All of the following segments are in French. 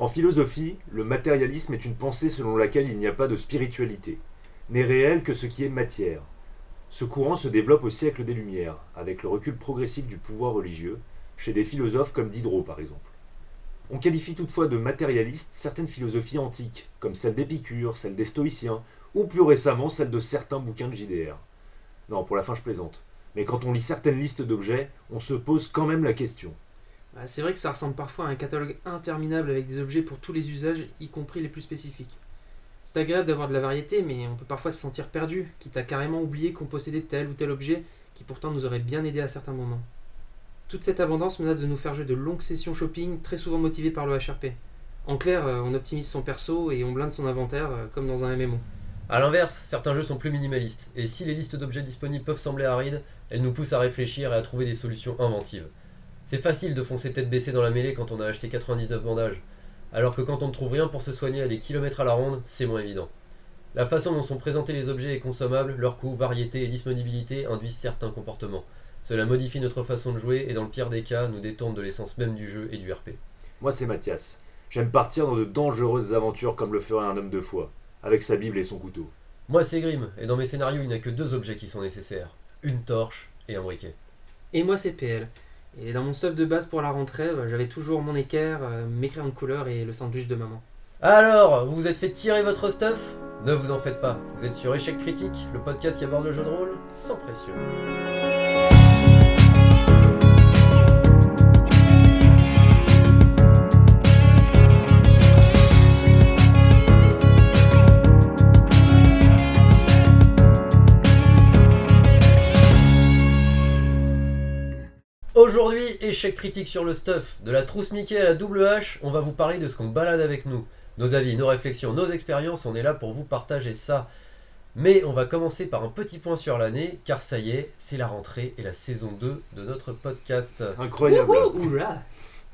En philosophie, le matérialisme est une pensée selon laquelle il n'y a pas de spiritualité, n'est réel que ce qui est matière. Ce courant se développe au siècle des Lumières, avec le recul progressif du pouvoir religieux, chez des philosophes comme Diderot par exemple. On qualifie toutefois de matérialistes certaines philosophies antiques, comme celle d'Épicure, celle des stoïciens, ou plus récemment celle de certains bouquins de JDR. Non, pour la fin je plaisante. Mais quand on lit certaines listes d'objets, on se pose quand même la question. Bah, c'est vrai que ça ressemble parfois à un catalogue interminable avec des objets pour tous les usages, y compris les plus spécifiques. C'est agréable d'avoir de la variété, mais on peut parfois se sentir perdu, quitte à carrément oublier qu'on possédait tel ou tel objet qui pourtant nous aurait bien aidé à certains moments. Toute cette abondance menace de nous faire jouer de longues sessions shopping, très souvent motivées par le HRP. En clair, euh, on optimise son perso et on blinde son inventaire euh, comme dans un MMO. A l'inverse, certains jeux sont plus minimalistes, et si les listes d'objets disponibles peuvent sembler arides, elles nous poussent à réfléchir et à trouver des solutions inventives. C'est facile de foncer tête baissée dans la mêlée quand on a acheté 99 bandages, alors que quand on ne trouve rien pour se soigner à des kilomètres à la ronde, c'est moins évident. La façon dont sont présentés les objets et consommables, leur coût, variété et disponibilité induisent certains comportements. Cela modifie notre façon de jouer et dans le pire des cas, nous détourne de l'essence même du jeu et du RP. Moi c'est Mathias. J'aime partir dans de dangereuses aventures comme le ferait un homme de foi, avec sa Bible et son couteau. Moi c'est Grim, et dans mes scénarios il n'y a que deux objets qui sont nécessaires. Une torche et un briquet. Et moi c'est PL. Et dans mon stuff de base pour la rentrée, bah, j'avais toujours mon équerre, mes crayons de couleur et le sandwich de maman. Alors, vous vous êtes fait tirer votre stuff? Ne vous en faites pas, vous êtes sur Échec Critique, le podcast qui aborde le jeu de rôle sans pression. Aujourd'hui, échec critique sur le stuff. De la trousse Mickey à la double H, on va vous parler de ce qu'on balade avec nous. Nos avis, nos réflexions, nos expériences, on est là pour vous partager ça. Mais on va commencer par un petit point sur l'année, car ça y est, c'est la rentrée et la saison 2 de notre podcast. Incroyable.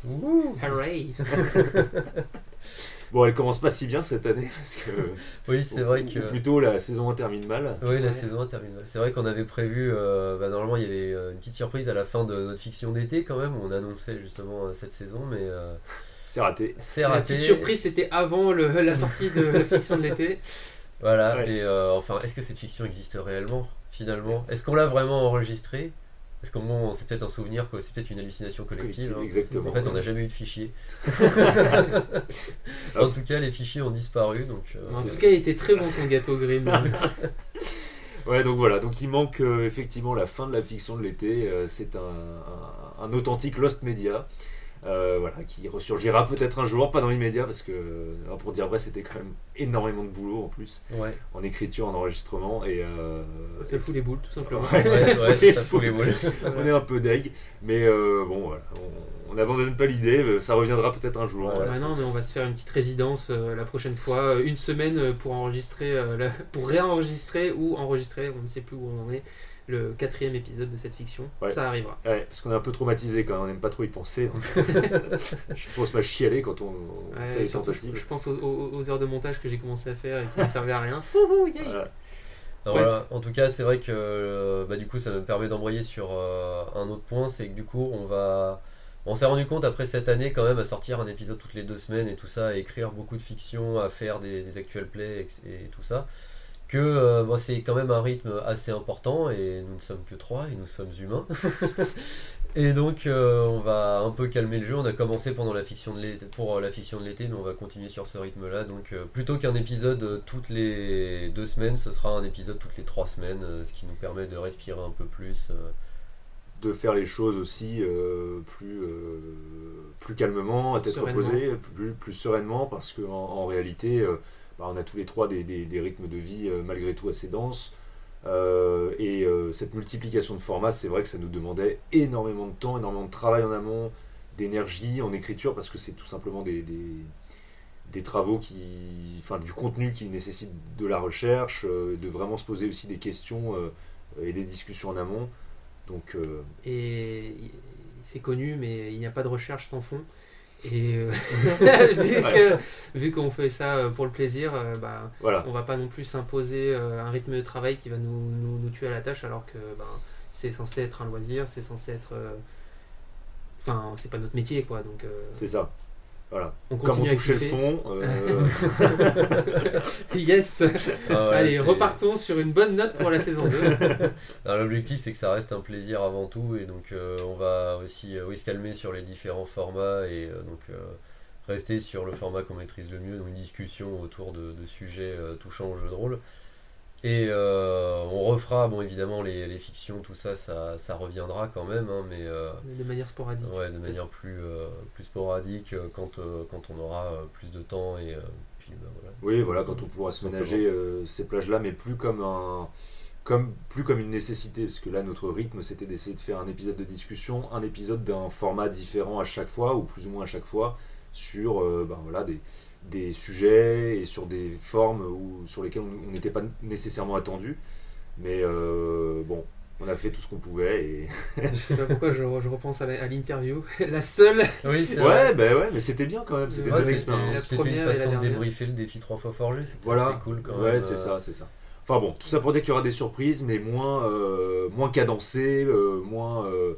Wouhou. Hooray Bon, elle commence pas si bien cette année parce que. Oui, c'est vrai que. ou plutôt la saison 1 termine mal. Oui, la Ouais. saison 1 termine mal. C'est vrai qu'on avait prévu, euh, bah, normalement il y avait euh, une petite surprise à la fin de notre fiction d'été quand même, où on annonçait justement euh, cette saison, mais euh, C'est raté. c'est La raté. petite surprise, c'était avant le- la sortie de la fiction de l'été. Voilà, Ouais. et euh, enfin, est-ce que cette fiction existe réellement, finalement? Est-ce qu'on l'a vraiment enregistrée? Qu'on bon, c'est peut-être un souvenir, quoi, c'est peut-être une hallucination collective. hein. Exactement. En fait, on n'a jamais eu de fichier. en tout cas, les fichiers ont disparu, donc. euh, En tout cas, il était très bon ton gâteau Grim. Ouais, donc voilà, donc il manque euh, effectivement la fin de la fiction de l'été. euh, c'est un, un- un authentique Lost Media. Euh, voilà, qui ressurgira peut-être un jour, pas dans l'immédiat, parce que, euh, pour dire vrai, c'était quand même énormément de boulot en plus, ouais, en écriture, en enregistrement, et... euh, Ça et fout les boules, tout simplement. Ouais. ouais, ouais, ça fout les boules. On est un peu deg, mais euh, bon, voilà, on- on n'abandonne pas l'idée, ça reviendra peut-être un jour. Voilà. Ouais, non, mais on va se faire une petite résidence euh, la prochaine fois, une semaine pour enregistrer, euh, la- pour réenregistrer ou enregistrer, on ne sait plus où on en est, le quatrième épisode de cette fiction. Ouais. Ça arrivera. Ouais, parce qu'on est un peu traumatisé quand même, on n'aime pas trop y penser. donc Je pense mal chialer quand on, on Ouais, fait les tentatives. je pense aux, heures de montage que j'ai commencé à faire et qui ne servaient à rien. Wouhou, yay. Voilà. Non, Ouais. voilà. En tout cas, c'est vrai que euh, bah, du coup, ça me permet d'embrayer sur euh, un autre point, c'est que du coup, on va. On s'est rendu compte après cette année quand même à sortir un épisode toutes les deux semaines et tout ça, à écrire beaucoup de fiction, à faire des, des actual plays et, et tout ça, que euh, bon, c'est quand même un rythme assez important et nous ne sommes que trois et nous sommes humains. et donc euh, on va un peu calmer le jeu. On a commencé pendant la fiction de l'été, pour euh, la fiction de l'été, mais on va continuer sur ce rythme-là. Donc euh, plutôt qu'un épisode toutes les deux semaines, ce sera un épisode toutes les trois semaines, ce qui nous permet de respirer un peu plus. euh. de faire les choses aussi euh, plus, euh, plus calmement, à tête Sereinement. reposée, plus, plus sereinement, parce qu'en en, réalité, euh, bah, on a tous les trois des, rythmes de vie euh, malgré tout assez denses. Euh, et euh, cette multiplication de formats, c'est vrai que ça nous demandait énormément de temps, énormément de travail en amont, d'énergie en écriture, parce que c'est tout simplement des, travaux qui. Enfin, du contenu qui nécessite de la recherche, de vraiment se poser aussi des questions et des discussions en amont. Donc, Et c'est connu, mais il n'y a pas de recherche sans fond. Et euh, vu que- vu qu'on fait ça euh, pour le plaisir, euh, bah, voilà. on va pas non plus s'imposer euh, un rythme de travail qui va nous, nous, nous tuer à la tâche alors que ben, c'est censé être un loisir, c'est censé être. Enfin, c'est pas notre métier quoi. Donc, euh, C'est ça. Voilà. On Comme on continue à touchait le fond, euh, yes Ah ouais, Allez, repartons sur une bonne note pour la saison 2. Alors, L'objectif c'est que ça reste un plaisir avant tout et donc euh, on va aussi euh, oui, se calmer sur les différents formats et euh, donc euh, rester sur le format qu'on maîtrise le mieux, donc une discussion autour de, de sujets euh, touchant au jeu de rôle. Et euh, on refera, bon évidemment les, les fictions, tout ça, ça, ça reviendra quand même, hein, mais euh, de manière sporadique. ouais, de manière plus, euh, plus sporadique quand, euh, quand on aura euh, plus de temps et euh, puis bah, voilà. oui, voilà, quand on pourra se ménager euh, ces plages-là, mais plus comme un. Comme, plus comme une nécessité, parce que là notre rythme c'était d'essayer de faire un épisode de discussion, un épisode d'un format différent à chaque fois, ou plus ou moins à chaque fois, sur euh, ben voilà, des, des sujets et sur des formes où, sur lesquelles on n'était pas nécessairement attendu. Mais euh, bon, on a fait tout ce qu'on pouvait et. Je sais pas pourquoi je, je repense à l'interview. La seule Oui, c'est Ouais, ben ouais, mais c'était bien quand même, c'était Ouais, une bonne expérience. La c'était une première et la façon de débriefer le défi 3 fois forgé, c'était Voilà. assez cool quand ouais, même. c'est euh, ça, c'est ça. Enfin bon, tout ça pour dire qu'il y aura des surprises, mais moins, euh, moins cadencées, euh, moins, euh,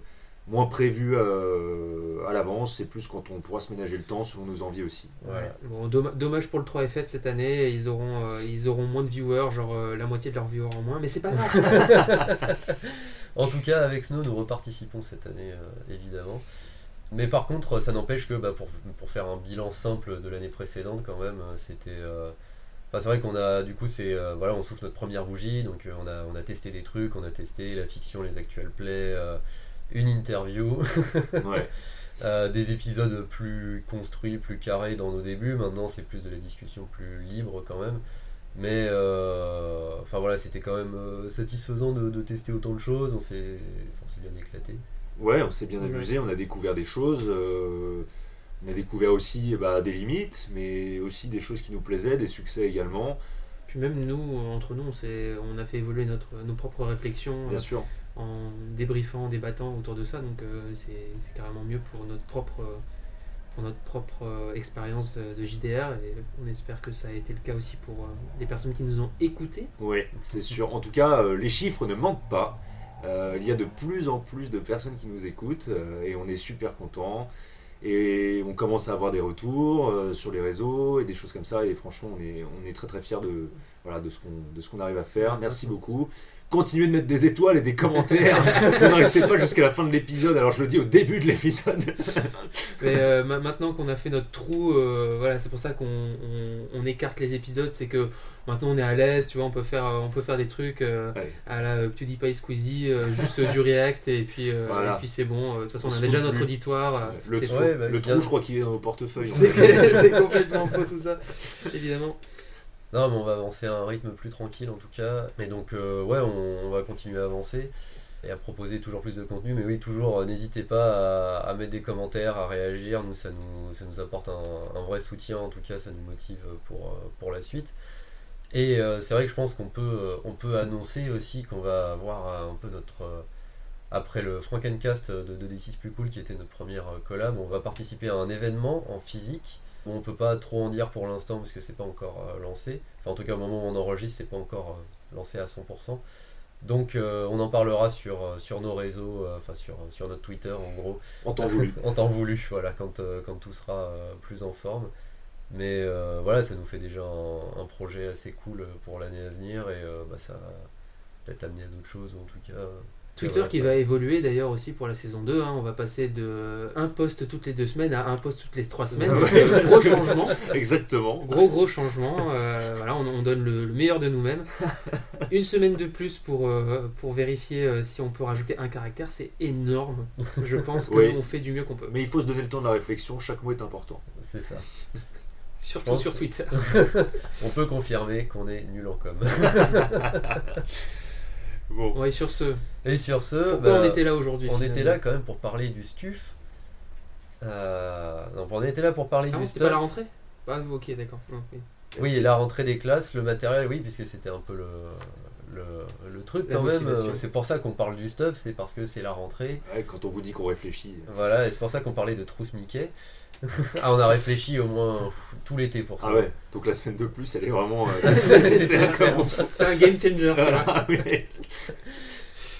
moins prévues euh, à l'avance. C'est plus quand on pourra se ménager le temps selon nos envies aussi. Voilà. Bon, domm- dommage pour le 3FF cette année, ils auront, euh, ils auront moins de viewers, genre euh, la moitié de leurs viewers en moins, mais c'est pas grave. En tout cas, avec Snow, nous reparticipons cette année, euh, évidemment. Mais par contre, ça n'empêche que bah, pour, pour faire un bilan simple de l'année précédente, quand même, c'était. euh, Enfin, c'est vrai qu'on a, du coup, c'est euh, voilà, on souffle notre première bougie, donc euh, on a, on a testé des trucs, on a testé la fiction, les actuels plays, euh, une interview, Ouais. euh, des épisodes plus construits, plus carrés dans nos débuts. Maintenant, c'est plus de la discussion plus libre quand même. Mais euh, enfin voilà, c'était quand même euh, satisfaisant de, de tester autant de choses. On s'est on s'est bien éclaté. Ouais, on s'est bien Ouais. amusé, on a découvert des choses. euh, on a découvert aussi bah, des limites, mais aussi des choses qui nous plaisaient, des succès également, Puis même nous, entre nous, on, on a fait évoluer notre, nos propres réflexions bien sûr. En débriefant, en débattant autour de ça, donc euh, c'est carrément mieux pour notre propre, pour notre propre euh, expérience de JDR, et on espère que ça a été le cas aussi pour euh, les personnes qui nous ont écoutés. Ouais, c'est sûr. En tout cas, les chiffres ne mentent pas. Il y a de plus en plus de personnes qui nous écoutent et on est super contents. Et on commence à avoir des retours euh, sur les réseaux et des choses comme ça. Et franchement, on est, on est très très fiers de, voilà, de ce qu'on de ce qu'on arrive à faire. Merci beaucoup. Continuez de mettre des étoiles et des commentaires. Vous ne restez pas jusqu'à la fin de l'épisode. Alors je le dis au début de l'épisode. Mais euh, ma- maintenant qu'on a fait notre trou, euh, voilà, c'est pour ça qu'on on- on écarte les épisodes, c'est que maintenant on est à l'aise, tu vois, on peut faire, euh, on peut faire des trucs euh, à la PewDiePie Squeezie, euh, juste du React et puis, euh, Voilà. et puis c'est bon. De toute façon, On a déjà notre plus. auditoire. euh, Le trou. Ouais, bah, le trou, je crois qu'il est dans nos portefeuilles. c'est complètement faux tout ça, évidemment. Non, mais on va avancer à un rythme plus tranquille en tout cas. Et donc, euh, ouais, on, va continuer à avancer et à proposer toujours plus de contenu. Mais oui, toujours, euh, n'hésitez pas à, mettre des commentaires, à réagir. Nous, ça nous, ça nous apporte un, vrai soutien. En tout cas, ça nous motive pour, euh, pour la suite. Et c'est vrai que je pense qu'on peut, on peut annoncer aussi qu'on va avoir un peu notre. après le Frankencast de, de D6 Plus Cool qui était notre première collab, on va participer à un événement en physique. Bon, on peut pas trop en dire pour l'instant parce que c'est pas encore euh, lancé. Enfin, en tout cas, au moment où on enregistre, c'est pas encore euh, lancé à 100%. Donc, euh, on en parlera sur, sur nos réseaux, enfin sur, sur notre Twitter en gros. En temps voulu. en temps voulu, voilà, quand, quand tout sera plus en forme. Mais voilà, ça nous fait déjà un, un projet assez cool pour l'année à venir et bah, ça va peut-être amener à d'autres choses en tout cas. Twitter voilà, qui ça- va évoluer d'ailleurs aussi pour la saison 2. hein. On va passer de un post toutes les deux semaines à un post toutes les trois semaines. Ouais, Donc, parce gros changement. Exactement. Gros gros changement, euh, voilà, on, on donne le, le meilleur de nous-mêmes. Une semaine de plus pour, euh, pour vérifier euh, si on peut rajouter un caractère, c'est énorme. Je pense qu'on Oui. fait du mieux qu'on peut. Mais il faut se donner le temps de la réflexion. Chaque mot est important. C'est ça. Surtout sur Twitter. On peut confirmer qu'on est nul en com. Bon. Ouais, sur ce, Et sur ce, pourquoi bah, on était là aujourd'hui on était là quand même pour parler du STUF. Euh, non, on était là pour parler Ah du c'était pas la stuff. rentrée Ah ok, d'accord. Oui. Et la rentrée des classes, le matériel, oui, puisque c'était un peu le, le, le truc La quand même. motivation. C'est pour ça qu'on parle du stuff, c'est parce que c'est la rentrée. Ouais, quand on vous dit qu'on réfléchit. Voilà, et c'est pour ça qu'on parlait de trousse Mickey. ah, on a réfléchi au moins tout l'été pour ça. Ah ouais, donc la semaine de plus, elle est vraiment euh, C'est un game changer. oui.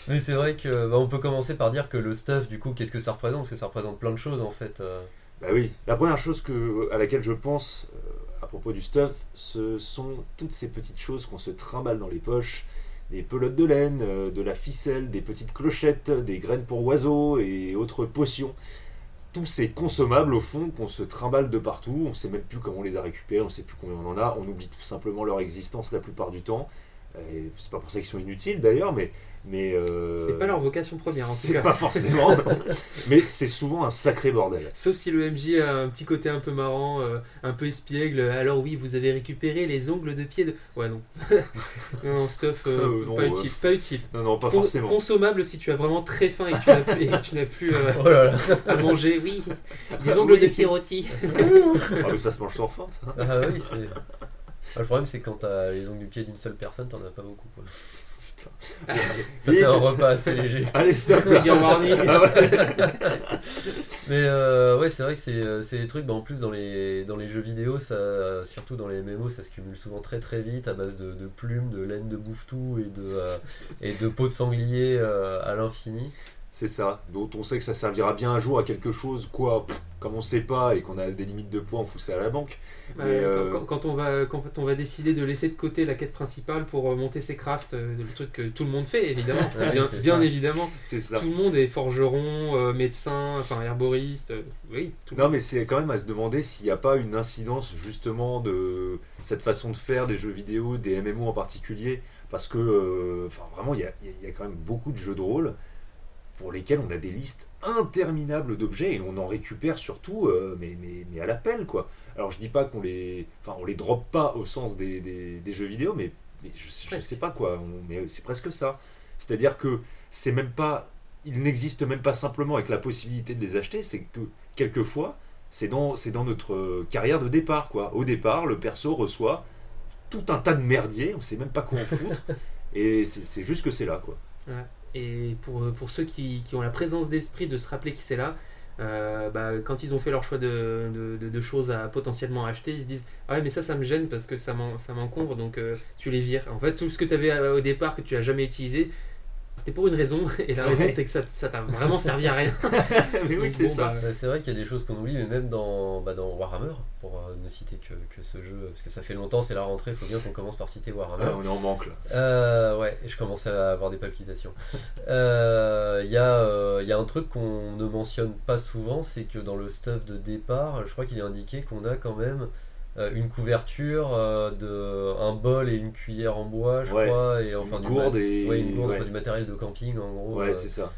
Mais c'est vrai que bah, on peut commencer par dire que le stuff, du coup, qu'est-ce que ça représente? Parce que ça représente plein de choses en fait. euh. Bah oui, la première chose que, à laquelle je pense euh, à propos du stuff, ce sont toutes ces petites choses qu'on se trimballe dans les poches. Des pelotes de laine, euh, de la ficelle, des petites clochettes, des graines pour oiseaux et autres potions. Tous ces consommables au fond qu'on se trimballe de partout, on sait même plus comment on les a récupérés, on sait plus combien on en a, on oublie tout simplement leur existence la plupart du temps. C'est pas pour ça qu'ils sont inutiles d'ailleurs, mais. Mais euh, C'est pas leur vocation première en tout C'est pas forcément, mais c'est souvent un sacré bordel. Sauf si le MJ a un petit côté un peu marrant, euh, un peu espiègle. Alors oui, vous avez récupéré les ongles de pied de. Ouais, non. non, stuff, euh, Euh, non, pas utile. Pas utile. Non, non, pas Con- forcément. Consommable si tu as vraiment très faim et que tu n'as plus, euh, Oh là là. à manger. Oui, des ongles Oui. de pied rôtis. Ah, mais ça se mange sans ça. Ah oui, c'est. Ah, le problème, c'est quand t'as les ongles du pied d'une seule personne, t'en as pas beaucoup. Quoi. Ça fait un repas assez léger. Allez, stop Trigger warning. Ah. Mais euh, ouais, c'est vrai que c'est euh, des trucs, bah, en plus dans les, dans les jeux vidéo, ça, surtout dans les MMO, ça se cumule souvent très très vite à base de, de plumes, de laine de bouffe-tout et de, euh, et de peau de sanglier euh, à l'infini. C'est ça, dont on sait que ça servira bien un jour à quelque chose, quoi, pff, comme on sait pas et qu'on a des limites de points, on fout ça à la banque. Bah, Mais, quand- euh, quand, quand on va, quand on va décider de laisser de côté la quête principale pour euh, monter ses crafts, euh, le truc que tout le monde fait évidemment, bien, évidemment, C'est ça. tout le monde est forgeron, euh, médecin, enfin herboriste, euh, oui, tout Non monde. mais c'est quand même à se demander s'il n'y a pas une incidence justement de cette façon de faire des jeux vidéo, des MMO en particulier, parce que enfin vraiment il y a, il y a- il y a quand même beaucoup de jeux de rôle pour lesquels on a des listes interminables d'objets et on en récupère surtout euh, mais, mais, mais à l'appel quoi. Alors je dis pas qu'on les enfin on les drop pas au sens des, des- des jeux vidéo mais, mais je, je sais pas quoi, on- mais c'est presque ça. C'est-à-dire que c'est même pas il n'existe même pas simplement avec la possibilité de les acheter, c'est que quelquefois c'est dans, c'est dans notre euh, carrière de départ, quoi. Au départ, le perso reçoit tout un tas de merdier, on sait même pas quoi en foutre, et c'est c'est juste que c'est là, quoi. Et pour, euh, pour ceux qui, qui ont la présence d'esprit de se rappeler qui c'est là, euh, bah, quand ils ont fait leur choix de, de, choses à potentiellement acheter, ils se disent Ah ouais, mais ça, ça me gêne parce que ça m'encombre, donc euh, tu les vires. En fait, tout ce que tu avais au départ que tu n'as jamais utilisé, c'était pour une raison, et la raison Ouais. c'est que ça ça t'a vraiment servi à rien. mais oui, c'est bon, ça. bah, C'est vrai qu'il y a des choses qu'on oublie, mais même dans, bah, dans Warhammer, pour euh, ne citer que, que ce jeu, parce que ça fait longtemps, c'est la rentrée, il faut bien qu'on commence par citer Warhammer. Ah, on est en manque, là. Euh, ouais, je commençais à avoir des palpitations. Euh, Il y, a, euh, il y a un truc qu'on ne mentionne pas souvent, c'est que dans le stuff de départ, je crois qu'il est indiqué qu'on a quand même une couverture, euh, de, un bol et une cuillère en bois, je Ouais. crois, et enfin Une du, gourde et- ouais, une gourde, ouais. enfin, du matériel de camping en gros. Ouais, euh, c'est ça.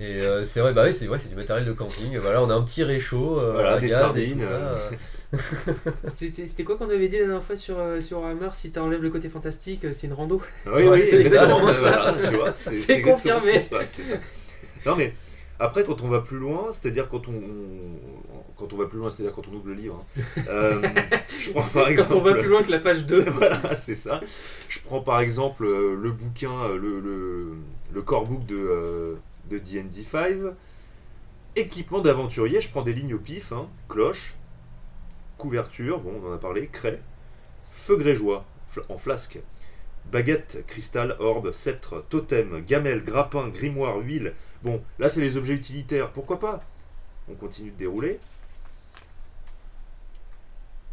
et euh, c'est vrai, bah oui, c'est ouais, c'est du matériel de camping. Voilà, on a un petit réchaud, euh, Voilà, des gaz et sardines, tout ça, euh. euh. C'était c'était quoi qu'on avait dit la dernière fois sur, euh, sur Warhammer Si t'enlèves le côté fantastique, euh, c'est une rando? Oui, Ouais, oui, c'est exactement. ça. Voilà, tu vois, c'est confirmé. ce qui se passe, c'est ça. Non, mais après, quand on va plus loin, c'est-à-dire quand on, quand on va plus loin, c'est-à-dire quand on ouvre le livre, hein, euh, je prends par exemple. Quand on va plus loin que la page 2. voilà, c'est ça. Je prends par exemple euh, le bouquin, euh, le, le, le core book de, euh, de D&D 5. Équipement d'aventurier, je prends des lignes au pif, hein, cloche, couverture, bon, on en a parlé, craie, feu grégeois fl- en flasque, baguette, cristal, orbe, sceptre, totem, gamelle, grappin, grimoire, huile. Bon, là c'est les objets utilitaires, pourquoi pas? On continue de dérouler.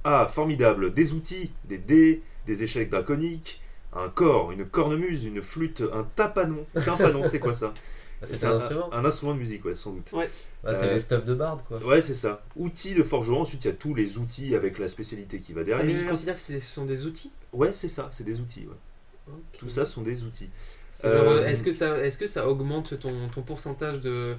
Ah, formidable, des outils, des dés, des échecs draconiques, un corps, une cornemuse, une flûte, un tapanon. Tampanon, c'est quoi ça? Ah, c'est un instrument. Un instrument de musique, ouais, sans doute. Ah, c'est euh, les stuff de bard quoi. Ouais, c'est ça. Outils de forgeron, ensuite il y a tous les outils avec la spécialité qui va Ah, mais derrière. il considère que ce sont des outils? Ouais, c'est ça, c'est des outils. ouais. Tout ça sont des outils. Euh, Est-ce que, ça, est que ça augmente ton, ton pourcentage de,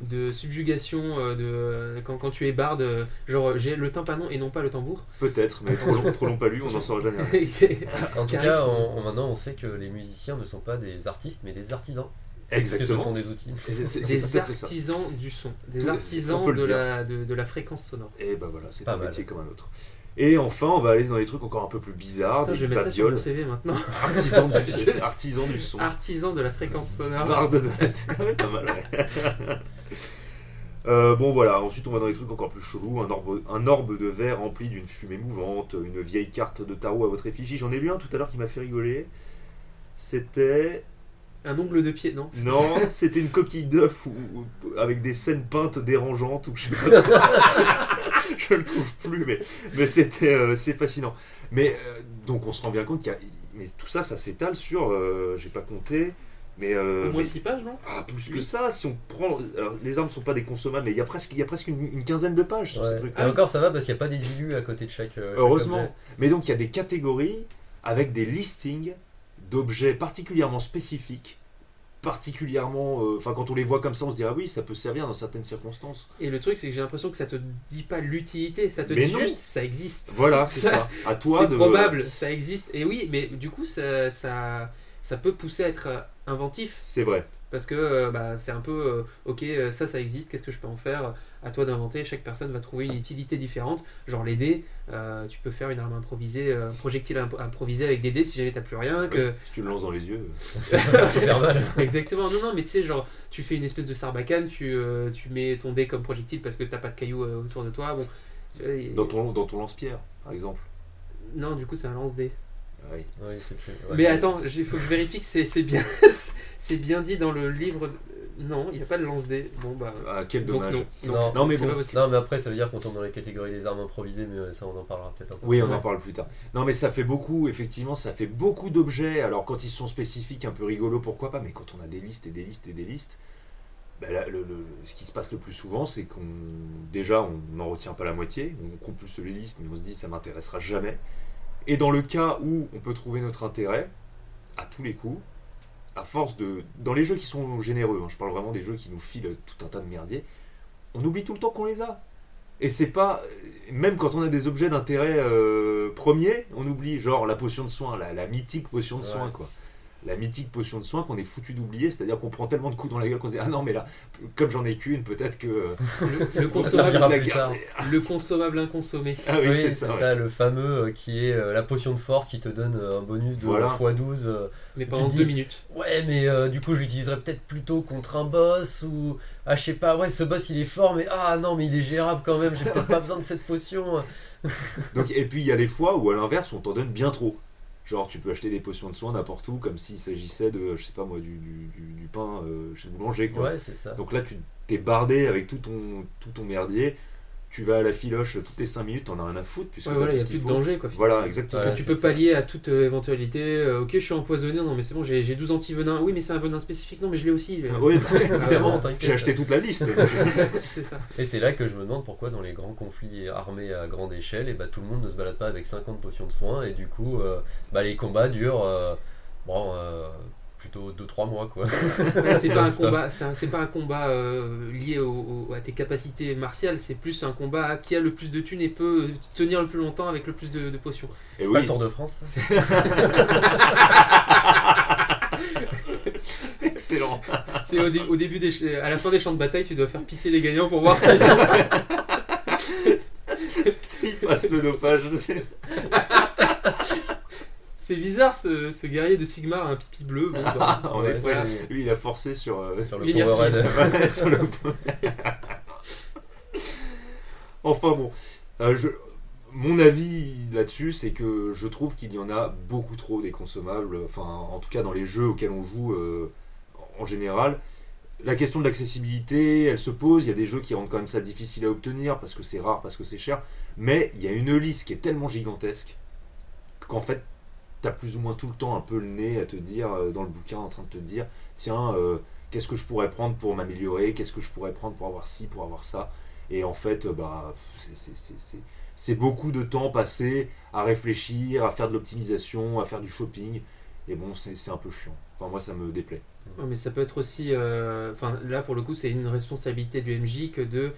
de subjugation euh, de, euh, quand, quand tu es barde euh, Genre, j'ai le tympanon et non pas le tambour? Peut-être, mais trop long, trop long pas lu, on n'en saura jamais rien. En tout cas, on, on- maintenant on sait que les musiciens ne sont pas des artistes mais des artisans. Parce que ce sont Exactement. des outils. Des artisans du son, des Tout- artisans de la, de, de la fréquence sonore. Et bah voilà, c'est Pas un mal. métier comme un autre. Et enfin, on va aller dans des trucs encore un peu plus bizarres, Attends, des je vais mettre ça sur mon. CV maintenant. Artisan du, Je- artisan du son. Artisan de la fréquence sonore. C'est quand même pas mal, ouais. Euh, bon voilà, ensuite on va dans des trucs encore plus chelous, un orbe, un orbe de verre rempli d'une fumée mouvante, une vieille carte de tarot à votre effigie. J'en ai lu un tout à l'heure qui m'a fait rigoler. C'était Un ongle de pied, non Non, c'était une coquille d'œuf avec des scènes peintes dérangeantes ou je sais pas. je le trouve plus, mais, mais c'était euh, c'est fascinant. Mais euh, donc on se rend bien compte qu'il y a, mais tout ça, ça s'étale sur, euh, j'ai pas compté, mais, euh, Au moins mais- 6 pages, non? Ah, plus que ça. Si on prend, alors, les armes sont pas des consommables, mais il y a presque, il y a presque une, une quinzaine de pages sur ces trucs. Et encore, ça va parce qu'il n'y a pas des illus à côté de chaque. euh, chaque Heureusement. objet. Mais donc il y a des catégories avec des listings d'objets particulièrement spécifiques, particulièrement. euh, Enfin, quand on les voit comme ça, on se dit ah oui, ça peut servir dans certaines circonstances. Et le truc, c'est que j'ai l'impression que ça te dit pas l'utilité, ça te Mais dit non. juste ça existe. Voilà, c'est Ça- ça. À toi C'est de. probable, ça existe. Et oui, mais du coup, ça, ça, ça peut pousser à être inventif. C'est vrai. Parce que euh, bah, c'est un peu, euh, ok, ça, ça existe, qu'est-ce que je peux en faire? À toi d'inventer, chaque personne va trouver une utilité différente. Genre les dés, euh, tu peux faire une arme improvisée, euh, un projectile imp- improvisé avec des dés si jamais t'as plus rien. Que... Si tu le lances dans les yeux. Super mal. Exactement, non, non, mais tu sais, genre, tu fais une espèce de sarbacane, tu, euh, tu mets ton dé comme projectile parce que t'as pas de cailloux euh, autour de toi. Bon, Dans ton, dans ton lance-pierre, par exemple. Non, du coup, c'est un lance-dé. Ah oui. Oui, c'est plus- ouais. Mais attends, il faut que je vérifie que c'est c'est bien, c'est bien dit dans le livre. Non, il n'y a pas de lance-dé. Bon, bah. Ah, quel donc dommage. non. Non. Non, mais bon. Non, mais après, ça veut dire qu'on tombe dans la catégorie des armes improvisées, mais euh, ça, on en parlera peut-être un peu. Oui, on en parle plus tard. Non, mais ça fait beaucoup, effectivement, ça fait beaucoup d'objets. Alors, quand ils sont spécifiques, un peu rigolos, pourquoi pas, mais quand on a des listes et des listes et des listes, bah, là, le- le- ce qui se passe le plus souvent, c'est qu'on. Déjà, on n'en retient pas la moitié, on compulse les listes, mais on se dit, ça m'intéressera jamais. Et dans le cas où on peut trouver notre intérêt, à tous les coups, à force de. Dans les jeux qui sont généreux, hein, je parle vraiment des jeux qui nous filent tout un tas de merdier, on oublie tout le temps qu'on les a. Et c'est pas. Même quand on a des objets d'intérêt euh, premier, on oublie, genre la potion de soin, la, la mythique potion de Ouais. soin, quoi. La mythique potion de soin qu'on est foutu d'oublier, c'est-à-dire qu'on prend tellement de coups dans la gueule qu'on se dit Ah non, mais là, comme j'en ai qu'une, peut-être que. Le, consommable, servira la plus tard. garder. le consommable inconsommé. Ah oui, Oui, c'est c'est ça. ça, ouais. le fameux euh, qui est euh, la potion de force qui te donne euh, un bonus de Voilà. x12. euh, Mais pendant dis- deux minutes. Ouais, mais euh, du coup, je l'utiliserais peut-être plutôt contre un boss ou. Ah, je sais pas, ouais, ce boss il est fort, mais ah non, mais il est gérable quand même, j'ai peut-être pas besoin de cette potion. Donc, et puis il y a les fois où, à l'inverse, on t'en donne bien trop. Genre, tu peux acheter des potions de soin n'importe où, comme s'il s'agissait de, je sais pas moi, du, du, du- du pain euh, chez le boulanger, quoi. Ouais, c'est ça. Donc là, tu t'es bardé avec tout ton, tout ton merdier. Tu vas à la filoche toutes les 5 minutes, t'en as rien à foutre. Puisque Ouais, voilà, il n'y a plus de danger quoi. Voilà, exactement. Ouais, tu c'est peux ça. pallier à toute euh, éventualité. euh, ok, je suis empoisonné, non, mais c'est bon, j'ai j'ai 12 antivenins. Oui, mais c'est un venin spécifique, non, mais je l'ai aussi. euh. Oui, bah, j'ai acheté toute la liste. c'est ça. Et c'est là que je me demande pourquoi dans les grands conflits armés à grande échelle, et bah, tout le monde ne se balade pas avec 50 potions de soins, et du coup, euh, bah, les combats durent euh, bon, euh, plutôt 2-3 mois. quoi. C'est pas un combat, c'est un- c'est pas un combat euh, lié au- au- à tes capacités martiales, c'est plus un combat à qui a le plus de thunes et peut tenir le plus longtemps avec le plus de, de potions. Et Pas oui, le Tour de France excellent. C'est au, dé- au début des, à la fin des champs de bataille, tu dois faire pisser les gagnants pour voir si Il passe le dopage. C'est bizarre ce, ce guerrier de Sigmar a un pipi bleu. Bon, bah, en Ouais, effet, lui, il a forcé sur. euh, Sur le. Ouais, sur le- enfin bon, Euh, je- mon avis là-dessus, c'est que je trouve qu'il y en a beaucoup trop des consommables. Enfin, en tout cas dans les jeux auxquels on joue euh, en général. La question de l'accessibilité, elle se pose. Il y a des jeux qui rendent quand même ça difficile à obtenir parce que c'est rare, parce que c'est cher. Mais il y a une liste qui est tellement gigantesque qu'en fait, t'as plus ou moins tout le temps un peu le nez à te dire euh, dans le bouquin, en train de te dire, tiens, euh, qu'est-ce que je pourrais prendre pour m'améliorer, qu'est-ce que je pourrais prendre pour avoir ci, pour avoir ça. Et en fait, euh, bah, c'est- beaucoup de temps passé à réfléchir, à faire de l'optimisation, à faire du shopping. Et bon, c'est un peu chiant. Enfin, moi, ça me déplaît. Mais ça peut être aussi. Enfin, là pour le coup, c'est une responsabilité du MJ que de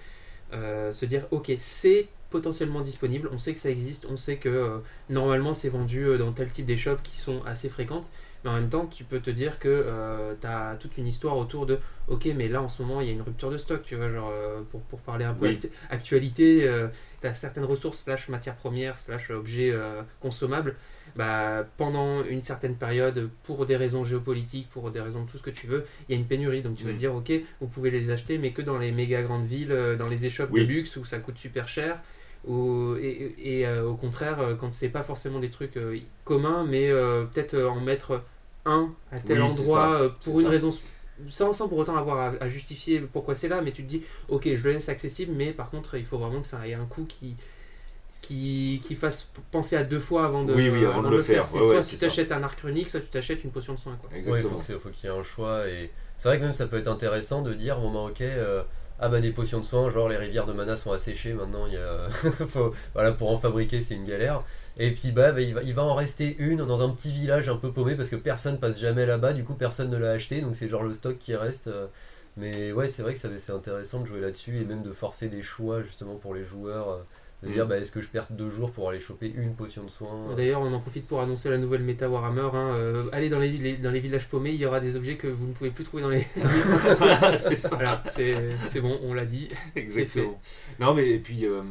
se dire ok, c'est potentiellement disponible, on sait que ça existe, on sait que euh, normalement c'est vendu euh, dans tel type d'échoppes qui sont assez fréquentes, mais en même temps, tu peux te dire que tu as toute une histoire autour de ok, mais là en ce moment il y a une rupture de stock, tu vois, genre euh, pour, pour parler un peu Oui. actu- actualité, tu as certaines ressources, slash matières premières, slash objets euh, consommables bah, pendant une certaine période, pour des raisons géopolitiques, pour des raisons de tout ce que tu veux, il y a une pénurie. Donc tu vas Mm. te dire, ok, vous pouvez les acheter, mais que dans les méga grandes villes, euh, dans les échoppes Oui. de luxe où ça coûte super cher. Ou, et et, euh, au contraire, euh, quand c'est pas forcément des trucs euh, communs, mais euh, peut-être en mettre un à tel Oui, endroit ça, pour une ça. raison sans, sans pour autant avoir à, à justifier pourquoi c'est là, mais tu te dis, ok, je le laisse accessible, mais par contre, il faut vraiment que ça ait un coût qui, qui, qui fasse penser à deux fois avant de, Oui, oui, avant de le faire. C'est Ouais, soit ouais, tu t'achètes un arc runique, soit tu t'achètes une potion de soin. Quoi. Ouais, il faut Exactement. qu'il y ait un choix. Et c'est vrai que même ça peut être intéressant de dire bon bah ok, euh, ah bah des potions de soins, genre les rivières de mana sont asséchées maintenant, il y a... voilà, pour en fabriquer c'est une galère. Et puis bah, bah, il, va, il va en rester une dans un petit village un peu paumé parce que personne passe jamais là-bas, du coup personne ne l'a acheté, donc c'est genre le stock qui reste. euh. Mais ouais, c'est vrai que c'est intéressant de jouer là-dessus et même de forcer des choix justement pour les joueurs. Euh, dire Mm. bah, est-ce que je perds deux jours pour aller choper une potion de soin D'ailleurs, on en profite pour annoncer la nouvelle méta Warhammer. hein, euh, allez dans les, les- dans les villages paumés, il y aura des objets que vous ne pouvez plus trouver dans les. voilà, c'est bon, on l'a dit. Exactement. Non, mais et puis euh,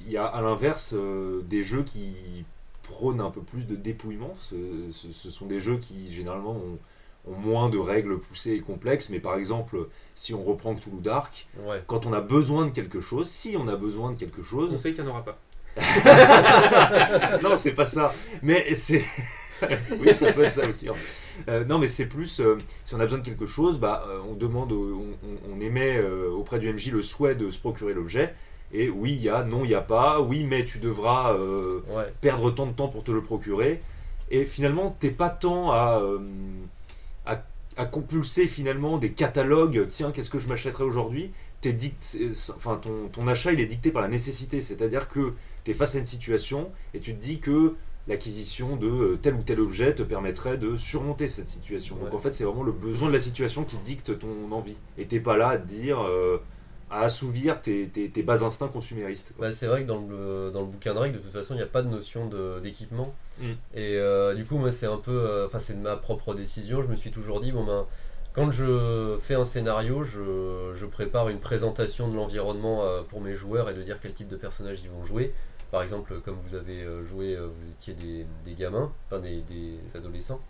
il y a à l'inverse euh, des jeux qui prônent un peu plus de dépouillement. Ce, ce- ce sont des jeux qui généralement ont, ont moins de règles poussées et complexes. Mais par exemple, si on reprend Cthulhu Dark, Ouais. quand on a besoin de quelque chose, si on a besoin de quelque On chose, sait qu'il n'y en aura pas. non, c'est pas ça. Mais c'est. oui, ça peut être ça aussi. hein. Euh, non, mais c'est plus. euh, si on a besoin de quelque chose, bah, euh, on demande, on, on- on émet auprès du MJ le souhait de se procurer l'objet. Et oui, il y a, non, il n'y a pas. Oui, mais tu devras Ouais. perdre tant de temps pour te le procurer. Et finalement, t'es pas tant à, à, compulser finalement des catalogues. Tiens, qu'est-ce que je m'achèterai aujourd'hui T'es dict- enfin, ton, ton achat, il est dicté par la nécessité. C'est-à-dire que tu es face à une situation et tu te dis que l'acquisition de euh, tel ou tel objet te permettrait de surmonter cette situation. Donc en fait, c'est vraiment le besoin de la situation qui dicte ton envie. Et t'es pas là à te dire, euh, à assouvir tes, tes, tes bas instincts consuméristes. Bah, c'est vrai que dans le, dans le bouquin de règles, de toute façon, il n'y a pas de notion de- d'équipement. Mm. Et euh, du coup, moi, c'est un peu. euh, Enfin, c'est de ma propre décision. Je me suis toujours dit, bon, ben, quand je fais un scénario, je, je prépare une présentation de l'environnement euh, pour mes joueurs et de dire quel type de personnage ils vont jouer. Par exemple, comme vous avez joué, vous étiez des, des gamins, enfin des, des adolescents.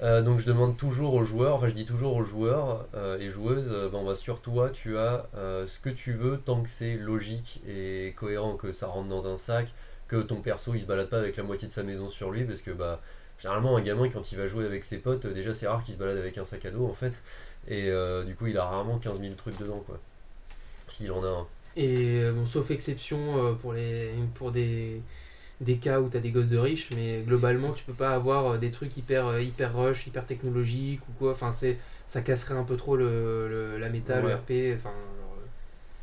Donc je demande toujours aux joueurs, enfin je dis toujours aux joueurs et joueuses, bon bah sur toi tu as ce que tu veux tant que c'est logique et cohérent, que ça rentre dans un sac, que ton perso il se balade pas avec la moitié de sa maison sur lui parce que bah généralement un gamin quand il va jouer avec ses potes, euh, déjà c'est rare qu'il se balade avec un sac à dos en fait et euh, du coup il a rarement 15 000 trucs dedans quoi. S'il en a un. Et euh, bon, sauf exception pour, les, pour des, des cas où tu as des gosses de riches, mais globalement, tu peux pas avoir des trucs hyper, hyper rush, hyper technologiques ou quoi. Enfin, c'est, ça casserait un peu trop le, le- la méta, le. RP. Enfin,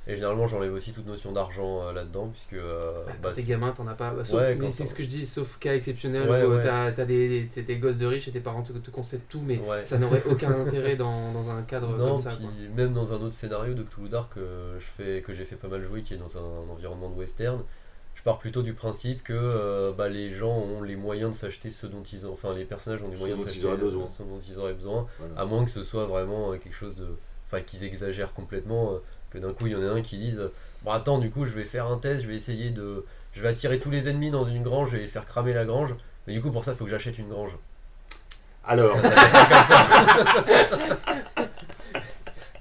Et généralement j'enlève aussi toute notion d'argent euh, là-dedans puisque euh, bah, bah, t'es c'est- gamin, t'en as pas. Bah, sauf, Ouais, mais c'est ce que je dis, sauf cas exceptionnel Ouais, où ouais. t'as, t'as des, t'es des gosses de riches et tes parents te, te concèdent tout, mais ouais. ça n'aurait aucun intérêt dans, dans un cadre Non, comme ça. puis quoi. même dans un autre scénario de Cthulhu Dark que fais, que j'ai fait pas mal jouer, qui est dans un, environnement de western, je pars plutôt du principe que euh, bah, les gens ont les moyens de s'acheter ce dont ils ont, enfin les personnages ont les moyens de s'acheter euh, ce dont ils auraient besoin, Voilà. à moins que ce soit vraiment euh, quelque chose de, enfin qu'ils exagèrent complètement, euh, que d'un coup il y en a un qui dise, bon attends du coup je vais faire un test, je vais essayer de, je vais attirer tous les ennemis dans une grange et faire cramer la grange, mais du coup pour ça il faut que j'achète une grange. Alors, Ça, ça fait pas comme ça.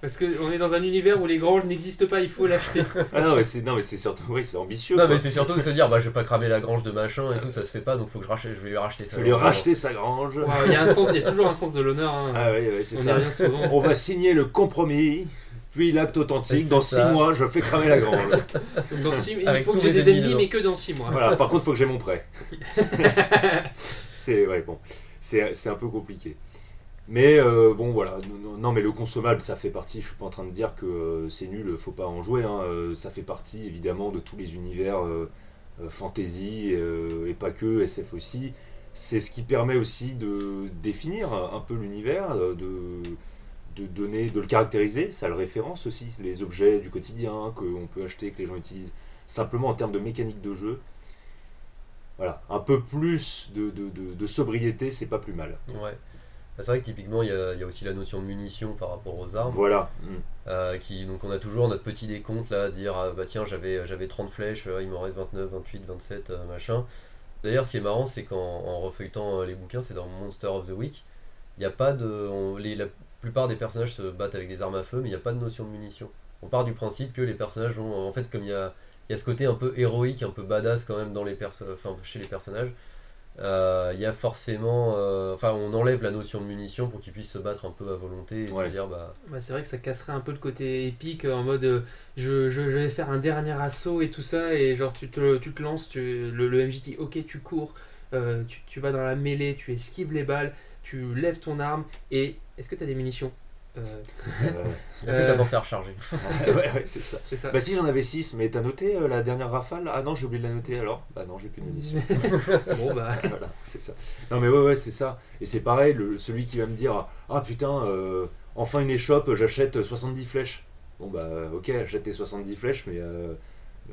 Parce qu'on est dans un univers où les granges n'existent pas, il faut l'acheter. ah non, mais c'est non, mais c'est surtout, oui, c'est ambitieux. Non, quoi. mais c'est surtout de se dire, bah, je vais pas cramer la grange de machin et tout, ça se fait pas, donc faut que je, rachète, je vais lui racheter Je ça. vais lui racheter sa grange. Wow, Il y, a y toujours un sens de l'honneur. hein. Ah oui, oui, c'est On ça. souvent. On va signer le compromis, puis l'acte Et authentique. Dans ça. six mois, je fais cramer la grange. Dans six- il Avec faut que j'ai des ennemis mais que dans 6 mois. voilà. Par contre, faut que j'ai mon prêt. c'est ouais, bon, c'est c'est un peu compliqué. Mais euh, bon, voilà. Non, non, mais le consommable, ça fait partie. Je suis pas en train de dire que euh, c'est nul, faut pas en jouer. hein. Euh, Ça fait partie évidemment de tous les univers fantasy euh, et pas que SF aussi. C'est ce qui permet aussi de définir un peu l'univers, de de donner, de le caractériser, ça le référence aussi, les objets du quotidien qu'on peut acheter, que les gens utilisent, simplement en termes de mécanique de jeu. Voilà, un peu plus de, de, de- de sobriété, c'est pas plus mal. Ouais. Bah, C'est vrai que typiquement, il y, a, il y a aussi la notion de munitions par rapport aux armes. Voilà. Mm. euh, qui, donc on a toujours notre petit décompte là, dire, ah, bah tiens, j'avais j'avais 30 flèches, euh, il m'en reste 29, 28, 27, euh, machin. D'ailleurs, ce qui est marrant, c'est qu'en en refeuilletant euh, les bouquins, c'est dans Monster of the Week, il n'y a pas de. on- les, la plupart des personnages se battent avec des armes à feu, mais il n'y a pas de notion de munitions. On part du principe que les personnages ont. En fait, comme il y a, il y a ce côté un peu héroïque, un peu badass quand même dans les perso- enfin, chez les personnages, euh, il y a forcément. euh, Enfin, on enlève la notion de munition pour qu'ils puissent se battre un peu à volonté et Ouais. se dire, bah. C'est vrai que ça casserait un peu le côté épique euh, en mode euh, je, je, je vais faire un dernier assaut et tout ça et genre tu te, tu te lances, tu, le, le MJ dit ok tu cours, euh, tu, tu vas dans la mêlée, tu esquives les balles, tu lèves ton arme et est-ce que tu as des munitions Euh, Euh, Est-ce que t'as pensé à recharger ouais, ouais, c'est ça. Bah si j'en avais 6, mais t'as noté euh, la dernière rafale? Ah non, j'ai oublié de la noter alors Bah non, j'ai plus de munitions. bon bah voilà, c'est ça. Non mais ouais, ouais, c'est ça. Et c'est pareil, le, celui qui va me dire Ah putain, euh, enfin une échoppe, j'achète 70 flèches. Bon bah ok, achète tes 70 flèches, mais,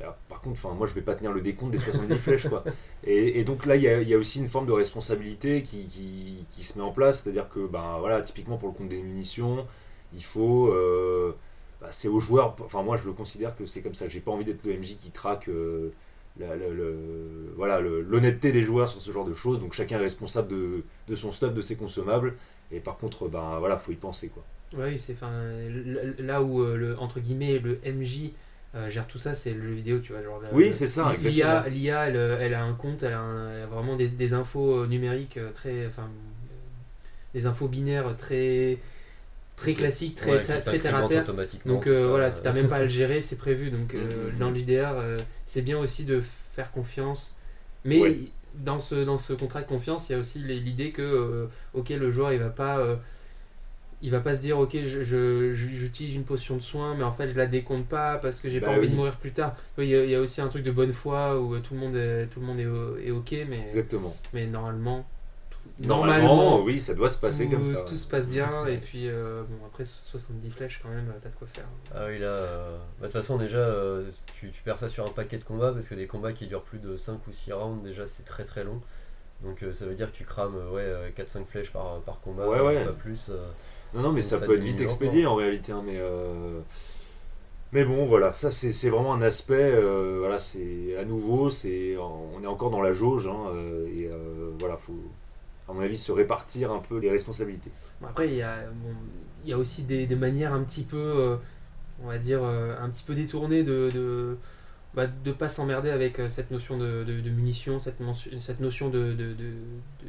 ah, par contre, moi je vais pas tenir le décompte des 70 flèches quoi. Et, donc là, il y a, aussi une forme de responsabilité qui, se met en place, c'est-à-dire que bah voilà, typiquement pour le compte des munitions, il faut. euh, bah, c'est aux joueurs, enfin moi je le considère que c'est comme ça, j'ai pas envie d'être le MJ qui traque. euh, voilà l'honnêteté des joueurs sur ce genre de choses donc chacun est responsable de, son stuff de ses consommables et par contre ben voilà faut y penser quoi oui c'est là où euh, entre guillemets le MJ euh, gère tout ça c'est le jeu vidéo tu vois genre le- Oui, le- c'est ça, l'IA l'IA elle, euh, elle a un compte elle a, un- elle a vraiment des, des infos euh, numériques euh, très enfin euh, des infos binaires très très classiques très Ouais, très, terre à terre. Donc euh, ça, voilà, euh, t'as même pas à le gérer, c'est prévu. Donc euh, Mhm. dans JDR, euh, c'est bien aussi de faire confiance. Mais Ouais. dans, ce, dans ce contrat de confiance, il y a aussi l'idée que euh, ok le joueur il va pas euh, il va pas se dire ok je, j'utilise une potion de soin mais en fait je la décompte pas parce que j'ai Bah pas envie oui. de mourir plus tard. Il y, a- il y a aussi un truc de bonne foi où euh, tout le monde est, tout le monde est, est ok mais, exactement mais normalement tout- normalement oui ça doit se passer tout, comme ça tout se passe bien et puis euh, bon après 70 flèches quand même t'as de quoi faire. Ah oui, là, euh, bah, de toute façon, déjà, euh, tu, tu perds ça sur un paquet de combats parce que des combats qui durent plus de 5 ou 6 rounds, déjà, c'est très très long. Donc, euh, ça veut dire que tu crames euh, ouais, euh, 4-5 flèches par, par combat, Ouais, ouais. pas plus. Non non mais ça, ça peut être vite expédié en réalité hein, mais euh, mais bon voilà ça c'est vraiment un aspect euh, voilà c'est à nouveau c'est on est encore dans la jauge hein, euh, et euh, voilà faut à mon avis se répartir un peu les responsabilités Bon, après, il y a, bon, il y a aussi des, des manières un petit peu, euh, on va dire, euh, un petit peu détournées de de, bah, de pas s'emmerder avec euh, cette notion de, de, de munitions, cette, notion de, de, de, de-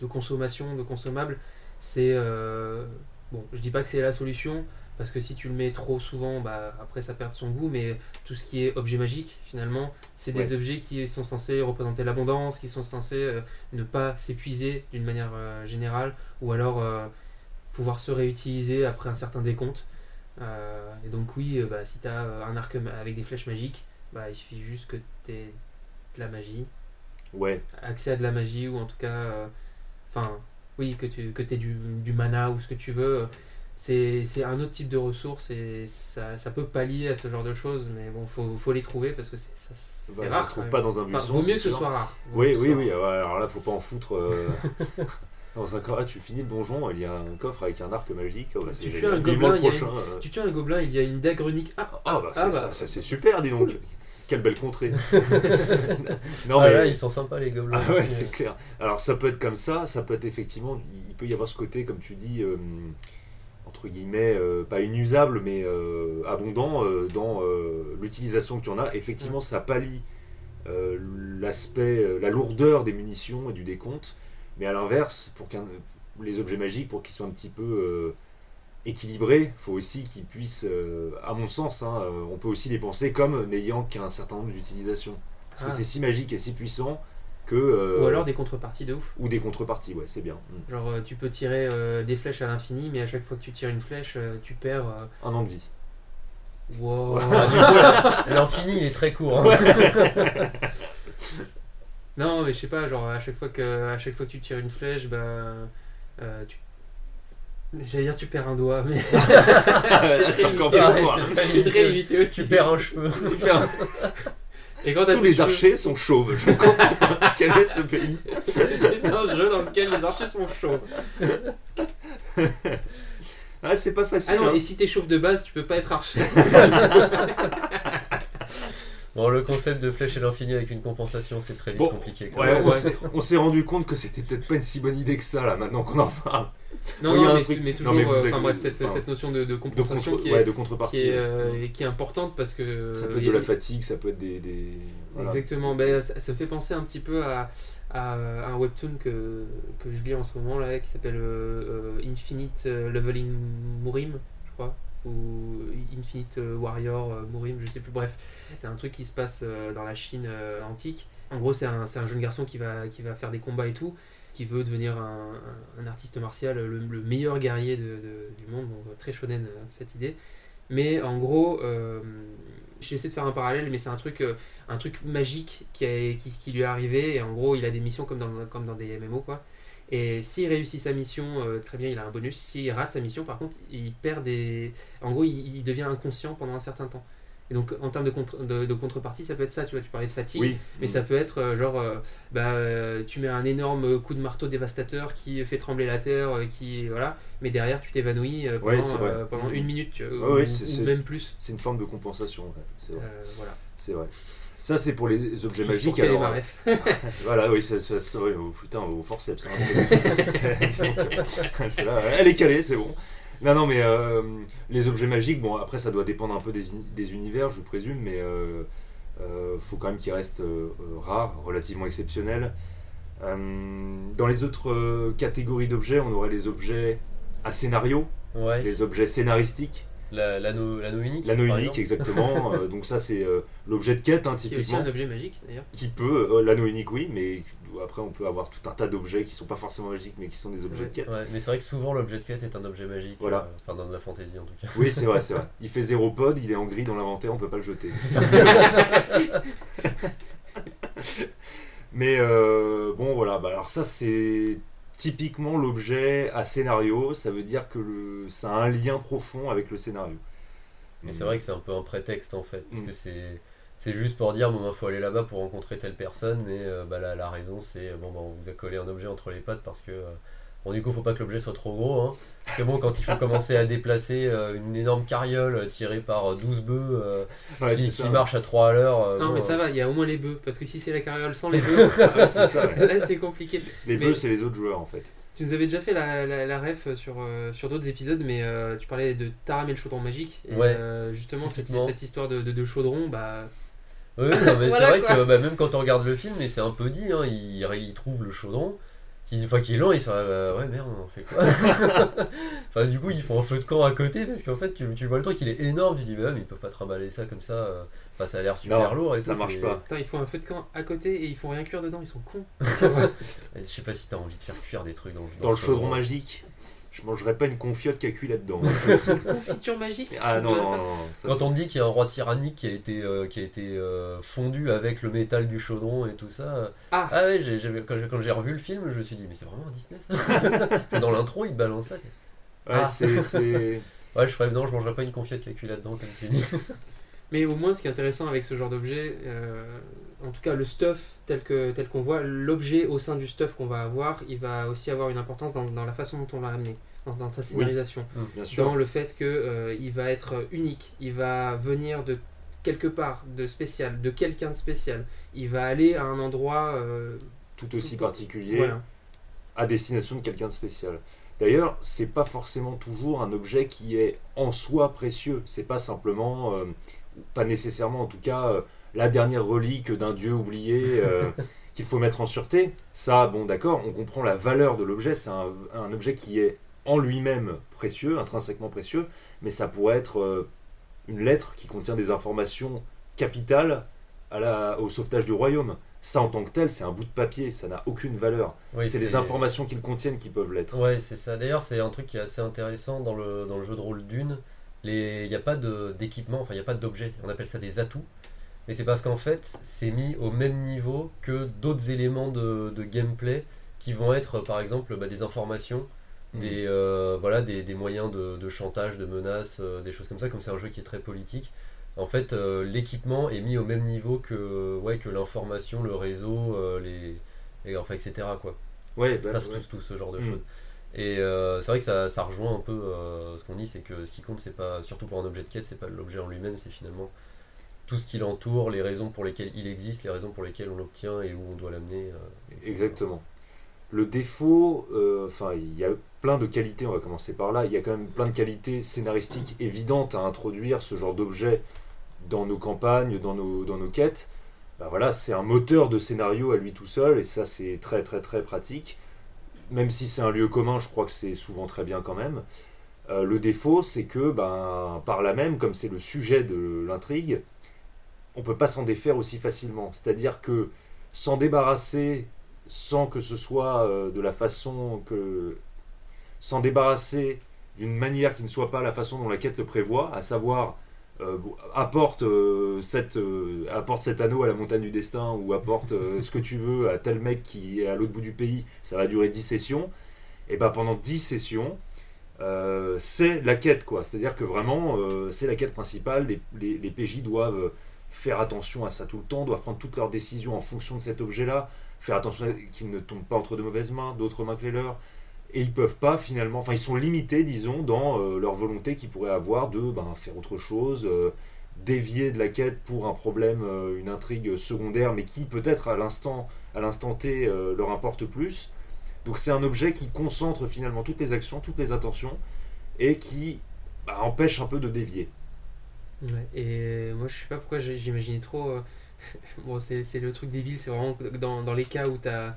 de consommation, de consommable. C'est. euh, bon, je dis pas que c'est la solution, parce que si tu le mets trop souvent, bah, après ça perd son goût, mais tout ce qui est objet magique, finalement, c'est des objets qui sont censés représenter l'abondance, qui sont censés euh, ne pas s'épuiser d'une manière euh, générale, ou alors euh, pouvoir se réutiliser après un certain décompte. Et donc oui, bah, si tu as un arc avec des flèches magiques, bah, il suffit juste que tu aies de la magie, ouais accès à de la magie, ou en tout cas, enfin, oui, que tu que aies du, du mana ou ce que tu veux. C'est un autre type de ressources et ça, ça peut pallier à ce genre de choses, mais bon, faut, faut les trouver parce que c'est ça- Bah, ça rare. se trouve pas dans un Enfin, buisson vaut mieux que ce soit rare. Vaut Oui, oui, oui. rare. alors là, faut pas en foutre. euh, Dans un ah, tu finis le donjon, il y a un coffre avec un arc magique. Oh, bah, Tu tues un a prochain. euh. Tu tues un gobelin, il y a une dague runique. Ah, Ah, bah, ah, c'est- bah, ça, ça, c'est super, dis donc. Quelle belle contrée. non, ah mais. là, ils sont sympas les gobelins. Ah ouais, aussi, c'est clair. Alors ça peut être comme ça, ça peut être effectivement, il peut y avoir ce côté, comme tu dis, euh, entre guillemets, euh, pas inusable, mais euh, abondant dans l'utilisation que tu en as. Effectivement, ça pallie l'aspect, la lourdeur des munitions et du décompte, mais à l'inverse, pour qu'un les objets magiques, pour qu'ils soient un petit peu euh, équilibrés, faut aussi qu'ils puissent, euh, à mon sens, hein, euh, on peut aussi les penser comme n'ayant qu'un certain nombre d'utilisations. Parce Ah. que c'est si magique et si puissant que... euh, Ou alors des contreparties de ouf. ou des contreparties, ouais, c'est bien. Mm. Genre, euh, tu peux tirer euh, des flèches à l'infini, mais à chaque fois que tu tires une flèche, euh, tu perds. euh, Un an de vie. Wow. Ah, l'infini, il est très court. hein. non, mais je sais pas, genre, à chaque fois que, à chaque fois que tu tires une flèche, bah. euh, tu... J'allais dire tu perds un doigt, mais. c'est encore plus c'est très limité. aussi. Tu perds un cheveu. Tu perds- Et quand Tous les cheveux- archers sont chauves. Je comprends pas. Quel est ce pays C'est un jeu dans lequel les archers sont chauds. Ah, c'est pas Ah facile. non, hein. et si t'es chauve de base, tu peux pas être archer. Bon, le concept de flèche et l'infini avec une compensation, c'est très vite Bon, compliqué. quand Ouais, même. on s'est- on s'est rendu compte que c'était peut-être pas une si bonne idée que ça, là, maintenant qu'on en parle. Non, Oui, il y a non, mais, truc- mais non, toujours, mais euh, avez- enfin bref, cette, enfin, cette notion de, de De, compensation contre- qui est, ouais, de contrepartie. qui est, ouais. euh, qui est importante parce que. ça peut euh, être de la fatigue, ça peut être des. des- voilà. Exactement, ben, ça, ça me fait penser un petit peu à, à un webtoon que, que je lis en ce moment là, qui s'appelle euh, Infinite Leveling Murim, je crois, ou Infinite euh, Warrior euh, Murim, je sais plus, bref. C'est un truc qui se passe euh, dans la Chine antique. En gros, c'est un, jeune garçon qui va, qui va faire des combats et tout, qui veut devenir un, artiste martial, le, le meilleur guerrier du monde, donc très shonen cette idée. Mais en gros, j'essaie de faire un parallèle, mais c'est un truc, un truc magique qui, qui, qui lui est arrivé. Et en gros, il a des missions comme dans, comme dans des MMO, quoi. Et s'il réussit sa mission, euh, très bien, il a un bonus. S'il rate sa mission, par contre, il perd des. En gros, il, il devient inconscient pendant un certain temps. Et donc, en termes de, contre- de, de contrepartie, ça peut être ça, tu vois, tu parlais de fatigue. Oui. Mais ça peut être euh, genre, euh, bah, tu mets un énorme coup de marteau dévastateur qui fait trembler la terre, qui voilà, mais derrière tu t'évanouis Ouais, pendant, une minute, tu vois, Ouais, ouais, ou, même plus. C'est une forme de compensation, c'est vrai. Voilà. C'est vrai. Ça, c'est pour les objets magiques. pour alors, euh. Voilà, oui, ça, ça, oh, putain, au forceps. hein. Euh, là, elle est calée, c'est bon. Non, non, mais euh, les objets magiques, bon, après, ça doit dépendre un peu des, uni- des univers, je présume, mais euh, faut quand même qu'ils restent rares, relativement exceptionnels. Dans les autres catégories d'objets, on aurait les objets à scénario, Ouais, les objets scénaristiques, l'anneau l'anneau unique. l'anneau unique, exactement. euh, donc, ça, c'est euh, l'objet de quête, hein, Qui est aussi typiquement un objet magique d'ailleurs. qui peut, euh, l'anneau unique oui, mais après on peut avoir tout un tas d'objets qui sont pas forcément magiques mais qui sont des objets Ouais. de quête. Ouais, mais c'est vrai que souvent l'objet de quête est un objet magique. Voilà. euh, enfin, dans de la fantaisie en tout cas. Oui c'est vrai, c'est vrai. Il fait zéro pod, il est en gris dans l'inventaire, on peut pas le jeter. mais euh, bon voilà, bah, alors ça c'est typiquement l'objet à scénario, ça veut dire que le, ça a un lien profond avec le scénario. Mais c'est vrai que c'est un peu un prétexte en fait, parce Mm. que c'est c'est juste pour dire bon bah faut aller là-bas pour rencontrer telle personne, mais euh, bah la, la raison c'est bon bah on vous a collé un objet entre les pattes parce que euh, bon du coup faut pas que l'objet soit trop gros, hein. Parce que bon quand il faut commencer à déplacer euh, une énorme carriole euh, tirée par euh, 12 bœufs euh, Ouais, qui, marche à 3 à l'heure, euh, Non bon, mais euh, ça va, il y a au moins les bœufs, parce que si c'est la carriole sans les bœufs, Ouais, c'est ça, ouais. là c'est compliqué. Les Mais- bœufs c'est les autres joueurs en fait. Tu nous avais déjà fait la, la, la ref sur, euh, sur d'autres épisodes, mais euh, tu parlais de Taram et le chaudron magique. Et Ouais. euh, justement, cette, histoire de, de, de chaudron, bah. Oui, oui, non, mais Voilà, c'est vrai quoi. que bah, même quand on regarde le film, et c'est un peu dit, hein, il, il trouve le chaudron, qui, une fois qu'il est long, il se fait euh, ouais merde, on en fait quoi Enfin, du coup, ils font un feu de camp à côté parce qu'en fait, tu, tu vois le truc, il est énorme, tu dis, bah, mais ils peuvent pas trimballer ça comme ça. euh. Enfin, ça a l'air super Non, lourd et ça tout, marche pas. Putain, ils font un feu de camp à côté et ils font rien cuire dedans, ils sont cons. Je sais pas si t'as envie de faire cuire des trucs dans, Dans le chaudron magique, je mangerais pas une confiote qui a cuit là-dedans. Confiture magique ah non, non, non, ça- Quand on me dit qu'il y a un roi tyrannique qui a été, euh, qui a été euh, fondu avec le métal du chaudron et tout ça. Ah. Ah ouais, quand j'ai quand j'ai revu le film, je me suis dit, mais c'est vraiment un Disney ça Dans l'intro, il te balance ça. Ouais, Ah. c'est- c'est. Ouais, je ferais, non, je mangerais pas une confiette qui a cuit là-dedans, comme tu dis. Mais au moins, ce qui est intéressant avec ce genre d'objet, euh, en tout cas le stuff tel que tel qu'on voit, l'objet au sein du stuff qu'on va avoir, il va aussi avoir une importance dans, dans la façon dont on l'a amené, dans, dans sa scénarisation, sûr. dans le fait que euh, il va être unique, il va venir de quelque part de spécial, de quelqu'un de spécial, il va aller à un endroit, euh, Tout aussi particulier. voilà. à destination de quelqu'un de spécial. D'ailleurs, c'est pas forcément toujours un objet qui est en soi précieux. C'est pas simplement, euh, pas nécessairement en tout cas, euh, la dernière relique d'un dieu oublié euh, qu'il faut mettre en sûreté. Ça, bon, d'accord, on comprend la valeur de l'objet. C'est un, un objet qui est en lui-même précieux, intrinsèquement précieux, mais ça pourrait être euh, une lettre qui contient des informations capitales à la, au sauvetage du royaume. Ça, en tant que tel, c'est un bout de papier, ça n'a aucune valeur. Oui, c'est les informations qu'ils contiennent qui peuvent l'être. Ouais, c'est ça. D'ailleurs, c'est un truc qui est assez intéressant dans le, dans le jeu de rôle Dune. Il n'y a pas d'équipement, enfin, il n'y a pas d'objet. On appelle ça des atouts. Mais c'est parce qu'en fait, c'est mis au même niveau que d'autres éléments de, de gameplay qui vont être, par exemple, bah, des informations, Mhm. des, euh, voilà, des, des moyens de, de chantage, de menaces, euh, des choses comme ça, comme c'est un jeu qui est très politique. En fait, euh, l'équipement est mis au même niveau que, ouais, que l'information, le réseau, les, et, enfin, etc. Quoi. Ouais, bah, ouais. tout, tout ce genre de Mm. choses. Et euh, c'est vrai que ça, ça rejoint un peu euh, ce qu'on dit, c'est que ce qui compte, c'est pas, surtout pour un objet de quête, c'est pas l'objet en lui-même, c'est finalement tout ce qui l'entoure, les raisons pour lesquelles il existe, les raisons pour lesquelles on l'obtient et où on doit l'amener. euh. Exactement. Le défaut, enfin, il y a plein de qualités, on va commencer par là. Il y a quand même plein de qualités scénaristiques évidentes à introduire ce genre d'objet dans nos campagnes, dans nos, dans nos quêtes. Bah voilà, c'est un moteur de scénario à lui tout seul, et ça, c'est très, très, très pratique. Même si c'est un lieu commun, je crois que c'est souvent très bien quand même. Euh, le défaut, c'est que, ben, par là même, comme c'est le sujet de l'intrigue, on peut pas s'en défaire aussi facilement. C'est-à-dire que s'en débarrasser sans que ce soit euh, de la façon que. s'en débarrasser d'une manière qui ne soit pas la façon dont la quête le prévoit, à savoir euh, apporte, euh, cette, euh, apporte cet anneau à la montagne du destin ou apporte ce que tu veux à tel mec qui est à l'autre bout du pays, ça va durer 10 sessions. Et ben pendant 10 sessions, c'est la quête quoi. C'est-à-dire que vraiment, c'est la quête principale. Les, les- PJ doivent faire attention à ça tout le temps, doivent prendre toutes leurs décisions en fonction de cet objet-là, faire attention qu'ils ne tombent pas entre de mauvaises mains, d'autres mains que les leurs. Et ils peuvent pas finalement, enfin ils sont limités, disons, dans euh, leur volonté qu'ils pourraient avoir de ben, faire autre chose, euh, dévier de la quête pour un problème, euh, une intrigue secondaire, mais qui peut-être à l'instant, à l'instant T leur importe plus. Donc c'est un objet qui concentre finalement toutes les actions, toutes les attentions, et qui bah, empêche un peu de dévier. Et moi je sais pas pourquoi j'imaginais trop. bon, c'est le truc débile, c'est vraiment dans, dans les cas où t'as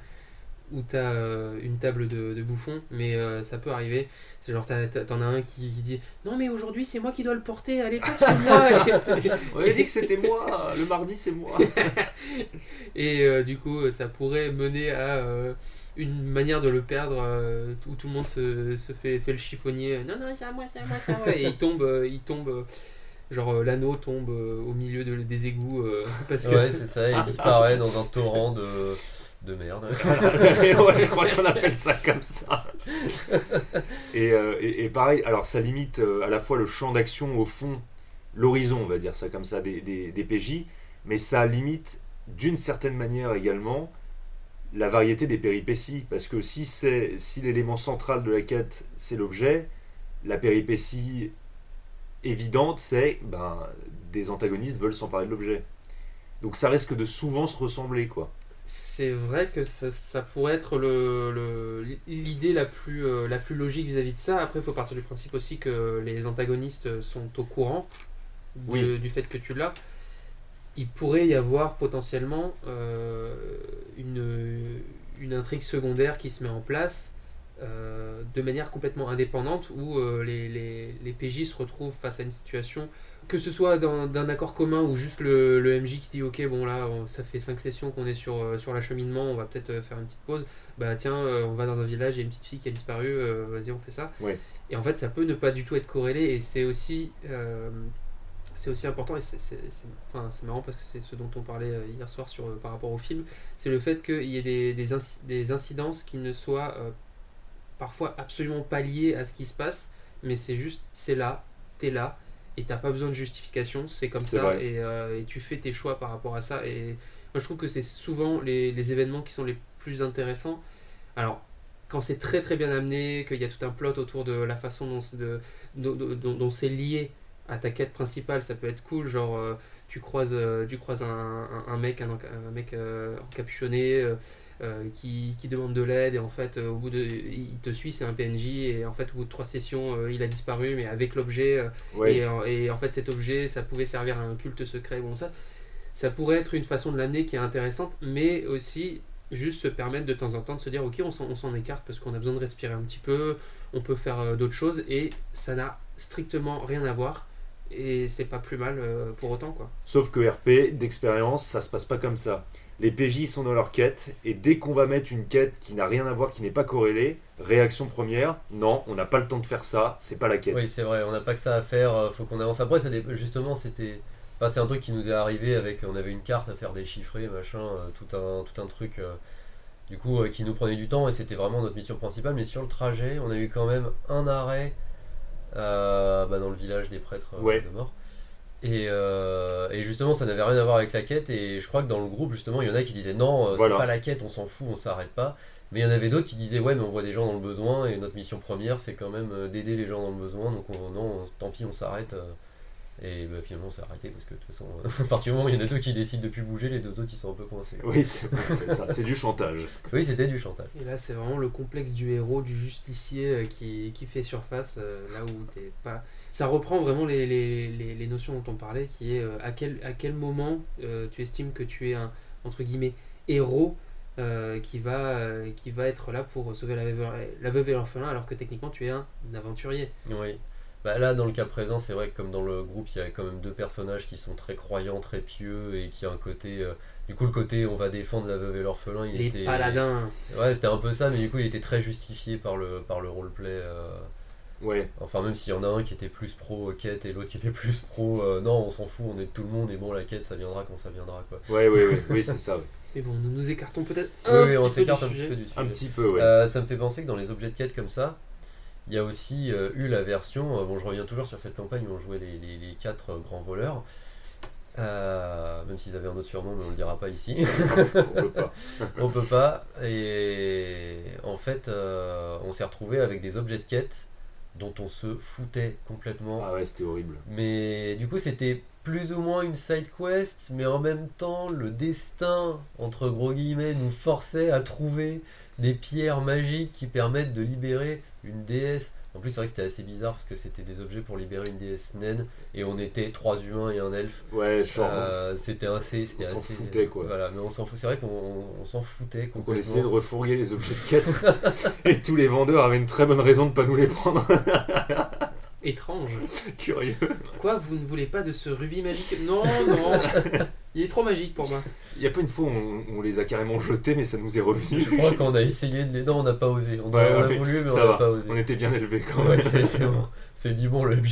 où t'as euh, une table de, de bouffon, mais euh, ça peut arriver. C'est genre t'en as un qui, qui dit non mais aujourd'hui c'est moi qui dois le porter, allez passe moi. On a dit que c'était moi, le mardi c'est moi. Et euh, du coup ça pourrait mener à euh, une manière de le perdre euh, où tout le monde se, se fait, fait le chiffonnier. Non non c'est à moi, c'est à moi, c'est à moi. Et il tombe, euh, il tombe. euh, Genre euh, l'anneau tombe euh, au milieu de- des égouts euh, parce que Ouais, c'est ça, il disparaît dans un torrent de, de merde. je crois qu'on appelle ça comme ça. Et, euh, pareil, alors ça limite euh, à la fois le champ d'action au fond, l'horizon, on va dire ça comme ça, des, PJ, mais ça limite d'une certaine manière également la variété des péripéties. Parce que si, si l'élément central de la quête, c'est l'objet, la péripétie évidente, c'est ben, des antagonistes veulent s'emparer de l'objet. Donc ça risque de souvent se ressembler, quoi. C'est vrai que ça, ça pourrait être le- le- l'idée la, plus, euh, la plus logique vis-à-vis de ça. Après, il faut partir du principe aussi que les antagonistes sont au courant de- Oui. du fait que tu l'as. Il pourrait y avoir potentiellement euh, une, une intrigue secondaire qui se met en place euh, de manière complètement indépendante où les, les, les PJ se retrouvent face à une situation que ce soit d'un accord commun ou juste le, le MJ qui dit ok bon là on- ça fait 5 sessions qu'on est sur, euh, sur l'acheminement on va peut-être euh, faire une petite pause. Bah tiens euh, on va dans un village il y a une petite fille qui a disparu vas-y on fait ça. Ouais. et en fait ça peut ne pas du tout être corrélé et c'est aussi c'est aussi important et c'est enfin, marrant parce que c'est ce dont on parlait hier soir sur, par rapport au film. C'est le fait qu'il y ait des, des, inci- des incidences qui ne soient parfois absolument pas liées à ce qui se passe mais c'est juste c'est là t'es là et t'as pas besoin de justification c'est comme ça et, euh, et tu fais tes choix par rapport à ça et moi je trouve que c'est souvent les, les événements qui sont les plus intéressants alors quand c'est très très bien amené qu'il y a tout un plot autour de la façon dont c'est de- dont- dont- dont c'est lié à ta quête principale, ça peut être cool. Genre, euh, tu croises, euh, tu croises un, un- un mec, un, un mec encapuchonné euh, qui, qui demande de l'aide et en fait, euh, au bout de, il te suit, c'est un PNJ et en fait, au bout de trois sessions, euh, il a disparu, mais avec l'objet. euh, Ouais. et, en- et en fait, cet objet, ça pouvait servir à un culte secret. Bon, ça, ça pourrait être une façon de l'amener qui est intéressante, mais aussi juste se permettre de temps en temps de se dire ok on s'en, on s'en écarte parce qu'on a besoin de respirer un petit peu on peut faire d'autres choses et ça n'a strictement rien à voir et c'est pas plus mal pour autant quoi Sauf que RP, d'expérience, ça se passe pas comme ça. Les PJ sont dans leur quête, et dès qu'on va mettre une quête qui n'a rien à voir, qui n'est pas corrélée, réaction première, non, on n'a pas le temps de faire ça, c'est pas la quête. Oui, c'est vrai, on n'a pas que ça à faire, euh, faut qu'on avance. Après, ça justement, c'était. Enfin, c'est un truc qui nous est arrivé avec. On avait une carte à faire déchiffrer, machin, euh, tout, un, tout un truc. euh, du coup, euh, qui nous prenait du temps et c'était vraiment notre mission principale. Mais sur le trajet, on a eu quand même un arrêt euh, bah, dans le village des prêtres Ouais. de mort. Et, euh, et justement, ça n'avait rien à voir avec la quête. Et je crois que dans le groupe, justement, il y en a qui disaient non, euh, Voilà. c'est pas la quête, on s'en fout, on s'arrête pas. Mais il y en avait d'autres qui disaient ouais, mais on voit des gens dans le besoin et notre mission première, c'est quand même euh, d'aider les gens dans le besoin. Donc on- non, on- tant pis, on s'arrête. Et bah, finalement, on s'est arrêté parce que de toute façon, à partir du moment où il y en a deux qui décident de plus bouger, les deux autres ils sont un peu coincés. Oui, c'est c'est ça, c'est du chantage. Oui, c'était du chantage. Et là, c'est vraiment le complexe du héros, du justicier euh, qui, qui fait surface, euh, là où t'es pas. Ça reprend vraiment les, les, les, les notions dont on parlait, qui est euh, à, quel, à quel moment euh, tu estimes que tu es un, entre guillemets, héros euh, qui, va, qui va être là pour sauver la veuve, la veuve et l'orphelin, alors que techniquement tu es un aventurier. Oui. Bah, là, dans le cas présent, c'est vrai que comme dans le groupe, il y a quand même deux personnages qui sont très croyants, très pieux et qui a un côté. du coup, le côté on va défendre la veuve et l'orphelin, il Les était. paladins. Ouais, c'était un peu ça, mais du coup, il était très justifié par le, par le roleplay. Euh, Ouais, Enfin, même s'il y en a un qui était plus pro euh, quête et l'autre qui était plus pro. euh, non, on s'en fout, on est de tout le monde et bon, la quête ça viendra quand ça viendra quoi. ouais, ouais, ouais, oui, c'est ça. ouais. Mais bon, nous nous écartons peut-être un oui, on petit peu du s'écarte un petit sujet. peu du sujet. Un petit peu, ouais. Euh, ça me fait penser que dans les objets de quête comme ça, il y a aussi euh, eu la version. euh, bon, je reviens toujours sur cette campagne où on jouait les, les, les quatre euh, grands voleurs. Euh, même s'ils avaient un autre surnom, mais on le dira pas ici. On peut pas. on peut pas. Et en fait, euh, on s'est retrouvé avec des objets de quête dont on se foutait complètement. Ah ouais, c'était horrible. Mais du coup, c'était plus ou moins une side quest, mais en même temps, le destin, entre gros guillemets, nous forçait à trouver des pierres magiques qui permettent de libérer une déesse. En plus, c'est vrai que c'était assez bizarre parce que c'était des objets pour libérer une déesse naine et on était trois humains et un elfe. Ouais, genre, Euh, c'était assez. c'était on s'en assez- foutait, quoi. Voilà, mais on s'en fout. C'est vrai qu'on on s'en foutait donc on essayait de refourguer les objets de quête. et tous les vendeurs avaient une très bonne raison de pas nous les prendre. Étrange. Curieux. Quoi, vous ne voulez pas de ce rubis magique? Non, non. Il est trop magique pour moi. Il y a pas une fois, on, on les a carrément jetés, mais ça nous est revenu. Je crois qu'on a essayé de les. Non, on n'a pas osé. On, Ouais, a, on a ouais, voulu, mais on n'a va. pas osé. On était bien élevés quand Ouais, même. c'est c'est bon. C'est dit bon, le nous,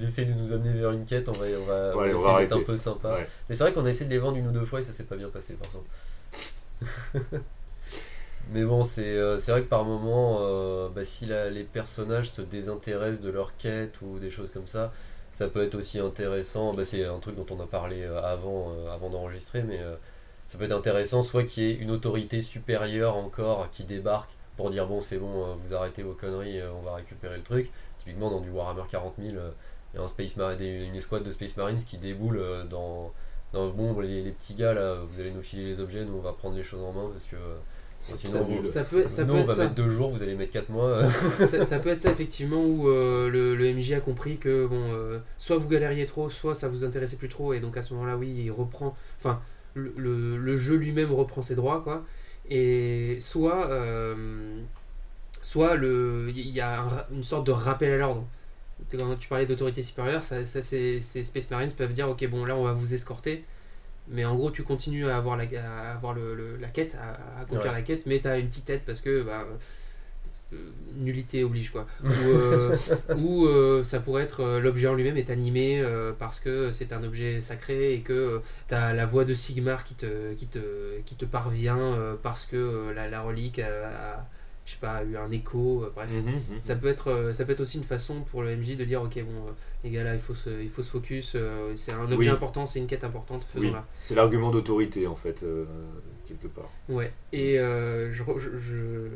il essaie de nous amener vers une quête, on va, on va, on va Ouais, on essayer va d'être un peu sympa. Ouais. Mais c'est vrai qu'on a essayé de les vendre une ou deux fois et ça s'est pas bien passé par contre. Mais bon, c'est euh, c'est vrai que par moment, euh, bah, si la- les personnages se désintéressent de leur quête ou des choses comme ça, ça peut être aussi intéressant. Bah, c'est un truc dont on a parlé euh, avant, euh, avant d'enregistrer, mais euh, ça peut être intéressant soit qu'il y ait une autorité supérieure encore qui débarque pour dire bon, c'est bon, vous arrêtez vos conneries, on va récupérer le truc. Typiquement, dans du Warhammer 40 000, euh, il y a un Space une escouade de Space Marines qui déboule dans, bon, les, les petits gars là, vous allez nous filer les objets, nous on va prendre les choses en main parce que sinon nul. vous- Ça peut, ça nous peut on être va ça. mettre deux jours, vous allez mettre quatre mois. euh. ça. ça peut être ça effectivement où euh, le, le MJ a compris que bon, euh, soit vous galériez trop, soit ça vous intéressait plus trop, et donc à ce moment-là, oui, il reprend. Enfin, le, le- le jeu lui-même reprend ses droits, quoi. Et soit, euh, soit le, il y a un une sorte de rappel à l'ordre. Quand tu parlais d'autorité supérieure, ça, ça, c'est, c'est Space Marines peuvent dire ok bon là on va vous escorter, mais en gros tu continues à avoir la, à avoir le, le- la quête, à, à accomplir Ouais. la quête, mais tu as une petite tête parce que bah, euh, nullité oblige quoi. Ou, euh, ou, euh, ça pourrait être l'objet en lui-même est animé parce que c'est un objet sacré et que tu as la voix de Sigmar qui te, qui te, qui te parvient parce que la, la relique a, je sais pas, eu un écho, euh, bref. Mhm, mhm. Ça peut, être, euh, ça peut être aussi une façon pour le MJ de dire ok bon euh, les gars là il faut se, il faut se focus c'est un objet Oui. important c'est une quête importante Oui, faisons-la c'est l'argument d'autorité en fait, quelque part. ouais et je, je,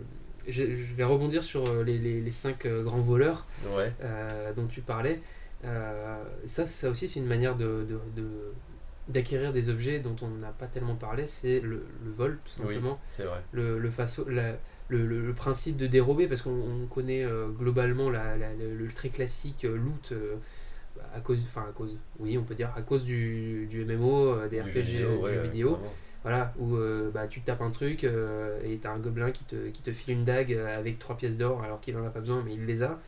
je, vais rebondir sur les, les, les cinq grands voleurs Ouais, euh, dont tu parlais Euh, ça ça aussi c'est une manière de, de, de- d'acquérir des objets dont on n'a pas tellement parlé c'est le, le vol tout Oui. simplement c'est vrai. le, le, façon, la- le, le- le principe de dérober, parce qu'on on connaît euh, globalement la, la- le, le très classique euh, loot euh, à cause, enfin à cause, oui, on peut dire à cause du, du MMO, des Du RPG, jeu du vidéo, ouais, ouais, vidéo, voilà, où bah, tu tapes un truc et t'as un gobelin qui te, qui te file une dague avec trois pièces d'or alors qu'il en a pas besoin, mais il les a.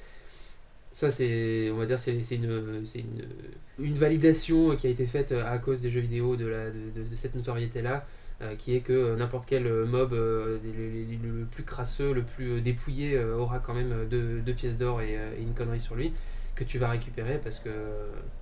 Ça, c'est, on va dire, c'est une, une, une validation qui a été faite à cause des jeux vidéo, de, la, de, de- de cette notoriété-là, qui est que n'importe quel mob, euh, le, le- plus crasseux, le plus dépouillé, euh, aura quand même deux, pièces d'or euh, et une connerie sur lui, que tu vas récupérer parce que.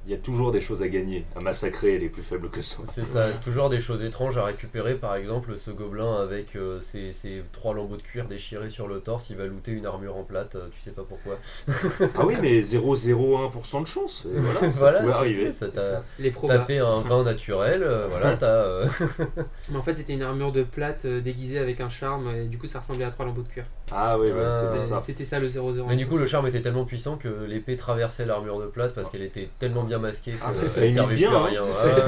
Il y a toujours des choses à gagner, à massacrer les plus faibles que soi. C'est ça, toujours des choses étranges à récupérer. Par exemple, ce gobelin avec euh, ses, ses trois lambeaux de cuir déchirés sur le torse, il va looter une armure en plate, euh, tu sais pas pourquoi. Ah oui, mais 0,01% de chance. et voilà, ça voilà, c'est arriver. ça t'a Les t'as fait un vin naturel, euh, voilà, t'as. euh, Mais en fait, c'était une armure de plate euh, déguisée avec un charme, et du coup, ça ressemblait à trois lambeaux de cuir. Ah oui, ouais, Ah, c'est pour C'est- ça. C'était ça le 001. Mais du coup, le charme était tellement puissant que l'épée traverse inversé l'armure de plate parce qu'elle était tellement bien masquée Ah, que mais ça elle servait bien, plus à hein. rien. Ah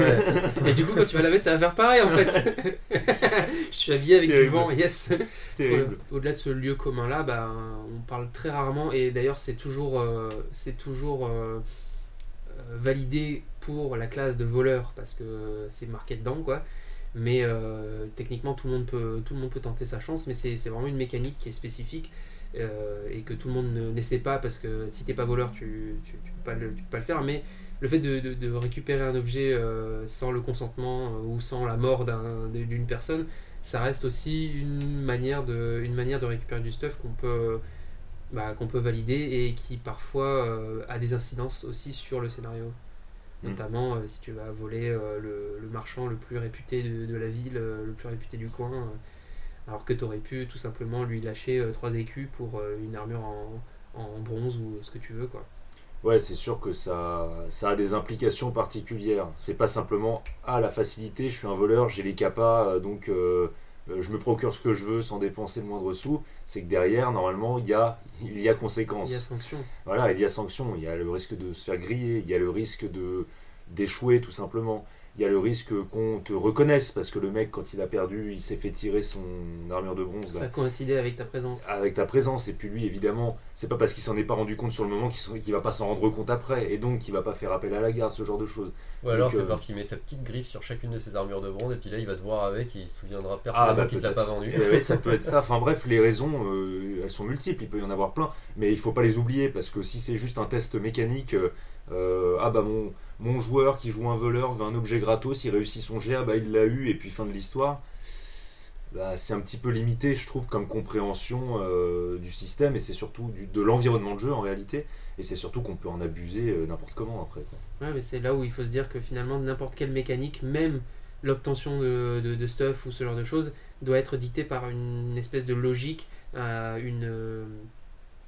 ouais. Et du coup, quand tu vas la mettre, ça va faire pareil en fait. je suis habillé avec Terrible. du vent, yes. Au-delà de ce lieu commun là, bah, on parle très rarement et d'ailleurs c'est toujours, euh, c'est toujours euh, euh, validé pour la classe de voleur parce que c'est marqué dedans quoi. Mais euh, techniquement tout le monde peut, tout le monde peut tenter sa chance, mais c'est vraiment une mécanique qui est spécifique euh, et que tout le monde ne- n'essaie pas parce que si t'es pas voleur tu, tu, peux pas le, tu peux pas le faire. Mais le fait de, de- récupérer un objet euh, sans le consentement ou sans la mort d'un- d'une personne, ça reste aussi une manière de, une manière de récupérer du stuff qu'on peut, bah, qu'on peut valider et qui parfois a des incidences aussi sur le scénario. Mm. Notamment euh, si tu vas voler euh, le, le marchand le plus réputé de, de la ville, euh, le plus réputé du coin, alors que tu aurais pu tout simplement lui lâcher 3 écus pour une armure en, en bronze ou ce que tu veux. quoi. Ouais, c'est sûr que ça, ça a des implications particulières. C'est pas simplement ah la facilité, je suis un voleur, j'ai les capas, donc euh, je me procure ce que je veux sans dépenser le moindre sou. C'est que derrière, normalement, il y a, il y a conséquence. Il y a sanction. Voilà, il y a sanction, il y a le risque de se faire griller, il y a le risque de d'échouer tout simplement. Il y a le risque qu'on te reconnaisse parce que le mec, quand il a perdu, il s'est fait tirer son armure de bronze là, Ça coïncidait avec ta présence. avec ta présence. Et puis lui, évidemment, c'est pas parce qu'il s'en est pas rendu compte sur le moment qu'il qu'il va pas s'en rendre compte après. Et donc, il va pas faire appel à la garde, ce genre de choses. Ou alors c'est euh, parce qu'il met sa petite griffe sur chacune de ses armures de bronze et puis là il va te voir avec et il se souviendra pertinemment Ah bah qu'il l'a pas vendu. Eh ouais, ça peut être ça. Enfin bref, les raisons, euh, elles sont multiples. Il peut y en avoir plein, mais il faut pas les oublier parce que si c'est juste un test mécanique, euh, euh, ah bah mon mon joueur qui joue un voleur veut un objet gratos, il réussit son jet, ah bah il l'a eu et puis fin de l'histoire. Bah, c'est un petit peu limité, je trouve, comme compréhension euh, du système et c'est surtout de l'environnement de jeu en réalité. Et c'est surtout qu'on peut en abuser euh, n'importe comment après. Ouais, mais c'est là où il faut se dire que finalement, n'importe quelle mécanique, même l'obtention de, de- stuff ou ce genre de choses, doit être dictée par une espèce de logique, une,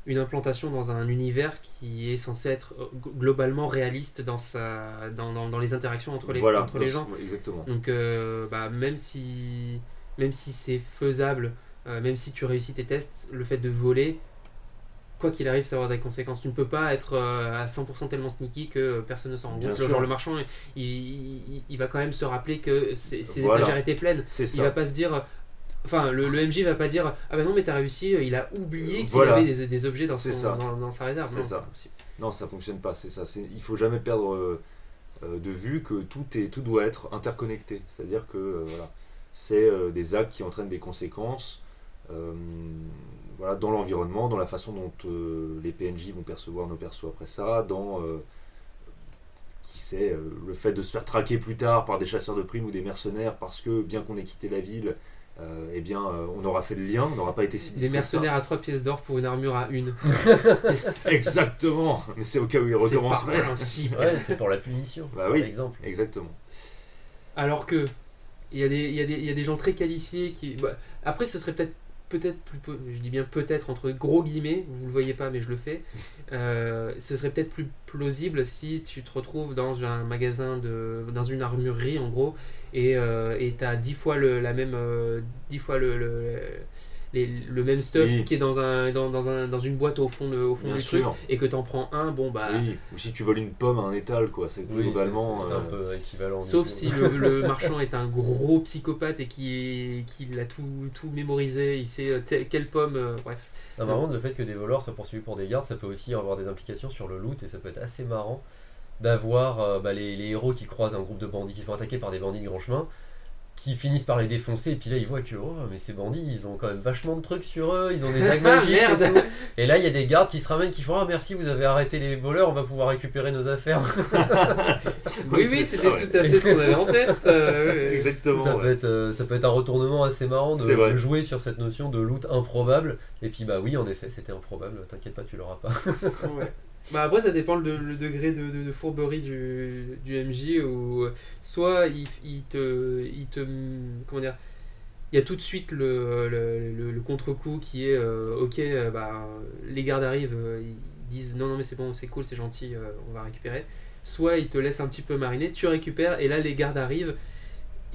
une implantation dans un univers qui est censé être euh, globalement réaliste dans, sa, dans, dans- dans les interactions entre les, voilà, entre les gens. exactement. Donc, euh, bah, même si, même si c'est faisable, euh, même si tu réussis tes tests, le fait de voler, quoi qu'il arrive, ça avoir des conséquences. Tu ne peux pas être euh, à 100% tellement sneaky que personne ne s'en rend compte. Genre, le marchand, il, il- il va quand même se rappeler que ses, ses Voilà. étagères étaient pleines. Il va pas se dire. Enfin, le, le MJ va pas dire Ah bah non, mais t'as réussi, il a oublié qu'il Voilà. avait des, des objets dans, C'est son- ça. dans, dans sa réserve. C'est Non, ça. Non, ça fonctionne pas, c'est ça. Il faut jamais perdre euh, euh, de vue que tout, est, tout doit être interconnecté. C'est-à-dire que euh, voilà, c'est euh, des actes qui entraînent des conséquences voilà, dans l'environnement, dans la façon dont les PNJ vont percevoir nos persos après ça, dans qui sait, euh, le fait de se faire traquer plus tard par des chasseurs de primes ou des mercenaires parce que bien qu'on ait quitté la ville, euh, eh bien euh, on aura fait le lien, on n'aura pas été si Des ça. mercenaires à 3 pièces d'or pour une armure à une. Exactement, mais c'est au cas où ils C'est par recommenceraient. principe. Ouais, c'est pour la punition, Bah par oui. exemple. Exactement. Alors que il y, a des, il, y a des, il y a des gens très qualifiés qui. bah, après, ce serait peut-être peut-être plus je dis bien peut-être entre gros guillemets, vous le voyez pas mais je le fais. Euh, ce serait peut-être plus plausible si tu te retrouves dans un magasin de dans une armurerie en gros et euh, t'as dix fois le la même euh, dix fois le les- le même stuff Oui. qui est dans un dans, dans un dans une boîte au fond de, au fond Bien du sûr. truc et que t'en prends un bon bah Oui, ou si tu voles une pomme à un étal, quoi. C'est Oui, globalement. c'est- c'est un euh, peu équivalent. Sauf si le, le marchand est un gros psychopathe et qui, qui l'a tout, tout mémorisé, il sait euh, quelle pomme, euh, bref. Non, par contre, le fait que des voleurs soient poursuivis pour des gardes, ça peut aussi avoir des implications sur le loot et ça peut être assez marrant d'avoir euh, bah, les, les héros qui croisent un groupe de bandits qui se font attaquer par des bandits de grand chemin qui finissent par les défoncer et puis là ils voient que oh mais ces bandits ils ont quand même vachement de trucs sur eux ils ont des dagues Ah, magiques et tout. et là il y a des gardes qui se ramènent qui font ah merci vous avez arrêté les voleurs on va pouvoir récupérer nos affaires Oui, oui, c'est c'était ouais. tout à fait ce qu'on avait en tête. euh. Exactement. ça, ouais. peut être, euh, ça peut être un retournement assez marrant de, jouer sur cette notion de loot improbable et puis bah oui en effet c'était improbable t'inquiète pas tu l'auras pas Ouais. Bah après ça dépend le, degré de, fourberie du, du MJ ou soit il, te il te comment dire il y a tout de suite le, le, contre-coup qui est euh, ok euh, bah les gardes arrivent euh, ils disent non non mais c'est bon c'est cool c'est gentil euh, on va récupérer. Soit il te laisse un petit peu mariner tu récupères et là les gardes arrivent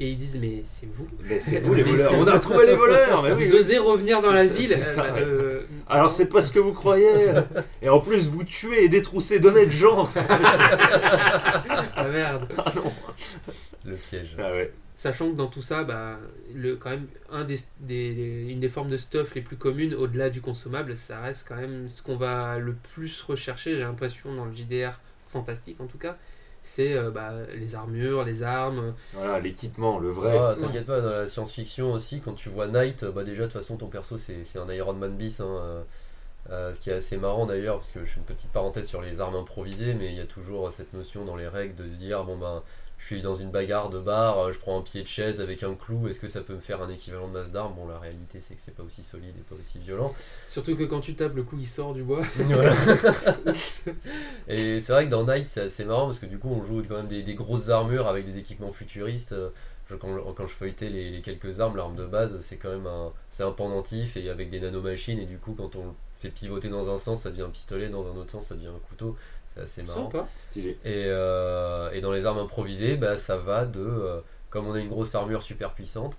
Et ils disent mais c'est vous Mais c'est vous les Mais voleurs. c'est- On a retrouvé les voleurs. Mais oui, Vous oui. osez revenir dans C'est la ça, ville c'est ça, Euh, ouais. euh, Alors c'est pas ce que vous croyez. Et en plus vous tuez et détroussez d'honnêtes gens. Ah merde Le piège. Ah ouais. Sachant que dans tout ça, bah, le, quand même, un des, des- une des formes de stuff les plus communes, au-delà du consommable, ça reste quand même ce qu'on va le plus rechercher, j'ai l'impression, dans le JDR fantastique en tout cas, c'est euh, bah, les armures, les armes. Voilà l'équipement, le vrai. Ah, T'inquiète pas, dans la science-fiction aussi, quand tu vois Knight, bah déjà de toute façon ton perso c'est c'est un Iron Man bis. hein, euh, euh, ce qui est assez marrant d'ailleurs, parce que je fais une petite parenthèse sur les armes improvisées, mais il y a toujours cette notion dans les règles de se dire bon ben je suis dans une bagarre de bar, euh, je prends un pied de chaise avec un clou, est-ce que ça peut me faire un équivalent de masse d'armes? Bon la réalité c'est que c'est pas aussi solide et pas aussi violent. Surtout que quand tu tapes, le coup il sort du bois. Voilà. Et c'est vrai que dans Night, c'est assez marrant parce que du coup, on joue quand même des, des grosses armures avec des équipements futuristes. Je- quand, quand je feuilletais les, les quelques armes, l'arme de base, c'est quand même un, c'est un pendentif et avec des nanomachines. Et du coup, quand on le fait pivoter dans un sens, ça devient un pistolet, dans un autre sens, ça devient un couteau. C'est assez marrant. Sympa. Stylé. Et, euh, et dans les armes improvisées, bah, ça va de. euh, comme on a une grosse armure super puissante,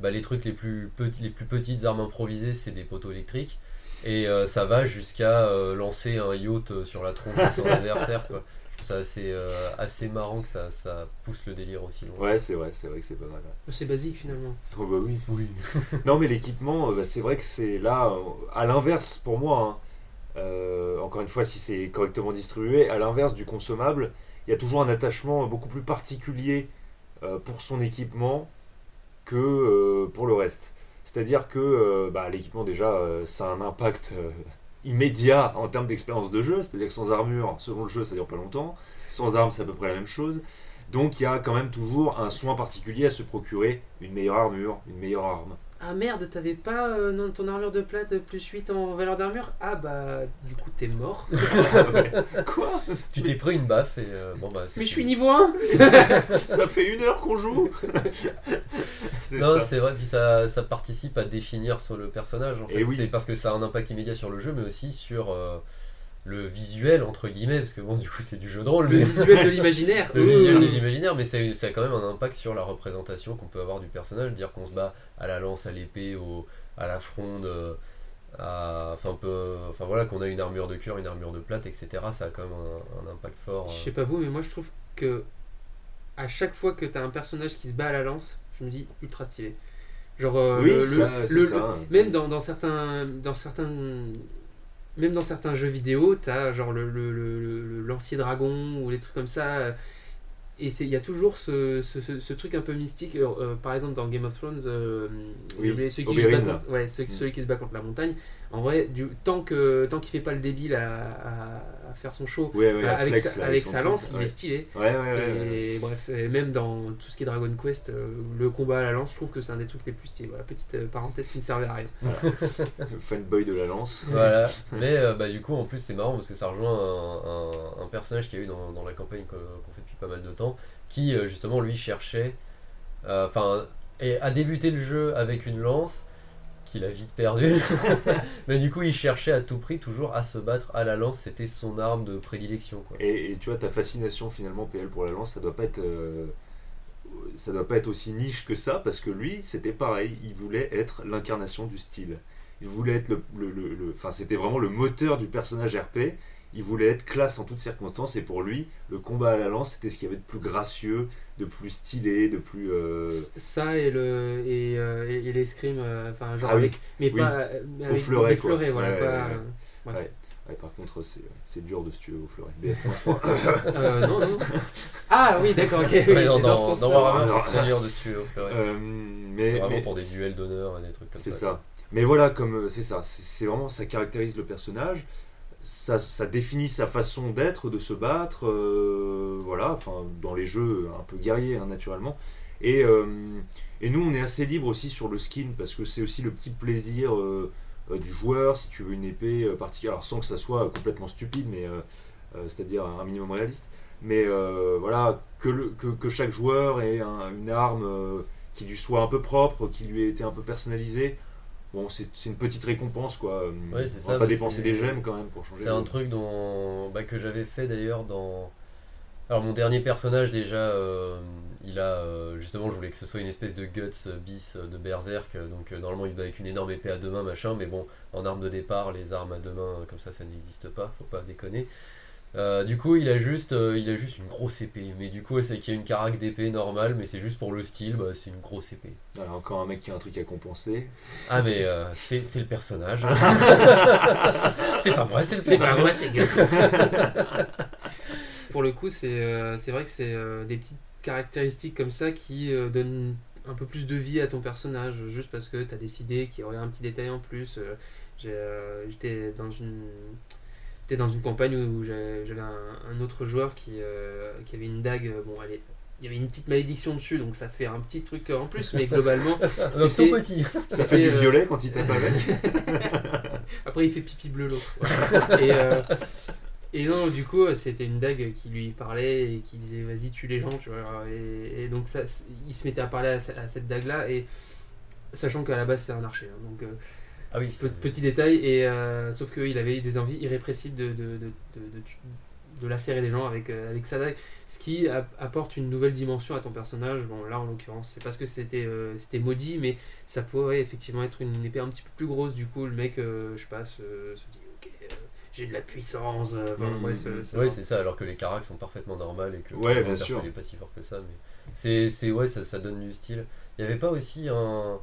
bah, les trucs les plus, petits, les plus petites armes improvisées, c'est des poteaux électriques. Et euh, ça va jusqu'à euh, lancer un yacht sur la tronche de son adversaire. Quoi. Je trouve ça assez, euh, assez marrant que ça, ça pousse le délire aussi loin. Ouais c'est vrai, c'est vrai que c'est pas mal. ouais. C'est basique finalement. Oh bah oui. Oui. Non mais l'équipement, bah, c'est vrai que c'est là, euh, à l'inverse pour moi, hein, euh, encore une fois si c'est correctement distribué, à l'inverse du consommable, il y a toujours un attachement beaucoup plus particulier euh, pour son équipement que euh, pour le reste. C'est-à-dire que bah, l'équipement déjà, ça a un impact immédiat en termes d'expérience de jeu, c'est-à-dire que sans armure, selon le jeu, ça dure pas longtemps, sans arme, c'est à peu près la même chose. Donc il y a quand même toujours un soin particulier à se procurer une meilleure armure, une meilleure arme. Ah merde, t'avais pas euh, non, ton armure de plate plus 8 en valeur d'armure? Ah bah du coup t'es mort. Quoi? Tu t'es pris une baffe et euh, bon bah. c'est Mais je suis fini. niveau 1 Ça fait une heure qu'on joue C'est Non, ça. c'est vrai, puis ça, ça participe à définir sur le personnage. En fait. Et oui. C'est parce que ça a un impact immédiat sur le jeu, mais aussi sur euh, le visuel, entre guillemets, parce que bon, du coup, c'est du jeu de rôle, Le mais. visuel de l'imaginaire. Le visuel de l'imaginaire, mais ça, a- ça a quand même un impact sur la représentation qu'on peut avoir du personnage, dire qu'on se bat à la lance, à l'épée, au, à la fronde, euh, à, enfin, un peu, enfin voilà, qu'on a une armure de cuir, une armure de plate, etc. Ça a quand même un, un impact fort. Je euh. sais pas vous, mais moi je trouve que à chaque fois que t'as un personnage qui se bat à la lance, je me dis ultra stylé. Genre euh, Oui, le- ça, le- ça. même dans, dans certains dans certains même dans certains jeux vidéo, t'as genre le, le, le- le- le lancier dragon ou les trucs comme ça. Euh, Et c'est- il y a toujours ce, ce, ce- ce truc un peu mystique. Euh, euh, par exemple, dans Game of Thrones, euh, Oui, j'ai oublié, celui, qui se bat contre, ouais, celui, celui qui se bat contre la montagne. En vrai, du, tant que tant qu'il fait pas le débile à, à- à faire son show Ouais, ouais, à avec, flex, sa, là, avec son sa truc, lance, il ouais. est stylé. Ouais, ouais, ouais. ouais. Et bref, et même dans tout ce qui est Dragon Quest, euh, le combat à la lance, je trouve que c'est un des trucs les plus stylés. Voilà, petite euh, parenthèse qui ne servait à rien. Le fanboy de la lance. Voilà, mais euh, bah, du coup, en plus, c'est marrant parce que ça rejoint un, un- un personnage qu'il y a eu dans, dans la campagne qu'on pas mal de temps, qui euh, justement lui cherchait, euh, enfin, et a débuté le jeu avec une lance qu'il a vite perdu, mais du coup, il cherchait à tout prix toujours à se battre à la lance, c'était son arme de prédilection. Quoi. Et, tu vois, ta fascination finalement, PL pour la lance, ça doit pas être. euh, ça doit pas être aussi niche que ça, parce que lui, c'était pareil, il voulait être l'incarnation du style. Il voulait être le. le- le- le- Enfin, c'était vraiment le moteur du personnage RP. Il voulait être classe en toutes circonstances, et pour lui, le combat à la lance, c'était ce qu'il y avait de plus gracieux, de plus stylé, de plus. euh, Ça et le et, euh, et, et l'escrime, euh, enfin genre Ah oui, avec, mais oui. pas euh, mais avec fleuret, des quoi. fleurets, voilà, Ouais, pas. ouais, ouais. euh, bref. Ouais. Ouais, par contre, c'est c'est dur de se tuer au fleuret. BF Euh, non, non. Ah oui, d'accord, ok. oui, dans, dans. Warhammer, c'est très dur de se tuer au fleuret. Euh, c'est mais, vraiment mais- pour des duels d'honneur et des trucs comme C'est ça. ça. Mais voilà, comme c'est ça, c'est c'est vraiment ça caractérise le personnage. Ça, définit sa façon d'être, de se battre, euh, voilà, enfin dans les jeux un peu guerriers hein, naturellement. Et, euh, et nous, on est assez libre aussi sur le skin parce que c'est aussi le petit plaisir euh, du joueur si tu veux une épée particulière, sans que ça soit complètement stupide, mais c'est-à-dire un minimum réaliste. Mais voilà, que, chaque joueur ait un- une arme qui lui soit un peu propre, qui lui ait été un peu personnalisée. Bon, c'est une petite récompense quoi. Ouais, c'est on ça, va pas dépenser des gemmes quand même pour changer. C'est un truc dont, bah, que j'avais fait d'ailleurs dans, Alors mon dernier personnage déjà, euh, il a euh, justement, je voulais que ce soit une espèce de guts euh, bis euh, de berserk, euh, donc euh, normalement il se bat avec une énorme épée à deux mains machin, mais bon, en arme de départ, les armes à deux mains euh, comme ça, ça n'existe pas, faut pas déconner. Euh, du coup, il a juste, euh, il a juste une grosse épée, mais du coup, c'est qu'il y a une carac d'épée normale, mais c'est juste pour le style, bah, c'est une grosse épée. Voilà, encore un mec qui a un truc à compenser. Ah mais euh, c'est le personnage. c'est pas moi, c'est pas moi, c'est Guts. Pour le coup, c'est euh, c'est vrai que c'est euh, des petites caractéristiques comme ça qui euh, donnent un peu plus de vie à ton personnage, juste parce que tu as décidé qu'il y aurait un petit détail en plus. Euh, j'ai, euh, J'étais dans une. J'étais dans une campagne où j'avais un, un autre joueur qui, euh, qui avait une dague. euh, Bon, allez, il y avait une petite malédiction dessus, donc ça fait un petit truc en plus, mais globalement, C'était- tout petit. Ça fait du euh, violet quand il tape avec. Après, il fait pipi bleu l'autre. Voilà. et, euh, et non, du coup, c'était une dague qui lui parlait et qui disait vas-y, tue les gens, tu vois. Et, et donc, ça, il se mettait à parler à, ce- à cette dague-là, et sachant qu'à la base, c'est un archer. hein. donc, euh, Ah oui, pe- petit détail, et euh, sauf qu'il avait des envies irrépressibles de, de, de, de, de lacérer des gens avec, euh, avec sa dague, ce qui a- apporte une nouvelle dimension à ton personnage. Bon, là en l'occurrence, c'est parce que c'était euh, c'était maudit, mais ça pourrait effectivement être une épée un petit peu plus grosse. Du coup, le mec, euh, je sais pas, se, se dit ok, euh, j'ai de la puissance. euh, enfin, euh, ça Oui, va. c'est ça, alors que les caracs sont parfaitement normales et que Ouais, le bien sûr. il est pas si fort que ça. Mais c'est, c'est ouais, ça, ça donne du style. Il n'y avait pas aussi un,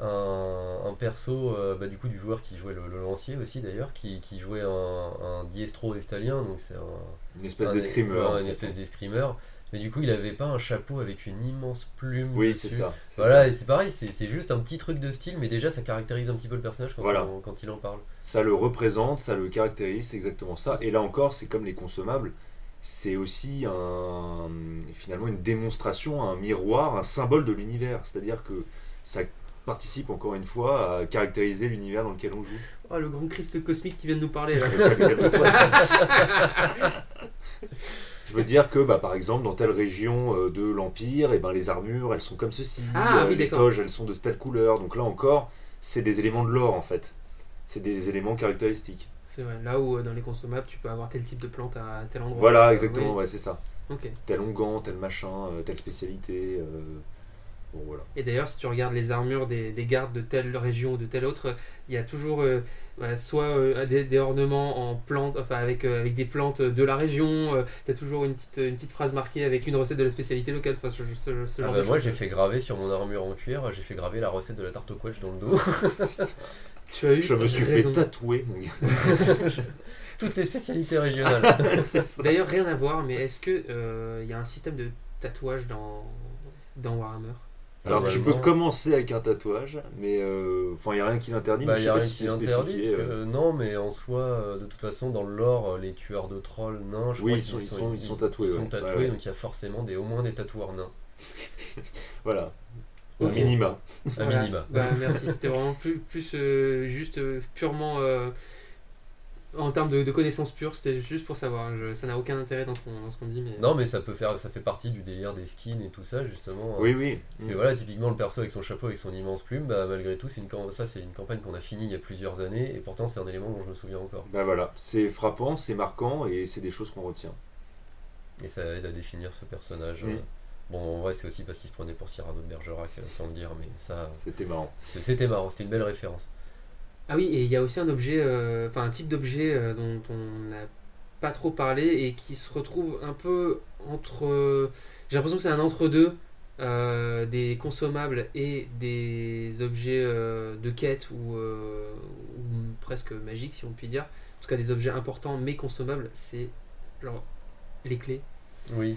un, un perso euh, bah, du coup du joueur qui jouait le, le lancier aussi d'ailleurs, qui, qui jouait un, un diestro estalien, donc c'est un, Une espèce d'escrimeur. une espèce d'escrimeur. Mais du coup, il avait pas un chapeau avec une immense plume. Oui, c'est ça. c'est Voilà, ça. et c'est pareil, c'est, c'est juste un petit truc de style, mais déjà ça caractérise un petit peu le personnage quand, Voilà. on- quand il en parle. Ça le représente, ça le caractérise, c'est exactement ça. Et là encore, c'est comme les consommables, c'est aussi un, finalement une démonstration, un miroir, un symbole de l'univers. C'est-à-dire que ça participe encore une fois à caractériser l'univers dans lequel on joue. Oh, le grand Christ cosmique qui vient de nous parler là. Je veux dire que, bah, par exemple, dans telle région euh, de l'Empire, et ben, les armures, elles sont comme ceci. Ah, euh, oui, les toges, elles sont de telle couleur. Donc là encore, c'est des éléments de l'or, en fait. C'est des éléments caractéristiques. C'est vrai, là où euh, dans les consommables, tu peux avoir tel type de plante à tel endroit. Voilà, exactement, oui. ouais, c'est ça. Ok. Tel onguent, tel machin, telle spécialité. euh, Bon, voilà. Et d'ailleurs, si tu regardes les armures des, des gardes de telle région ou de telle autre, il y a toujours euh, soit euh, des, des ornements en plantes, enfin avec, euh, avec des plantes de la région. tu as toujours une petite, une petite phrase marquée avec une recette de la spécialité locale. Enfin, ce, ce- ce Ah genre bah de moi j'ai fait graver sur mon armure en cuir, j'ai fait graver la recette de la tarte au quetch dans le dos. Tu as eu Je me suis raison. fait tatouer, mon gars. Toutes les spécialités régionales. D'ailleurs, rien à voir, mais est-ce que euh, il y a un système de tatouage dans, dans Warhammer? Alors, tu peux commencer avec un tatouage, mais euh, enfin, il n'y a rien qui l'interdit, Bah, mais y a rien si qui parce que, euh. euh, non, mais en soi, euh, de toute façon, dans le lore, les tueurs de trolls nains, je Oui, crois ils sont- ils sont- ils sont tatoués, Ils sont ouais. tatoués, Ouais, ouais. donc il y a forcément des, au moins des tatoueurs nains. Voilà, au minima. À Voilà. minima. Bah, merci, c'était vraiment plus, plus euh, juste euh, purement euh, en termes de, de connaissances pures, c'était juste pour savoir. Je- ça n'a aucun intérêt dans ce qu'on dans ce qu'on dit, mais Non, mais ça peut faire, ça fait partie du délire des skins et tout ça, justement. Oui, oui. Parce que voilà, typiquement le perso avec son chapeau, avec son immense plume, bah, malgré tout, c'est une, cam- ça c'est une campagne qu'on a finie il y a plusieurs années, et pourtant c'est un élément dont je me souviens encore. Bah voilà, c'est frappant, c'est marquant et c'est des choses qu'on retient. Et ça aide à définir ce personnage. Mm. euh. Bon, en vrai, c'est aussi parce qu'il se prenait pour Cyrano de Bergerac, euh, sans le dire, mais ça, C'était marrant. c'est- c'était marrant, c'était une belle référence. Ah oui, et il y a aussi un objet, euh, enfin un type d'objet euh, dont on n'a pas trop parlé et qui se retrouve un peu entre. J'ai l'impression que c'est un entre-deux euh, des consommables et des objets de quête ou, ou presque magiques, si on peut dire. En tout cas, des objets importants mais consommables, c'est genre les clés. Oui.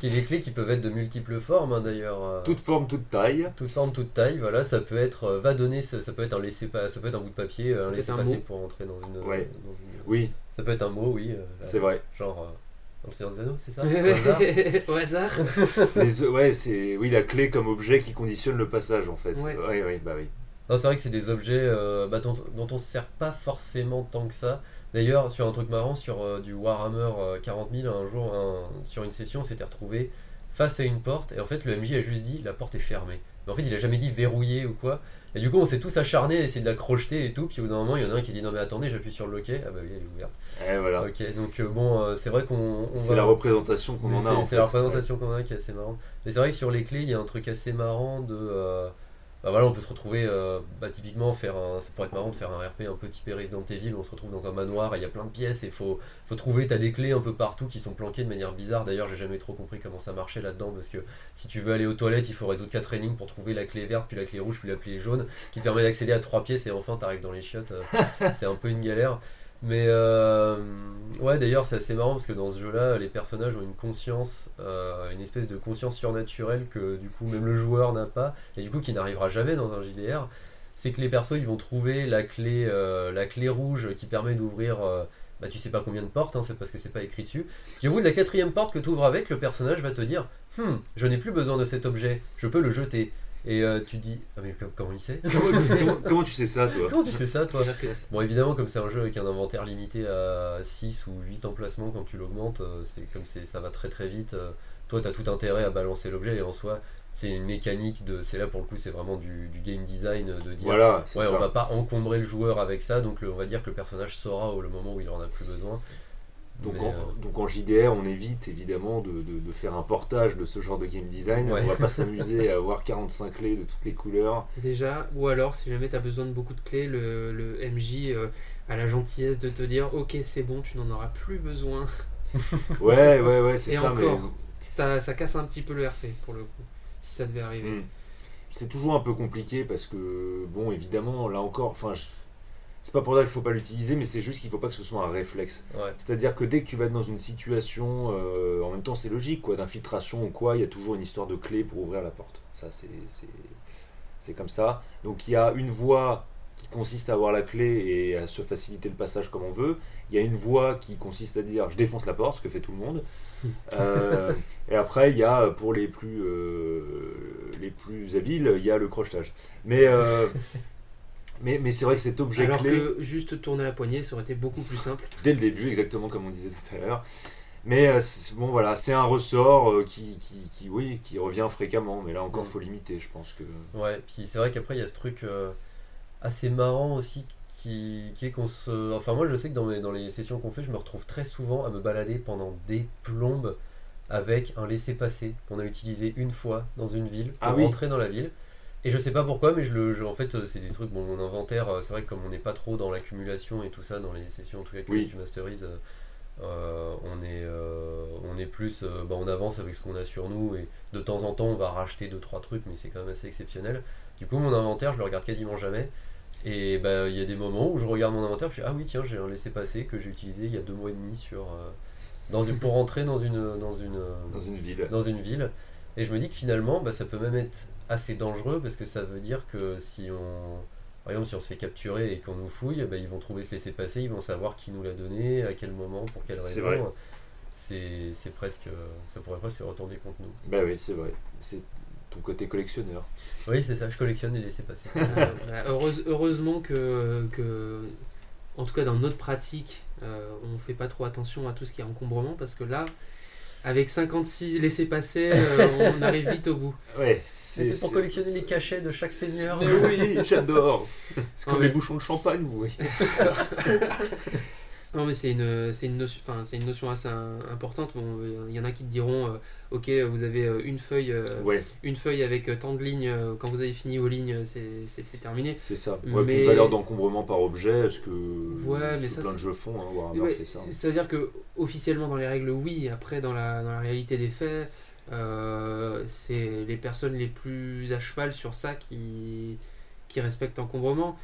Qui les clés qui peuvent être de multiples formes, hein, d'ailleurs. euh. Toute forme, toute taille. toute forme, toute taille, voilà, ça peut être euh, va donner, ça, ça peut être un laisser pas, ça peut être un bout de papier, euh, Ça un laisser passer mot. pour entrer dans une, Ouais. dans une- Oui, ça peut être un mot, oui, euh, c'est vrai. genre euh, dans le Seigneur des Anneaux, c'est ça? Au hasard? Au hasard. Les, ouais, c'est oui la clé comme objet qui conditionne le passage en fait. Ouais. ouais, ouais, bah oui. Non, c'est vrai que c'est des objets euh, bah, dont, dont on se sert pas forcément tant que ça. D'ailleurs, sur un truc marrant, sur euh, du Warhammer euh, 40 000, un jour, un- sur une session, on s'était retrouvé face à une porte, et en fait, le MJ a juste dit la porte est fermée. Mais en fait, il a jamais dit verrouiller ou quoi. Et du coup, on s'est tous acharnés à essayer de la crocheter et tout. Puis au bout d'un moment, il y en a un qui dit non, mais attendez, j'appuie sur le loquet. Ah bah oui, elle est ouverte. Et voilà. Ok, donc euh, bon, euh, c'est vrai qu'on. on C'est va- la représentation qu'on en a. C'est fait. la représentation qu'on a qui est assez marrante. Mais c'est vrai que sur les clés, il y a un truc assez marrant de. euh, bah voilà, on peut se retrouver, euh, bah, typiquement, faire un, ça pourrait être marrant de faire un RP un peu typé Resident Evil où on se retrouve dans un manoir et il y a plein de pièces et il faut, faut trouver, t'as des clés un peu partout qui sont planquées de manière bizarre. D'ailleurs, j'ai jamais trop compris comment ça marchait là-dedans parce que si tu veux aller aux toilettes, il faut résoudre 4 énigmes pour trouver la clé verte, puis la clé rouge, puis la clé jaune qui te permet d'accéder à trois pièces et enfin t'arrives dans les chiottes. euh, c'est un peu une galère. Mais euh, ouais, d'ailleurs, c'est assez marrant parce que dans ce jeu-là, les personnages ont une conscience, euh, une espèce de conscience surnaturelle que du coup même le joueur n'a pas et du coup qui n'arrivera jamais dans un JDR. C'est que les persos ils vont trouver la clé, euh, rouge qui permet d'ouvrir. bah, tu sais pas combien de portes, hein, c'est parce que c'est pas écrit dessus. Puis au bout de la quatrième porte que tu ouvres avec, le personnage va te dire Hmm, je n'ai plus besoin de cet objet, je peux le jeter. Et euh, tu dis Ah, mais com- comment il sait? Comment, tu sais ça, toi? Comment tu sais ça, toi? Bon, évidemment, comme c'est un jeu avec un inventaire limité à 6 ou 8 emplacements quand tu l'augmentes, euh, c'est comme c'est, ça va très très vite. euh, toi, tu as tout intérêt à balancer l'objet et en soi, c'est une mécanique de. C'est là pour le coup, c'est vraiment du, du game design euh, de dire Voilà, c'est Ouais, ça. on va pas encombrer le joueur avec ça, donc le- on va dire que le personnage saura au le moment où il en a plus besoin. Donc, Mais, en, euh, donc en JDR, on évite évidemment de, de- de faire un portage de ce genre de game design. Ouais. On va pas s'amuser à avoir 45 clés de toutes les couleurs. Déjà, ou alors, si jamais tu as besoin de beaucoup de clés, le, le MJ euh, a la gentillesse de te dire Ok, c'est bon, tu n'en auras plus besoin. Ouais, ouais, ouais, c'est Et ça. encore. Mais Ça, ça casse un petit peu le RP pour le coup, si ça devait arriver. Hmm. c'est toujours un peu compliqué parce que, bon, évidemment, là encore, enfin, je- c'est pas pour dire qu'il faut pas l'utiliser, mais c'est juste qu'il faut pas que ce soit un réflexe. ouais. C'est-à-dire que dès que tu vas être dans une situation, euh, en même temps c'est logique, quoi, d'infiltration ou quoi, il y a toujours une histoire de clé pour ouvrir la porte. Ça, c'est, c'est, c'est comme ça. Donc il y a une voie qui consiste à avoir la clé et à se faciliter le passage comme on veut. Il y a une voie qui consiste à dire je défonce la porte, ce que fait tout le monde. Euh, et après, il y a pour les plus, euh, les plus habiles, il y a le crochetage. Mais, mais, mais c'est vrai que cet objet Alors clé que juste tourner la poignée, ça aurait été beaucoup plus simple. dès le début, exactement comme on disait tout à l'heure. Mais euh, bon, voilà, c'est un ressort euh, qui, qui, qui, oui, qui revient fréquemment, mais là encore, Mm. faut limiter, je pense que. Ouais, puis c'est vrai qu'après il y a ce truc euh, assez marrant aussi qui, qui est qu'on se. Enfin, moi je sais que dans, mes, dans les sessions qu'on fait, je me retrouve très souvent à me balader pendant des plombes avec un laissez-passer qu'on a utilisé une fois dans une ville pour Ah oui. rentrer dans la ville. Et je sais pas pourquoi, mais je le, je- en fait, euh, c'est des trucs, bon, mon inventaire, euh, c'est vrai que comme on n'est pas trop dans l'accumulation et tout ça, dans les sessions, en tout cas, que Oui. tu masterises, euh, on, est, euh, on est plus, euh, bah, on avance avec ce qu'on a sur nous et de temps en temps on va racheter 2-3 trucs, mais c'est quand même assez exceptionnel. Du coup, mon inventaire, je le regarde quasiment jamais. Et bah, il y a des moments où je regarde mon inventaire, je fais Ah oui, tiens, j'ai un laissez-passer que j'ai utilisé il y a deux mois et demi sur, dans une, pour rentrer dans une, dans, une, Dans une ville. dans une ville. Et je me dis que finalement, bah, ça peut même être assez dangereux parce que ça veut dire que si on. Par exemple, si on se fait capturer et qu'on nous fouille, bah, ils vont trouver ce laisser-passer, ils vont savoir qui nous l'a donné, à quel moment, pour quelle C'est raison. vrai. C'est c'est presque. Ça pourrait presque se retourner contre nous. Bah oui, c'est vrai. C'est ton côté collectionneur. Oui, c'est ça, je collectionne les laissez-passer. Euh, bah, heureuse- heureusement que, que, en tout cas dans notre pratique, euh, on fait pas trop attention à tout ce qui est encombrement parce que là, avec 56 laissés-passer, euh, on arrive vite au bout. Ouais, C'est pour collectionner les cachets de chaque seigneur. Mais oui, j'adore. C'est comme ouais. les bouchons de champagne, vous voyez. Non, mais c'est une, c'est une, notion, enfin, c'est une notion assez importante. Bon, il y en a qui te diront euh, Ok, vous avez euh, une feuille, euh, Ouais, une feuille avec tant de lignes. Quand vous avez fini aux lignes, c'est, terminé. c'est ça. Ouais, Mais- une valeur d'encombrement par objet, ce que, Ouais, ce mais que ça, plein de jeux font. Hein, Warhammer Ouais, fait ça. Ça veut dire que officiellement dans les règles, oui. Après, dans la, dans la réalité des faits, euh, c'est les personnes les plus à cheval sur ça qui, qui respectent l'encombrement.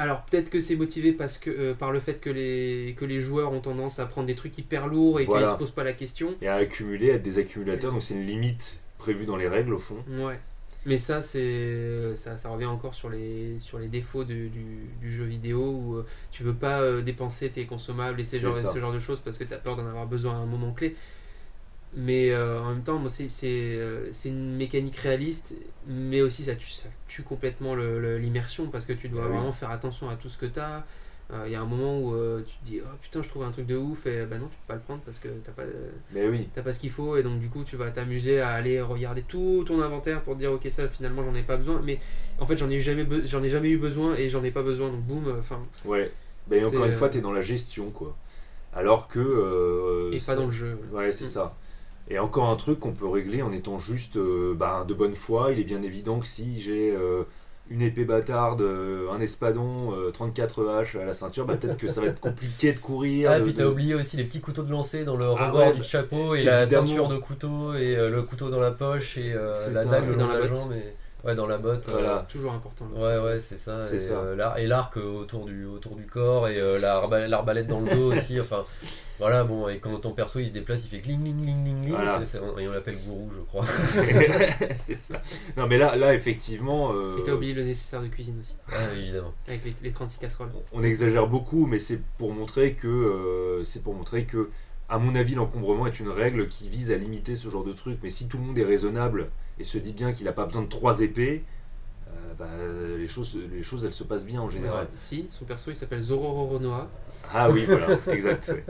Alors peut-être que c'est motivé parce que, euh, par le fait que les, que les joueurs ont tendance à prendre des trucs hyper lourds et Voilà. qu'ils se posent pas la question. Et à accumuler, à être des accumulateurs, donc c'est une limite prévue dans les règles au fond. Ouais. Mais ça, c'est ça, ça revient encore sur les, sur les défauts du, du- du jeu vidéo où euh, tu veux pas euh, dépenser tes consommables et ces genre, ce genre de choses parce que tu as peur d'en avoir besoin à un moment clé. Mais euh, en même temps, moi, c'est c'est, euh, c'est une mécanique réaliste, mais aussi ça tue, ça tue complètement le- le- l'immersion parce que tu dois Ah oui. vraiment faire attention à tout ce que tu as. Euh, Il y a un moment où euh, tu te dis oh putain je trouve un truc de ouf et bah non tu peux pas le prendre parce que t'as pas Mais oui. t'as pas ce qu'il faut et donc du coup tu vas t'amuser à aller regarder tout ton inventaire pour te dire ok ça finalement j'en ai pas besoin mais en fait j'en ai jamais be- j'en ai jamais eu besoin et j'en ai pas besoin donc boum enfin Ouais. Mais encore une fois, t'es dans la gestion, quoi. Alors que. et ça- pas dans le jeu Ouais, c'est Mm. ça. Et encore un truc qu'on peut régler en étant juste euh, bah, de bonne foi. Il est bien évident que si j'ai euh, une épée bâtarde, euh, un espadon, euh, 34 haches à la ceinture, bah, peut-être que ça va être compliqué de courir. Ah, de- puis t'as de- oublié aussi les petits couteaux de lancer dans le Ah rebord ouais, du bah, chapeau et la évidemment. ceinture de couteau et euh, le couteau dans la poche et euh, la ça. dague dans la la jambe et ouais dans la botte. euh, Voilà. toujours important Ouais, ouais, c'est ça. C'est et, ça. euh, l'ar- et l'arc euh, autour du, autour du corps, et euh, la arba- l'arbalète dans le dos aussi. Enfin, voilà, bon, et quand ton perso il se déplace, il fait cling, cling, cling, cling, cling. Voilà. c'est- c'est- et on l'appelle gourou, je crois. c'est ça. Non, mais là, là effectivement. euh, et t'as oublié le nécessaire de cuisine aussi Ah, évidemment. avec les, les 36 casseroles on exagère beaucoup, mais c'est pour montrer que euh, c'est pour montrer que, à mon avis, l'encombrement est une règle qui vise à limiter ce genre de truc. Mais si tout le monde est raisonnable et se dit bien qu'il n'a pas besoin de trois épées, euh, bah, les choses, les choses, elles se passent bien en général. si son perso il s'appelle Zoro Roronoa Ah oui, voilà, exact. ouais.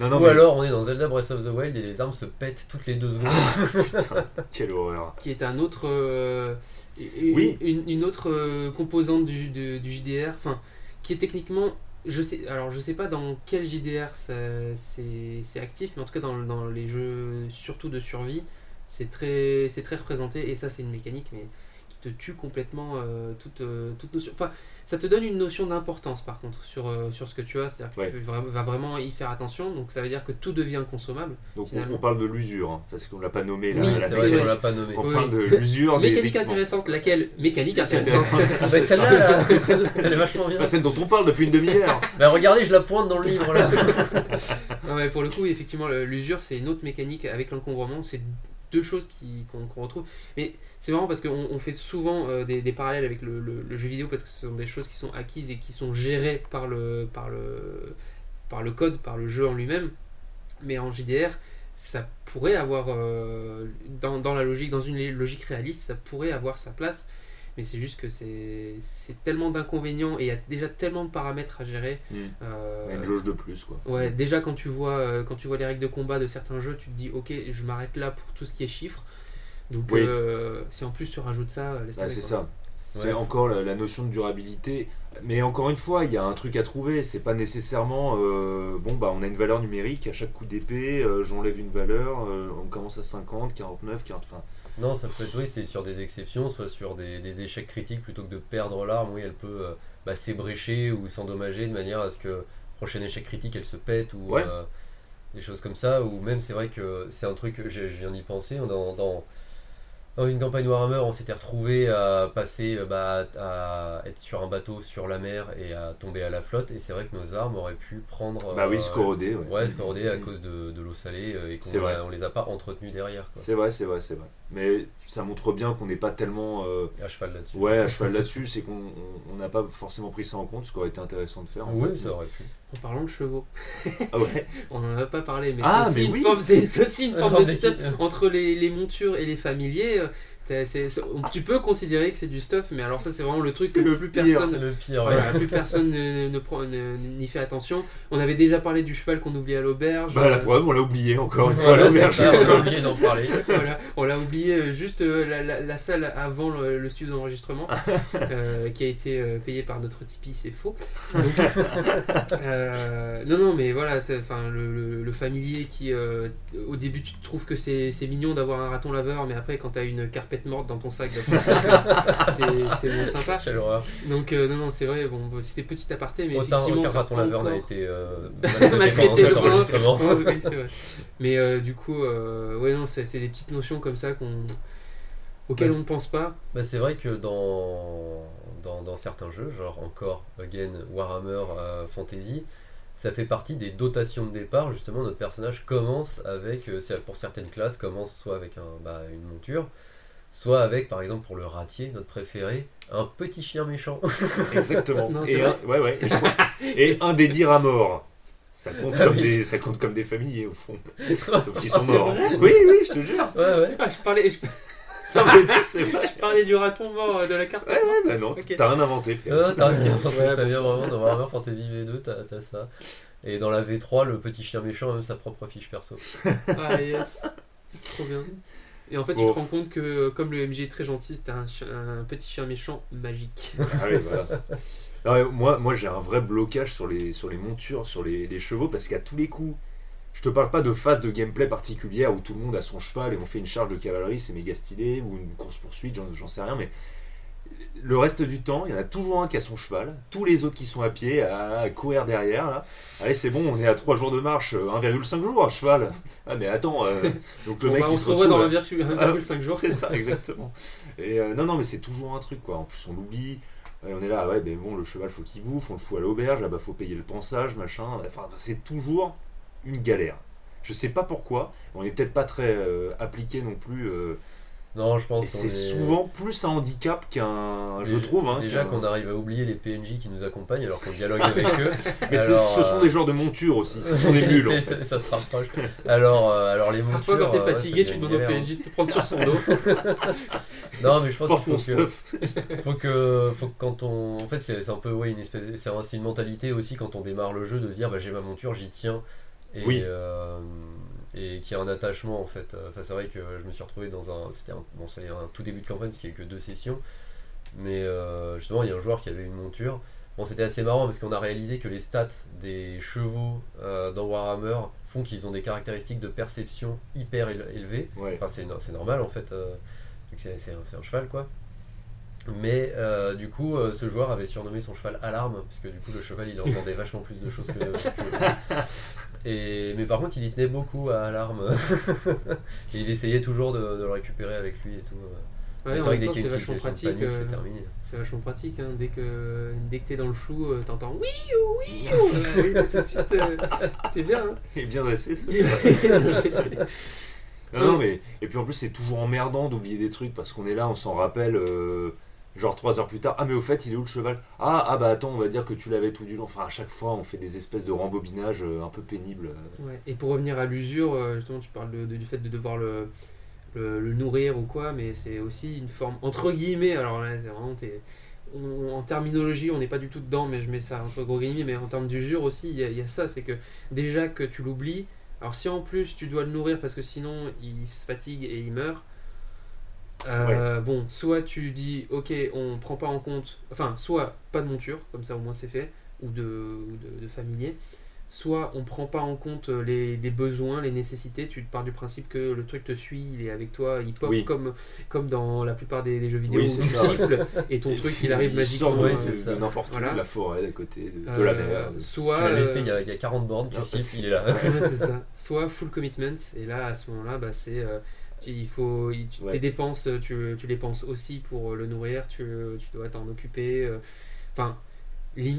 Non, non, Ou mais alors on est dans Zelda Breath of the Wild et les armes se pètent toutes les deux secondes. putain, quelle horreur. qui est un autre euh, une, Oui. une, une autre euh, composante du, de- du JDR enfin qui est techniquement je sais alors je sais pas dans quel JDR c'est c'est actif mais en tout cas dans, dans les jeux surtout de survie c'est très c'est très représenté et ça c'est une mécanique mais qui te tue complètement euh, toute euh, toute notion enfin ça te donne une notion d'importance par contre sur euh, sur ce que tu as c'est-à-dire que Ouais. tu vas vas vraiment y faire attention donc ça veut dire que tout devient consommable Donc on, on parle de l'usure, hein, parce qu'on l'a pas nommé là. Oui, la vrai qu'on l'a pas nommé. On Oui. parle de l'usure mécanique intéressante laquelle mécanique intéressante Ah bah, celle-là, là, elle est vachement bien. Bah, celle dont on parle depuis une demi-heure. Bah regardez, je la pointe dans le livre là. Non, mais pour le coup, effectivement, l'usure, c'est une autre mécanique avec l'encombrement. C'est deux choses qu'on retrouve. Mais c'est marrant parce qu'on on fait souvent euh, des, parallèles avec le jeu vidéo parce que ce sont des choses qui sont acquises et qui sont gérées par le, par le, par le code, par le jeu en lui-même. Mais en JDR, ça pourrait avoir, euh, dans, dans la logique, dans une logique réaliste, ça pourrait avoir sa place. Mais c'est juste que c'est c'est tellement d'inconvénients et il y a déjà tellement de paramètres à gérer. Mm. euh, Une jauge de plus, quoi. Ouais, déjà quand tu vois euh, quand tu vois les règles de combat de certains jeux, tu te dis ok, je m'arrête là pour tout ce qui est chiffres. Donc Oui. euh, si en plus tu rajoutes ça, laisse Bah, c'est ça. C'est Ouais. encore la, la notion de durabilité. Mais encore une fois, il y a un truc à trouver. C'est pas nécessairement euh, bon, bah on a une valeur numérique. À chaque coup d'épée, euh, j'enlève une valeur. euh, on commence à 50, 49, 40. Enfin, Non, ça peut être, oui, c'est sur des exceptions, soit sur des, des échecs critiques, plutôt que de perdre l'arme, oui, elle peut euh, bah, s'ébrécher ou s'endommager de manière à ce que prochain échec critique elle se pète ou Ouais. euh, des choses comme ça. Ou même, c'est vrai que c'est un truc je viens d'y penser. Dans, dans, dans une campagne Warhammer, on s'était retrouvé à passer, euh, bah, à être sur un bateau sur la mer et à tomber à la flotte. Et c'est vrai que nos armes auraient pu prendre. bah oui, euh, scorodé. Ouais, Ouais, scordé à cause de, de l'eau salée euh, et qu'on on les a pas entretenues derrière. Quoi. C'est vrai, c'est vrai, c'est vrai. Mais ça montre bien qu'on n'est pas tellement euh, À cheval là-dessus. ouais à cheval là-dessus. C'est qu'on on- on n'a pas forcément pris ça en compte, ce qui aurait été intéressant de faire. En Oui, fait. ça aurait pu. En parlant de chevaux, Ah ouais. on en a pas parlé, mais Ah, c'est aussi, une oui. forme- aussi une de stuff entre les, les montures et les familiers. T'as- c'est- c'est- tu peux considérer que c'est du stuff, mais alors ça c'est vraiment le truc que le plus pire. personne Le pire, ouais. Voilà, plus personne ne, ne prend- ne- n'y fait attention. On avait déjà parlé du cheval qu'on oublie à l'auberge. Bah la Euh, preuve, on l'a oublié encore une fois. à Voilà, ça, on a oublié d'en parler. voilà, on l'a oublié euh, juste euh, la, la- la salle avant le, le studio d'enregistrement euh, qui a été euh, payé par notre Tipeee, c'est faux. Donc, euh, non, non, mais voilà, c'est- enfin le, le- le familier qui euh, au début tu trouves que c'est c'est mignon d'avoir un raton laveur, mais après quand t'as une carpette morte dans ton sac, c'est moins sympa. Quelle horreur. Donc euh, non, non, c'est vrai, bon, c'était petit aparté, mais Autant effectivement, prend laveur n'a encore- été euh, oui, c'est vrai. Mais euh, du coup, euh, ouais, non, c'est des petites notions comme ça qu'on auxquelles Bah, on ne pense pas. Bah, c'est vrai que dans, dans, dans certains jeux, genre encore, again, Warhammer Fantasy, ça fait partie des dotations de départ. Justement, notre personnage commence avec, c'est- pour certaines classes, commence soit avec un, bah, une monture, soit avec, par exemple, pour le ratier, notre préféré, un petit chien méchant. Exactement. Non, et, un, ouais, ouais, et, je crois- et un des dires à mort. Ça compte, Ah comme oui. des, ça compte comme des familles au fond. Sauf qu'ils sont morts. vrai Oui, oui, je te jure. Ouais, ouais. Ah, je parlais. je- Non, mais c'est- c'est vrai. Je parlais du raton mort euh, de la carte. Ouais, ouais, bah non, Ok. t'as rien inventé. t'as rien inventé, ça vient vraiment dans Warhammer Fantasy V2, t'as t'as ça. Et dans la V3, le petit chien méchant a même sa propre fiche perso. Ah yes, c'est trop bien. Et en fait, tu te rends compte que comme le MJ est très gentil, c'était un, petit chien méchant magique. Ah oui, voilà. Non, mais moi, moi j'ai un vrai blocage sur les, sur les montures, sur les, les chevaux, parce qu'à tous les coups, je te parle pas de phase de gameplay particulière où tout le monde a son cheval et on fait une charge de cavalerie, c'est méga stylé, ou une course-poursuite, j'en sais rien, mais le reste du temps, il y en a toujours un qui a son cheval, tous les autres qui sont à pied, à, courir derrière, là. Allez, c'est bon, on est à 3 jours de marche, euh, 1,5 jours à cheval. Ah, mais attends, euh, donc le Bon, mec bah, il on se retrouve, dans 1,5 jours. c'est ça, exactement. Et euh, non, non, mais c'est toujours un truc, quoi. En plus, on l'oublie. Et on est là, ouais, ben bon, le cheval, faut qu'il bouffe, on le fout à l'auberge, ah bah, faut payer le pansage, machin. Enfin, c'est toujours une galère. Je sais pas pourquoi. On est peut-être pas très euh, appliqué non plus. Non, je pense c'est est- souvent plus un handicap qu'un. Je trouve, hein. Déjà qu'on arrive à oublier les PNJ qui nous accompagnent alors qu'on dialogue avec eux. Mais Alors, ce sont euh, des genres de montures aussi. Ce sont des mules, en fait. Ça se rapproche. Alors, euh, alors les montures. Parfois, quand t'es euh, ouais, fatigué, ça tu demandes au PNJ de te prendre sur son dos. Non, mais je pense qu'il faut que, faut que, faut que quand on, en fait, c'est un peu ouais une espèce, c'est un- c'est une mentalité aussi quand on démarre le jeu de se dire bah j'ai ma monture, j'y tiens et Oui. euh, et qui a un attachement en fait. Enfin, c'est vrai que je me suis retrouvé dans un, c'était un, bon, un tout début de campagne parce qu'il y a que deux sessions, mais euh, justement il y a un joueur qui avait une monture. Bon, c'était assez marrant parce qu'on a réalisé que les stats des chevaux euh, dans Warhammer font qu'ils ont des caractéristiques de perception hyper éle- élevées. Ouais. Enfin, c'est no- c'est normal en fait, euh, un, c'est un cheval quoi. Mais euh, du coup, euh, ce joueur avait surnommé son cheval Alarme, parce que du coup, le cheval il entendait vachement plus de choses que. que- Et, mais par contre, il y tenait beaucoup à Alarme. et il essayait toujours de, de le récupérer avec lui et tout. Ouais, en c'est vrai que dès qu'il y a c'est une vachement situation de pratique. panique, euh, c'est terminé. C'est vachement pratique. Hein. Dès que dès que t'es dans le flou, euh, t'entends oui ou oui ou. Euh, oui, tout de suite, euh, t'es bien. Hein. Il est bien dressé, ce. Non, non, mais. Et puis en plus, c'est toujours emmerdant d'oublier des trucs parce qu'on est là, on s'en rappelle. euh, Genre trois heures plus tard, ah mais au fait il est où le cheval? Ah, ah bah attends on va dire que tu l'avais tout du long. Enfin à chaque fois on fait des espèces de rembobinage euh, un peu pénibles. Et pour revenir à l'usure, euh, justement, tu parles du fait de devoir le, le, nourrir ou quoi, mais c'est aussi une forme, entre guillemets, alors là, c'est vraiment. en terminologie, on n'est pas du tout dedans, mais je mets ça entre gros guillemets, mais en termes d'usure aussi, il y a ça, c'est que déjà que tu l'oublies, alors si en plus tu dois le nourrir parce que sinon il se fatigue et il meurt. Euh, Bon, soit tu dis ok, on prend pas en compte, enfin, soit pas de monture, comme ça au moins c'est fait, ou de, ou de, de familier, soit on prend pas en compte les, les besoins, les nécessités, tu pars du principe que le truc te suit, il est avec toi, il pop Oui. comme, comme dans la plupart des, des jeux vidéo Oui, où c'est tu ça. siffles et ton truc il arrive sort magiquement. Ouais, euh, de n'importe Voilà. où, de la forêt d'à côté, de, de euh, la mer. soit, l'as laissé, euh, il y, a, il y a 40 bornes, tu siffles, il est là. Ouais, c'est ça. Soit full commitment, et là, à ce moment-là, bah, c'est. euh, il faut, il- tu- Ouais. Tes dépenses, tu, tu les penses aussi pour euh, le nourrir, tu, tu dois t'en occuper. euh, Enfin,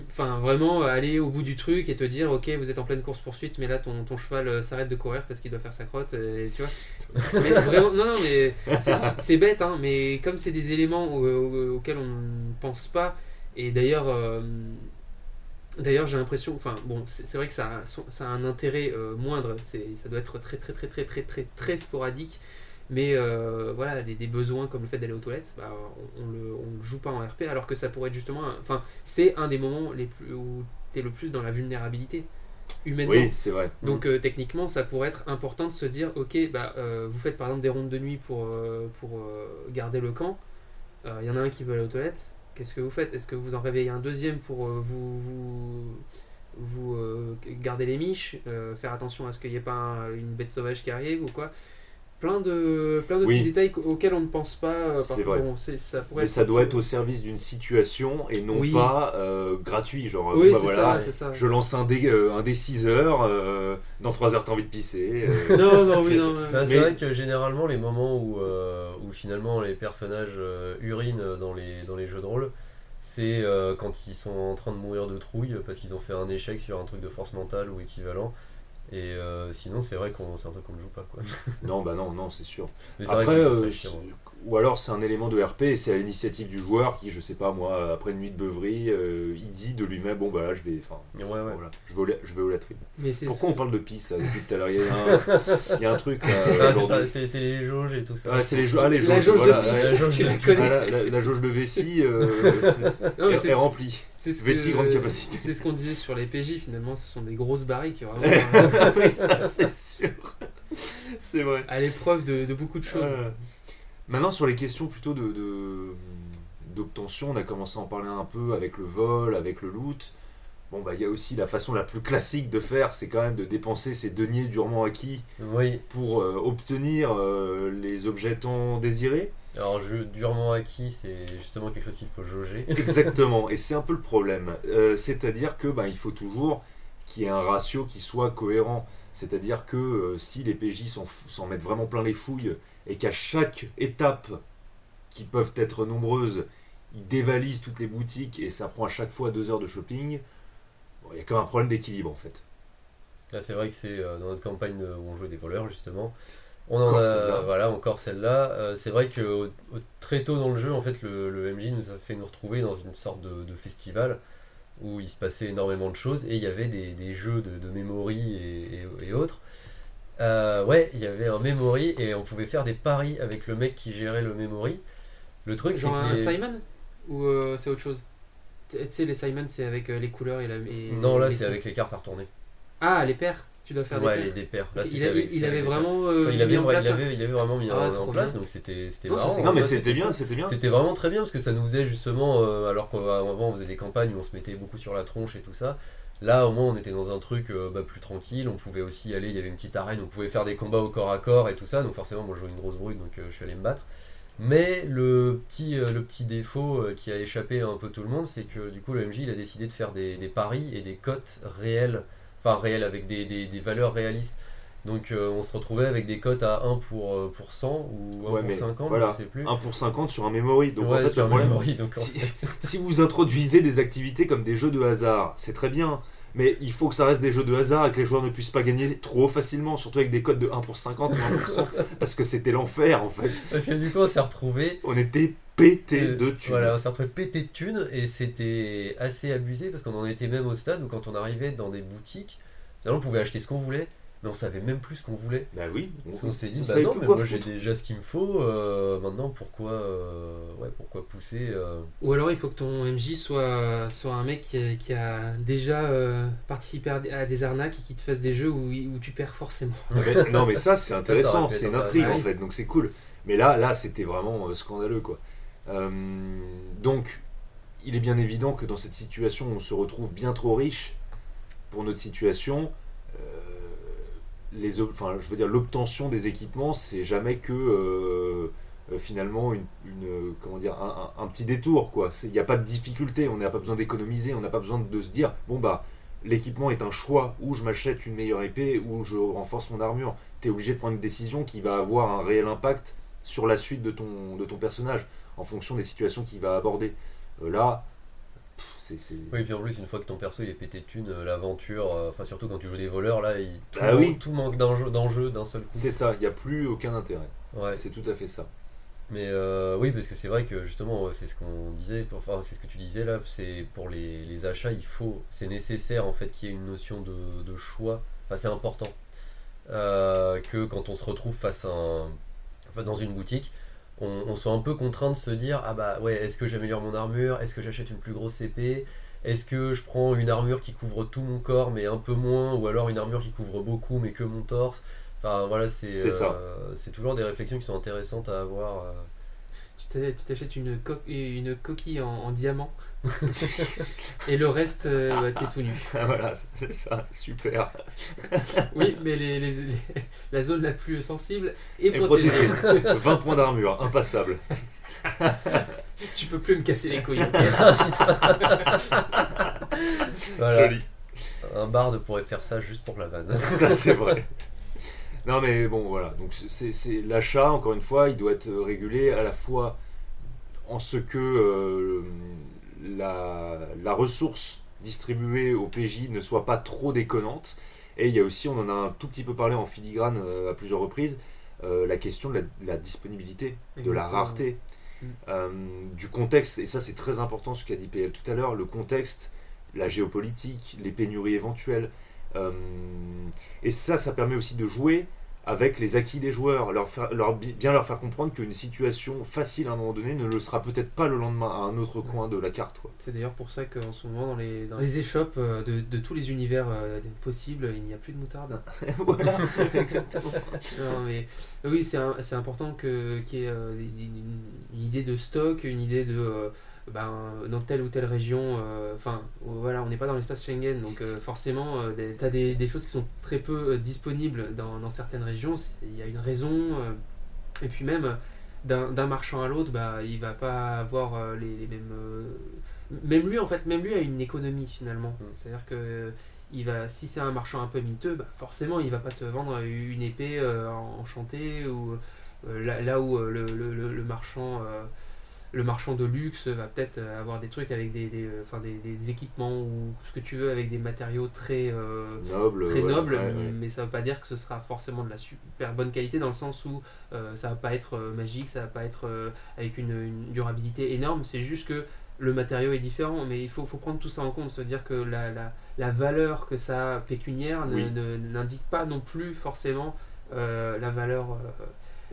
enfin, vraiment euh, aller au bout du truc et te dire, ok, vous êtes en pleine course-poursuite, mais là, ton, ton cheval euh, s'arrête de courir parce qu'il doit faire sa crotte, et tu vois. Mais vraiment, non, non, mais c'est- bête, hein, mais comme c'est des éléments au- au- auxquels on ne pense pas, et d'ailleurs. euh, D'ailleurs, j'ai l'impression, enfin bon, c'est vrai que ça, ça a un intérêt euh, moindre, ça doit être très très très très très très très sporadique, mais euh, voilà, des, des besoins comme le fait d'aller aux toilettes, bah, on, on le, on le joue pas en RP, alors que ça pourrait être justement, enfin, c'est un des moments les plus où tu es le plus dans la vulnérabilité, humainement. Oui, c'est vrai. Donc euh, techniquement, ça pourrait être important de se dire, ok, bah, euh, vous faites par exemple des rondes de nuit pour, euh, pour garder le camp. Il y en a un qui veut aller aux toilettes. Qu'est-ce que vous faites? Est-ce que vous en réveillez un deuxième pour vous, vous, vous garder les miches, faire attention à ce qu'il n'y ait pas un- une bête sauvage qui arrive ou quoi? Plein de, plein de Oui. petits détails qu- auxquels on ne pense pas. euh, C'est que vrai. bon, c'est- ça pourrait Mais ça doit être au service d'une situation et non Oui. pas euh, gratuit. Genre, Oui, bah c'est voilà, ça, c'est ça. je lance un dé, euh, un dé 6 heures, euh, dans 3 heures t'as envie de pisser. euh, Non, non, oui, non. Bah, c'est Mais- vrai que généralement les moments où, euh, où finalement les personnages euh, urinent dans les, dans les jeux de rôle, c'est euh, quand ils sont en train de mourir de trouille parce qu'ils ont fait un échec sur un truc de force mentale ou équivalent. Et euh, sinon, c'est vrai qu'on c'est un truc qu'on ne joue pas. Quoi. Non, bah non, non, c'est sûr. Mais c'est vrai Après, que c'est euh. Ou alors c'est un élément de RP et c'est à l'initiative du joueur qui, je sais pas moi, après une nuit de beuverie, euh, il dit de lui-même bon bah là je vais, enfin, Ouais, ouais. voilà, je vais au, la- je vais au latrines. Mais c'est Pourquoi ce- on parle de pisse là, depuis tout à l'heure? Il y, a un- il y a un truc là, Ah, c'est les jauges et tout ça. Ouais, c'est les jauges. Ah, les La jauges, jauge de voilà, pisse, ouais. jauge tu de la pisse. connais. Ah, la, la- la jauge de vessie euh, Non, mais est, est remplie. c'est ce Vessie, que- grande capacité. C'est ce qu'on disait sur les PJ, finalement, ce sont des grosses barriques, vraiment, euh, oui, ça c'est sûr. C'est vrai. à l'épreuve de, de beaucoup de choses. Maintenant, sur les questions plutôt de, de- d'obtention, on a commencé à en parler un peu avec le vol, avec le loot. Bon, bah, il y a aussi la façon la plus classique de faire, c'est quand même de dépenser ses deniers durement acquis Oui, pour euh, obtenir euh, les objets tant désirés. alors jeu durement acquis, c'est justement quelque chose qu'il faut jauger. Exactement, et c'est un peu le problème. Euh, c'est-à-dire que bah, il faut toujours qu'il y ait un ratio qui soit cohérent. C'est-à-dire que si les PJ s'en mettent vraiment plein les fouilles et qu'à chaque étape, qui peuvent être nombreuses, ils dévalisent toutes les boutiques et ça prend à chaque fois deux heures de shopping, bon, il y a quand même un problème d'équilibre en fait. C'est vrai que c'est euh, dans notre campagne euh, où on jouait des voleurs, justement. On en Encore a, voilà, encore celle-là. Euh, c'est vrai que au- au- très tôt dans le jeu, en fait, le, le MJ nous a fait nous retrouver dans une sorte de, de festival où il se passait énormément de choses et il y avait des, des jeux de, de memory et, et- et autres. Euh, ouais, il y avait un memory et on pouvait faire des paris avec le mec qui gérait le memory. Le truc, c'est que un les- Simon Ou euh, c'est autre chose? Tu tu sais, les Simon, c'est avec euh, les couleurs et la. et Non, là, les c'est sons. avec les cartes à retourner. Ah, les paires Tu dois faire Ouais, des les paires des paires. Là, il, c'était a- avec- il c'était avait avec les paires. vraiment euh, Enfin, il, mis avait, en vra- place il, avait, il avait vraiment mis Ah, en, trop place, bien. donc c'était c'était Non, ça, marrant. c'est Non mais c'était bien, c'était bien. C'était vraiment très bien parce que ça nous faisait justement, euh, alors qu'avant on faisait des campagnes où on se mettait beaucoup sur la tronche et tout ça. Là au moins on était dans un truc euh, bah, plus tranquille, on pouvait aussi aller, il y avait une petite arène, on pouvait faire des combats au corps à corps et tout ça. Donc forcément moi je jouais une grosse brute donc euh, je suis allé me battre. Mais le petit, euh, le petit défaut qui a échappé un peu tout le monde, c'est que du coup le MJ il a décidé de faire des, paris et des cotes réelles, enfin réelles avec des valeurs réalistes. Donc euh, on se retrouvait avec des cotes à 1 pour, euh, pour 100 ou 1 Ouais, pour mais 50, voilà. je sais plus. 1 pour 50 sur un memory. Donc Ouais, en fait sur le problème, memory, donc si, si vous introduisez des activités comme des jeux de hasard, c'est très bien. Mais il faut que ça reste des jeux de hasard et que les joueurs ne puissent pas gagner trop facilement, surtout avec des codes de 1 pour 50 ou 1 pour 100, parce que c'était l'enfer en fait. Parce que du coup, on s'est retrouvé. On était pété euh, de thunes. Voilà, on s'est retrouvé pété de thunes et c'était assez abusé parce qu'on en était même au stade où quand on arrivait dans des boutiques, on pouvait acheter ce qu'on voulait, mais on savait même plus ce qu'on voulait. Bah oui, qu'on s'est dit, on bah non, mais moi j'ai déjà ce qu'il me faut, euh, maintenant pourquoi, euh, ouais, pourquoi pousser euh, Ou alors il faut que ton MJ soit, soit un mec qui a, qui a déjà euh, participé à des, arnaques et qui te fasse des jeux où, où tu perds forcément. Mais- non mais ça c'est intéressant, c'est une intrigue intéressant. en fait, donc c'est cool. Mais là, là c'était vraiment euh, scandaleux quoi. Euh, donc, il est bien évident que dans cette situation, on se retrouve bien trop riche pour notre situation. Je veux dire, l'obtention des équipements, c'est jamais que euh, euh, finalement une, un, petit détour Il n'y a pas de difficulté, on n'a pas besoin d'économiser, on n'a pas besoin de se dire bon bah l'équipement est un choix, ou je m'achète une meilleure épée, ou je renforce mon armure. Tu es obligé de prendre une décision qui va avoir un réel impact sur la suite de ton, personnage, en fonction des situations qu'il va aborder. Euh, là, c'est... c'est- Oui, et puis en plus, une fois que ton perso il est pété de thunes, euh, l'aventure, euh, enfin surtout quand tu joues des voleurs, là, il, tout, Ah manque- oui. tout manque d'enjeu d'enjeu d'un seul coup. C'est ça, il n'y a plus aucun intérêt. Ouais. C'est tout à fait ça. Mais euh, oui, parce que c'est vrai que justement, c'est ce qu'on disait, enfin c'est ce que tu disais là, c'est pour les, les achats, il faut, c'est nécessaire en fait qu'il y ait une notion de, de choix, enfin c'est important, Euh, que quand on se retrouve face à un, enfin, dans une boutique, on, on soit un peu contraint de se dire, ah bah ouais, est-ce que j'améliore mon armure, est-ce que j'achète une plus grosse épée, est-ce que je prends une armure qui couvre tout mon corps mais un peu moins, ou alors une armure qui couvre beaucoup mais que mon torse, enfin voilà, c'est euh, toujours des réflexions qui sont intéressantes à avoir. euh. Tu t'ach- tu t'achètes une, co- une coquille en, en diamant et le reste, euh, bah, t'es tout nu. voilà, c'est ça, super. Oui, mais les, les- les- la zone la plus sensible est Et protégée. protégé. 20 points d'armure, impassable. tu peux plus me casser les couilles. Voilà. Joli. Un barde pourrait faire ça juste pour la vanne. Ça, c'est vrai. Non, mais bon, voilà. Donc, c'est l'achat, encore une fois, il doit être régulé à la fois en ce que euh, la, la ressource distribuée au PJ ne soit pas trop déconnante Et il y a aussi, on en a un tout petit peu parlé en filigrane euh, à plusieurs reprises, euh, la question de la, disponibilité, de la rareté, Mm. du contexte. Et ça, c'est très important ce qu'a dit PL tout à l'heure, le contexte, la géopolitique, les pénuries éventuelles. Euh, et ça, ça permet aussi de jouer avec les acquis des joueurs, leur faire- leur, bi- bien leur faire comprendre qu'une situation facile à un moment donné ne le sera peut-être pas le lendemain à un autre coin de la carte. quoi. C'est d'ailleurs pour ça qu'en ce moment, dans les, dans les échoppes euh, de, de tous les univers euh, possibles, il n'y a plus de moutarde. voilà, exactement. Non, mais oui, c'est un- c'est important que- qu'il y ait euh, une, une- une idée de stock, une idée de. euh, ben, dans telle ou telle région, euh, enfin voilà, on n'est pas dans l'espace Schengen, donc euh, forcément, euh, des- t'as des, des choses qui sont très peu euh, disponibles dans, dans certaines régions, il y a une raison, euh, et puis même d'un marchand à l'autre, bah, il va pas avoir euh, les, les mêmes. euh, même lui, en fait, même lui a une économie finalement, Mm. c'est-à-dire que il va, si c'est un marchand un peu miteux, bah forcément il va pas te vendre une épée euh, enchantée ou euh, là, là où euh, le, le- le- le marchand euh, le marchand de luxe va peut-être euh, avoir des trucs avec des, des, euh, enfin, des, des équipements ou ce que tu veux avec des matériaux très euh, Noble. très ouais, nobles, ouais, ouais. mais ça veut pas dire que ce sera forcément de la super bonne qualité dans le sens où euh, ça va pas être magique, ça va pas être euh, avec une, une durabilité énorme, c'est juste que le matériau est différent, mais il faut, faut prendre tout ça en compte, se dire que la, la, la valeur que ça a pécuniaire ne- Oui. ne- n'indique pas non plus forcément la valeur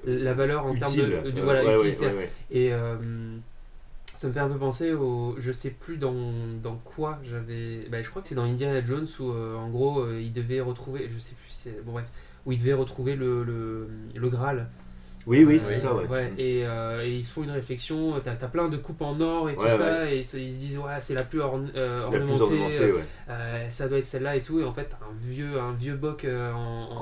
la valeur en termes de, de- voilà, ouais, utilitaire. Et euh, ça me fait un peu penser au. Je sais plus dans, dans quoi j'avais. Bah, je crois que c'est dans Indiana Jones où euh, en gros euh, il devait retrouver. Je sais plus. Bon, bref. Où il devait retrouver le, le, le Graal. Oui, oui, Euh, c'est ça, ouais. et, euh, et ils se font une réflexion. T'as as plein de coupes en or et tout Ouais, ça. Et ils se, ils se disent, ouais, c'est la plus orne- euh, La plus ornementée. ornementée, ouais. euh, ça doit être celle-là et tout. Et en fait, un vieux, un vieux boc euh, en,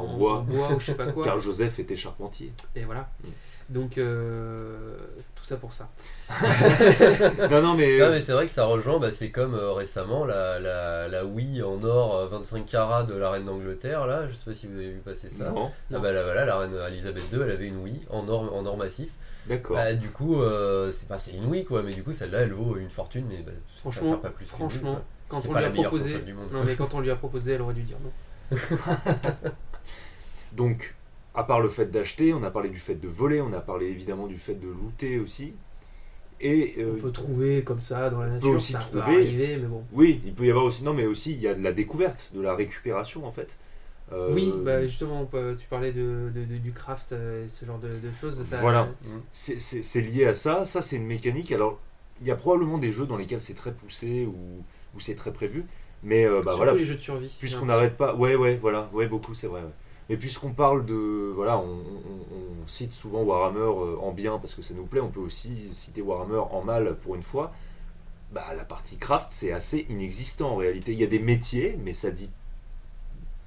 En bois. ou je sais pas quoi. Car Joseph était charpentier. Et voilà. Mm. Donc, euh, tout ça pour ça. non, non, mais. Non, mais c'est vrai que ça rejoint, bah, c'est comme euh, récemment la, la, la Wii en or euh, 25 carats de la reine d'Angleterre, là, je sais pas si vous avez vu passer ça. non, Ah bah là, voilà, la reine Elisabeth II, elle avait une Wii en or, en or massif. d'accord. Bah, du coup, euh, c'est pas c'est une Wii quoi, mais du coup celle-là elle vaut une fortune, mais bah, ça Franchement, sert pas plus franchement, quand on pas lui la a proposé. console du monde. Non, mais quand on lui a proposé, elle aurait dû dire non. Donc, à part le fait d'acheter, on a parlé du fait de voler, on a parlé évidemment du fait de looter aussi. Et euh, On peut trouver comme ça dans la nature, aussi ça peut trouver. arriver, mais bon. oui, il peut y avoir aussi, non, mais aussi il y a de la découverte, de la récupération en fait. Euh, Oui, bah justement, tu parlais de, de- de- du craft euh, et ce genre de, de choses. Ça, Voilà. Mm. c'est- lié à ça. Ça, c'est une mécanique. Alors, il y a probablement des jeux dans lesquels c'est très poussé ou, ou c'est très prévu. Mais euh, bah Surtout voilà, les jeux de survie. puisqu'on n'arrête pas. Ouais, ouais, voilà, ouais, beaucoup, c'est vrai. ouais. Mais puisqu'on parle de. Voilà, on cite souvent Warhammer euh, en bien parce que ça nous plaît, on peut aussi citer Warhammer en mal pour une fois. Bah, la partie craft, c'est assez inexistant en réalité. Il y a des métiers, mais ça dit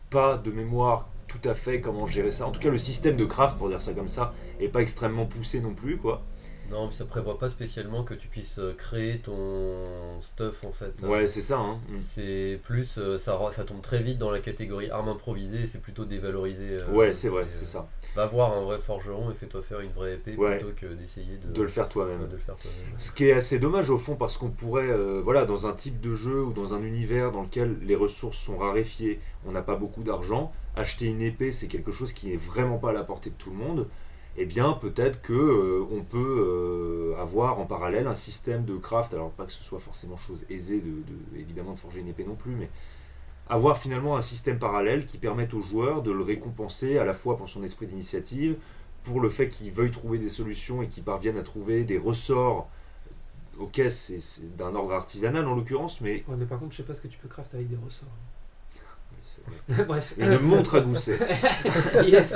pas de mémoire tout à fait comment gérer ça. En tout cas, le système de craft, pour dire ça comme ça, est pas extrêmement poussé non plus, quoi. Non, mais ça prévoit pas spécialement que tu puisses euh, créer ton stuff en fait. Ouais, c'est ça, hein. Mm. C'est plus, euh, ça, tombe très vite dans la catégorie arme improvisée et c'est plutôt dévalorisé. euh, Ouais, c'est vrai, c'est ça. Va voir un vrai forgeron et fais-toi faire une vraie épée Ouais. plutôt que d'essayer de, De le faire toi-même. Ce qui est assez dommage au fond parce qu'on pourrait, euh, voilà, dans un type de jeu ou dans un univers dans lequel les ressources sont raréfiées, on n'a pas beaucoup d'argent, acheter une épée c'est quelque chose qui est vraiment pas à la portée de tout le monde. Eh bien, peut-être que euh, on peut euh, avoir en parallèle un système de craft. Alors pas que ce soit forcément chose aisée de, de- évidemment de forger une épée non plus, mais avoir finalement un système parallèle qui permette aux joueurs de le récompenser à la fois pour son esprit d'initiative, pour le fait qu'il veuille trouver des solutions et qu'il parvienne à trouver des ressorts Ok, c'est d'un ordre artisanal en l'occurrence, mais Ouais, mais par contre, je sais pas ce que tu peux craft avec des ressorts. vrai. Bref. une montre à gousset. yes.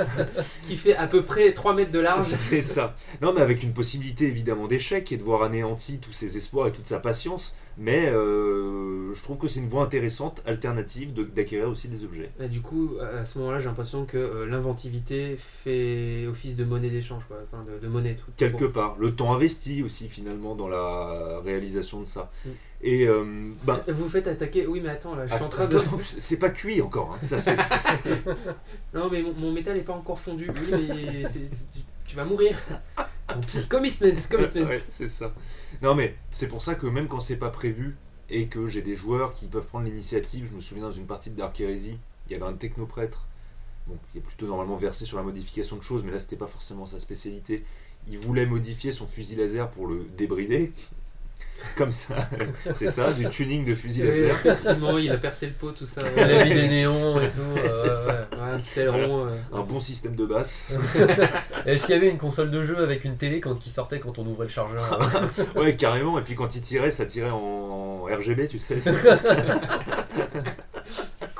Qui fait à peu près 3 mètres de large. C'est ça. Non, mais avec une possibilité évidemment d'échec et de voir anéanti tous ses espoirs et toute sa patience. Mais euh, je trouve que c'est une voie intéressante, alternative, de- d'acquérir aussi des objets. Et du coup, à ce moment-là, j'ai l'impression que euh, l'inventivité fait office de monnaie d'échange, quoi. Enfin, de, de monnaie tout. Quelque part. Le temps investi aussi finalement dans la réalisation de ça. Mm. Et euh, ben, Vous faites attaquer. Oui, mais attends, là, je suis en train de. c'est pas cuit encore. hein. Ça, Non, mais mon, mon métal n'est pas encore fondu. Oui, mais c'est- c'est- tu, tu vas mourir. Commitments. Ouais, c'est ça. Non, mais c'est pour ça que même quand c'est pas prévu et que j'ai des joueurs qui peuvent prendre l'initiative, je me souviens dans une partie de Dark Heresy, il y avait un technoprêtre, bon, qui est plutôt normalement versé sur la modification de choses, mais là c'était pas forcément sa spécialité. Il voulait modifier son fusil laser pour le débrider. Comme ça, c'est ça, du tuning de fusil Oui, laser. effectivement, il a percé le pot, tout ça. Il a mis des néons et tout. C'est euh, ça. ouais. Un petit aileron. euh. Un bon système de basse. Est-ce qu'il y avait une console de jeu avec une télé quand qui sortait quand on ouvrait le chargeur Ouais, carrément. Et puis quand il tirait, ça tirait en RGB, tu sais.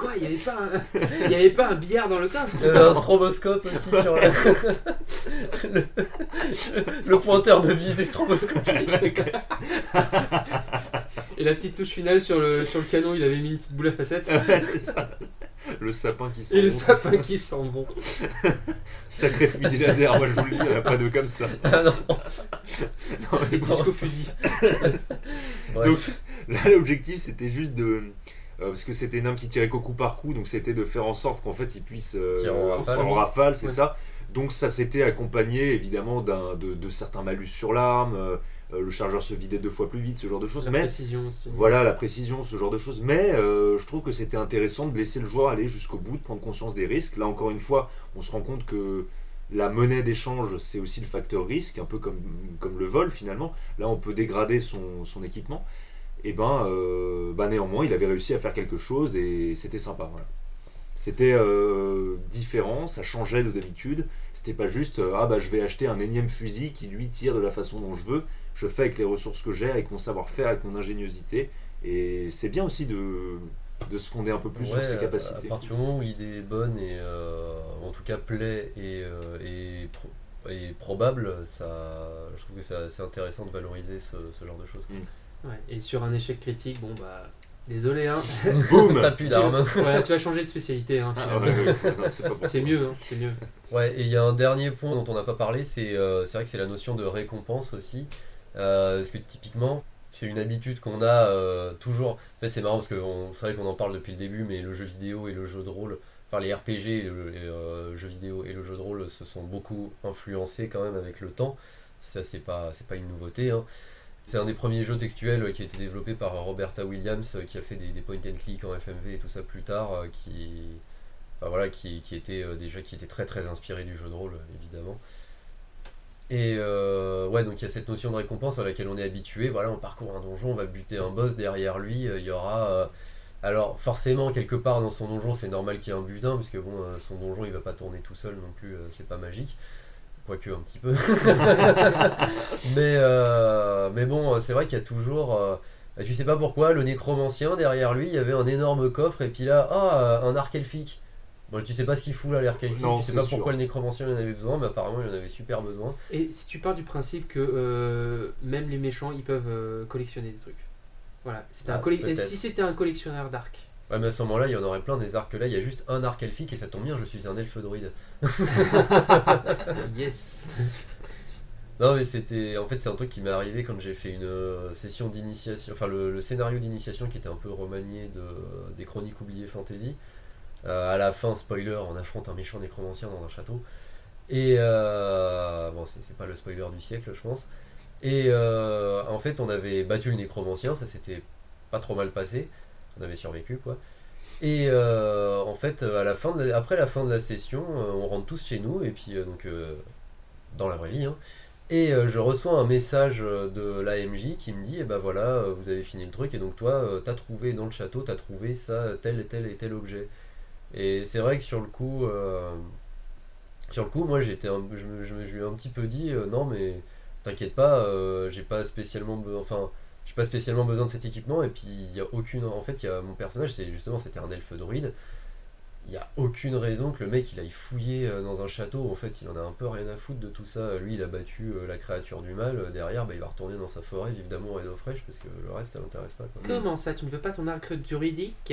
Quoi, il n'y avait, pas un... il y avait pas un billard dans le coffre Il y avait un stroboscope aussi sur la- le... le pointeur de visée stroboscopique. Et la petite touche finale sur le, sur le canon, il avait mis une petite boule à facettes. Ouais, c'est ça. Le sapin qui sent Et le bon, sapin qui sent bon. Sacré fusil laser, moi je vous le dis, il n'y en a pas deux comme ça. Ah non. Des disco fusils. Ouais. Donc là, l'objectif c'était juste de. Euh, parce que c'était une arme qui tirait qu'au coup par coup, donc c'était de faire en sorte qu'en fait il puisse euh, Tirer en rafale. en rafale, c'est Ouais. ça. Donc ça s'était accompagné évidemment d'un, de, de certains malus sur l'arme, euh, euh, le chargeur se vidait deux fois plus vite, ce genre de choses. La Mais précision aussi. Voilà la précision, ce genre de choses. Mais euh, je trouve que c'était intéressant de laisser le joueur aller jusqu'au bout, de prendre conscience des risques. Là encore une fois, on se rend compte que la monnaie d'échange, c'est aussi le facteur risque, un peu comme, comme le vol finalement. Là, on peut dégrader son, son équipement. Et ben, euh, bah, néanmoins, il avait réussi à faire quelque chose et c'était sympa. Voilà. C'était euh, différent, ça changeait de d'habitude. C'était pas juste euh, ah bah je vais acheter un énième fusil qui lui tire de la façon dont je veux. Je fais avec les ressources que j'ai, avec mon savoir-faire, avec mon ingéniosité. Et c'est bien aussi de, de se fonder un peu plus sur ses À capacités. partir du moment où l'idée est bonne et en tout cas plaît et, et, pro- et probable, ça, je trouve que c'est intéressant de valoriser ce, ce genre de choses. Ouais, et sur un échec critique, bon bah. Désolé, hein. Boum T'as plus d'armes. Voilà, tu vas changer de spécialité, hein, Ah, ouais, ouais, c'est mieux, hein, c'est mieux. Ouais, et il y a un dernier point dont on n'a pas parlé, c'est euh, c'est vrai que c'est la notion de récompense aussi. Euh, parce que typiquement, c'est une habitude qu'on a euh, toujours. En fait, c'est marrant parce que c'est vrai qu'on en parle depuis le début, mais le jeu vidéo et le jeu de rôle, enfin les RPG, et le, les, euh, jeux vidéo et le jeu de rôle se sont beaucoup influencés quand même avec le temps. Ça, c'est pas, c'est pas une nouveauté. hein. C'est un des premiers jeux textuels euh, qui a été développé par Roberta Williams, euh, qui a fait des, point and click en FMV et tout ça plus tard, euh, qui, voilà, qui, était euh, déjà très très inspiré du jeu de rôle évidemment. Et euh, ouais, donc il y a cette notion de récompense à laquelle on est habitué. Voilà, on parcourt un donjon, on va buter un boss derrière lui. euh, Il y aura. euh, alors forcément quelque part dans son donjon, c'est normal qu'il y ait un butin, puisque bon, euh, son donjon il va pas tourner tout seul non plus, euh, c'est pas magique. Quoique un petit peu. mais, euh, mais bon, c'est vrai qu'il y a toujours. euh, bah, tu sais pas pourquoi, le nécromancien derrière lui, il y avait un énorme coffre, et puis là, ah, un arc elfique. Bon, tu sais pas ce qu'il fout là, l'arc elfique, Non, tu sais pas sûr. pourquoi le nécromancien il en avait besoin, mais apparemment il en avait super besoin. Et si tu pars du principe que euh, même les méchants, ils peuvent euh, collectionner des trucs. Voilà. C'était un Ah, si c'était un collectionneur d'arc. Ouais, mais à ce moment-là, il y en aurait plein des arcs là, il y a juste un arc elfique, et ça tombe bien, je suis un elfe druide. yes. Non, mais c'était. En fait, c'est un truc qui m'est arrivé quand j'ai fait une euh, session d'initiation, enfin le, le scénario d'initiation qui était un peu remanié de, des chroniques oubliées fantasy. Euh, à la fin, spoiler, on affronte un méchant nécromancien dans un château. Et euh, bon, c'est c'est pas le spoiler du siècle, je pense. Et euh, en fait, on avait battu le nécromancien, ça s'était pas trop mal passé. On avait survécu, quoi. Et euh, en fait, à la fin après la fin de la session, euh, on rentre tous chez nous, et puis euh, donc dans la vraie vie, hein, et je reçois un message de l'AMJ qui me dit, eh ben voilà, vous avez fini le truc, et donc toi, t'as trouvé dans le château, t'as trouvé ça, tel et tel et tel objet. Et c'est vrai que sur le coup, sur le coup, moi j'étais, je je je lui ai un petit peu dit, non mais t'inquiète pas, j'ai pas spécialement, enfin, j'ai pas spécialement besoin de cet équipement, et puis il y a aucune, en fait, il y a mon personnage, c'est justement, c'était un elfe druide. Il n'y a aucune raison que le mec il aille fouiller euh, dans un château. En fait, il en a un peu rien à foutre de tout ça. Lui, il a battu euh, la créature du mal. Euh, Derrière, bah, il va retourner dans sa forêt, vivre d'amour et d'eau fraîche parce que le reste, ça l'intéresse pas. quoi. Comment ça, tu ne veux pas ton arc juridique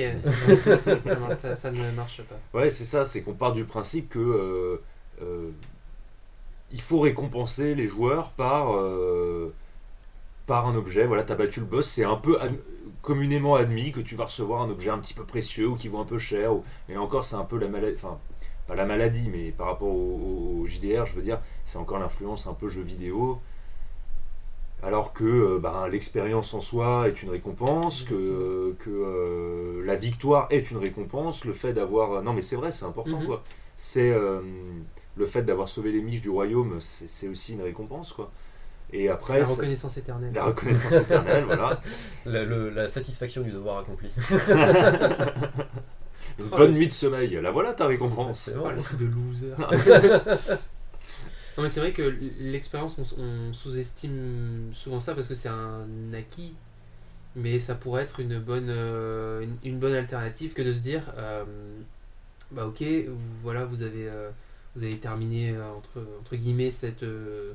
Non, ça, ça ne marche pas? Ouais, c'est ça, c'est qu'on part du principe que euh, euh, il faut récompenser les joueurs par, euh, par un objet. Voilà, t'as battu le boss, c'est un peu ad- communément admis que tu vas recevoir un objet un petit peu précieux ou qui vaut un peu cher. Ou... Mais encore, c'est un peu la maladie, enfin, pas la maladie, mais par rapport au, au JDR, je veux dire, c'est encore l'influence un peu jeu vidéo. Alors que euh, ben, l'expérience en soi est une récompense, que, que euh, la victoire est une récompense, le fait d'avoir... Non mais c'est vrai, c'est important Mhm. quoi. C'est euh, le fait d'avoir sauvé les miches du royaume, c'est aussi une récompense quoi. Et après, la ça- reconnaissance éternelle. la reconnaissance éternelle, voilà. La, le- la satisfaction du devoir accompli. Une bonne nuit de sommeil, la voilà ta récompense. C'est bon. le truc de loser. non mais c'est vrai que l'expérience, on, on sous-estime souvent ça parce que c'est un acquis, mais ça pourrait être une bonne, euh, une, une bonne alternative que de se dire, euh, bah ok, voilà, vous avez, euh, vous avez terminé euh, entre, entre guillemets cette, euh,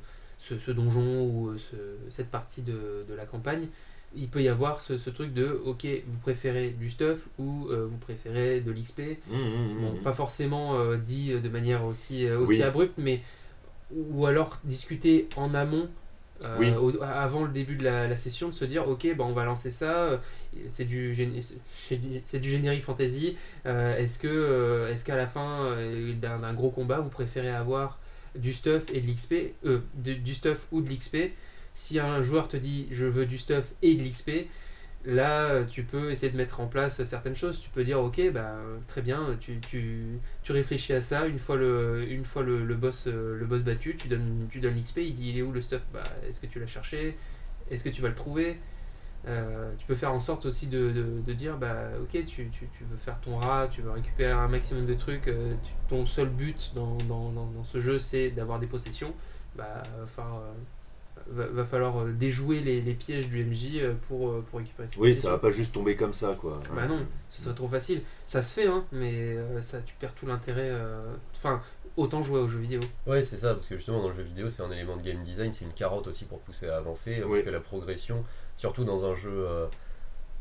ce, ce donjon ou euh, ce- cette partie de, de la campagne. Il peut y avoir ce, ce truc de, ok, vous préférez du stuff ou euh, vous préférez de l'XP. Mmh, mmh, Bon, mmh. pas forcément euh, dit de manière aussi, aussi Oui. abrupte, mais ou alors discuter en amont. euh, Oui. au- avant le début de la, la session, de se dire ok, bah, on va lancer ça, c'est du, c'est du- générique fantasy. euh, est-ce que euh, est-ce qu'à la fin d'un gros combat, vous préférez avoir du stuff et de l'XP, euh, du stuff ou de l'XP Si un joueur te dit je veux du stuff et de l'XP, Là, tu peux essayer de mettre en place certaines choses. Tu peux dire, ok, bah, très bien, tu, tu, tu réfléchis à ça. Une fois le, une fois le boss, euh, le boss battu, tu donnes, tu donnes l'XP. Il dit, il est où le stuff? Bah, Est-ce que tu l'as cherché? Est-ce que tu vas le trouver? Euh, Tu peux faire en sorte aussi de, de, de dire, bah, ok, tu, tu, tu veux faire ton rat, tu veux récupérer un maximum de trucs. euh, tu- ton seul but dans, dans, dans, dans ce jeu, c'est d'avoir des possessions. Bah, va falloir, euh, va, va falloir déjouer les, les pièges du MJ pour, pour récupérer ces Oui, possessions. ça va pas juste tomber comme ça, quoi. Bah non, ce serait trop facile. Ça se fait, hein, mais euh, ça, tu perds tout l'intérêt. euh, Enfin, autant jouer aux jeux vidéo. Ouais, c'est ça, parce que justement dans le jeu vidéo, c'est un élément de game design, c'est une carotte aussi pour pousser à avancer, parce Oui. que la progression, surtout dans un jeu, euh,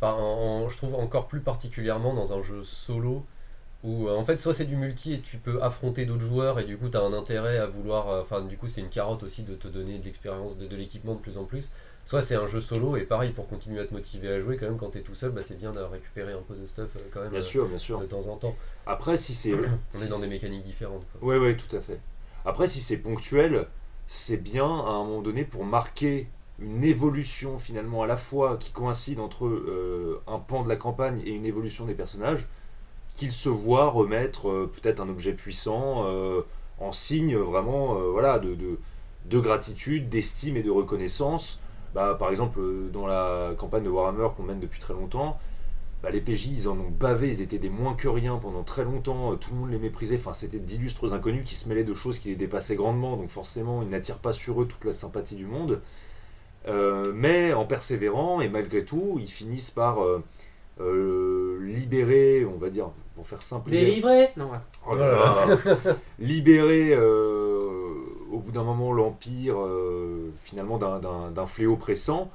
enfin, en- en- je trouve encore plus particulièrement dans un jeu solo, où euh, en fait soit c'est du multi et tu peux affronter d'autres joueurs et du coup tu as un intérêt à vouloir, euh, enfin du coup c'est une carotte aussi de te donner de l'expérience, de, de l'équipement de plus en plus, soit c'est un jeu solo et pareil pour continuer à te motiver à jouer quand même quand tu es tout seul, bah, c'est bien de récupérer un peu de stuff quand même Bien euh, sûr, bien sûr. de temps en temps. Après, si c'est. On est dans des mécaniques différentes. Quoi. Ouais, ouais, tout à fait. Après, si c'est ponctuel, c'est bien à un moment donné pour marquer une évolution finalement à la fois qui coïncide entre euh, un pan de la campagne et une évolution des personnages, qu'ils se voient remettre euh, peut-être un objet puissant euh, en signe vraiment voilà, de, de, de gratitude, d'estime et de reconnaissance. Bah, par exemple, dans la campagne de Warhammer qu'on mène depuis très longtemps, bah, les PJ, ils en ont bavé, ils étaient des moins que rien pendant très longtemps, tout le monde les méprisait, enfin c'était d'illustres inconnus qui se mêlaient de choses qui les dépassaient grandement, donc forcément ils n'attirent pas sur eux toute la sympathie du monde. Euh, mais en persévérant, et malgré tout, ils finissent par euh, euh, libérer, on va dire, pour faire simple, libérer- Délivré Non, attends. Oh là là. libérer euh, au bout d'un moment l'empire euh, finalement d'un- fléau pressant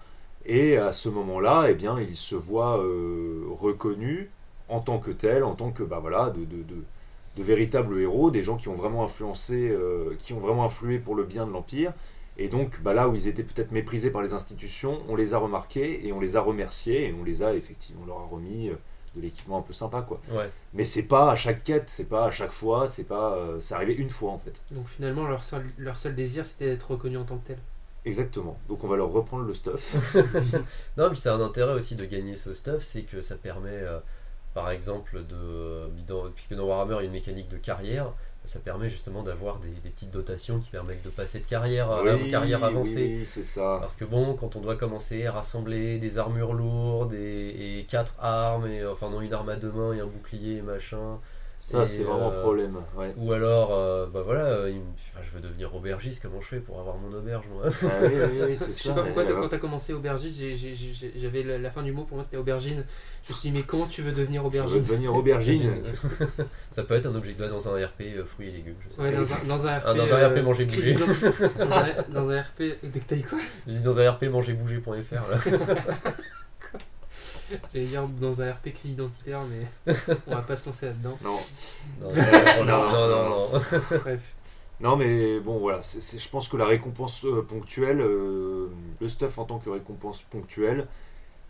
et à ce moment-là eh bien il se voit euh, reconnu en tant que tel en tant que bah voilà de, de, de- de véritables héros des gens qui ont vraiment influencé euh, qui ont vraiment influé pour le bien de l'empire et donc bah là où ils étaient peut-être méprisés par les institutions on les a remarqués et on les a remerciés et on les a effectivement on leur a remis euh, de l'équipement un peu sympa quoi Ouais. mais c'est pas à chaque quête, c'est pas à chaque fois, c'est pas. euh, c'est arrivé une fois en fait. Donc finalement, leur seul, leur seul désir, c'était d'être reconnu en tant que tel. Exactement. Donc on va leur reprendre le stuff. Non, puis ça a un intérêt aussi de gagner ce stuff, c'est que ça permet, euh, par exemple, de, dans- puisque dans Warhammer il y a une mécanique de carrière, ça permet justement d'avoir des, des petites dotations qui permettent de passer de carrière à Oui, une carrière avancée. oui, c'est ça. Parce que bon, quand on doit commencer à rassembler des armures lourdes et, et quatre armes, et enfin non une arme à deux mains et un bouclier et machin, Ça, c'est vraiment euh, un problème. Ouais. ou alors, euh, bah voilà, euh, il me- enfin, je veux devenir aubergiste, comment je fais pour avoir mon auberge moi? Ah oui, oui, oui, c'est Je sais ça. pas pourquoi, t'as- euh, quand t'as commencé aubergiste, j'ai- j'ai- j'ai- j'avais la, la fin du mot, pour moi c'était aubergine. Je me suis dit, mais comment tu veux devenir je veux aubergine? devenir aubergine. Ça peut être un objet bah, dans un RP euh, fruits et légumes, je sais Ouais, pas. dans un, dans un RP. Ah, dans un RP manger, crise bouger. dans, un, dans un RP. Dès que t'as eu quoi? Je dis dans un RP mangerbouger.fr là. J'allais dire dans un RP crise identitaire, mais on va pas se lancer là-dedans. Non. Non, non, non, non, non. Bref. Non, mais bon, voilà. c'est- c'est- je pense que la récompense euh, ponctuelle, euh, le stuff en tant que récompense ponctuelle,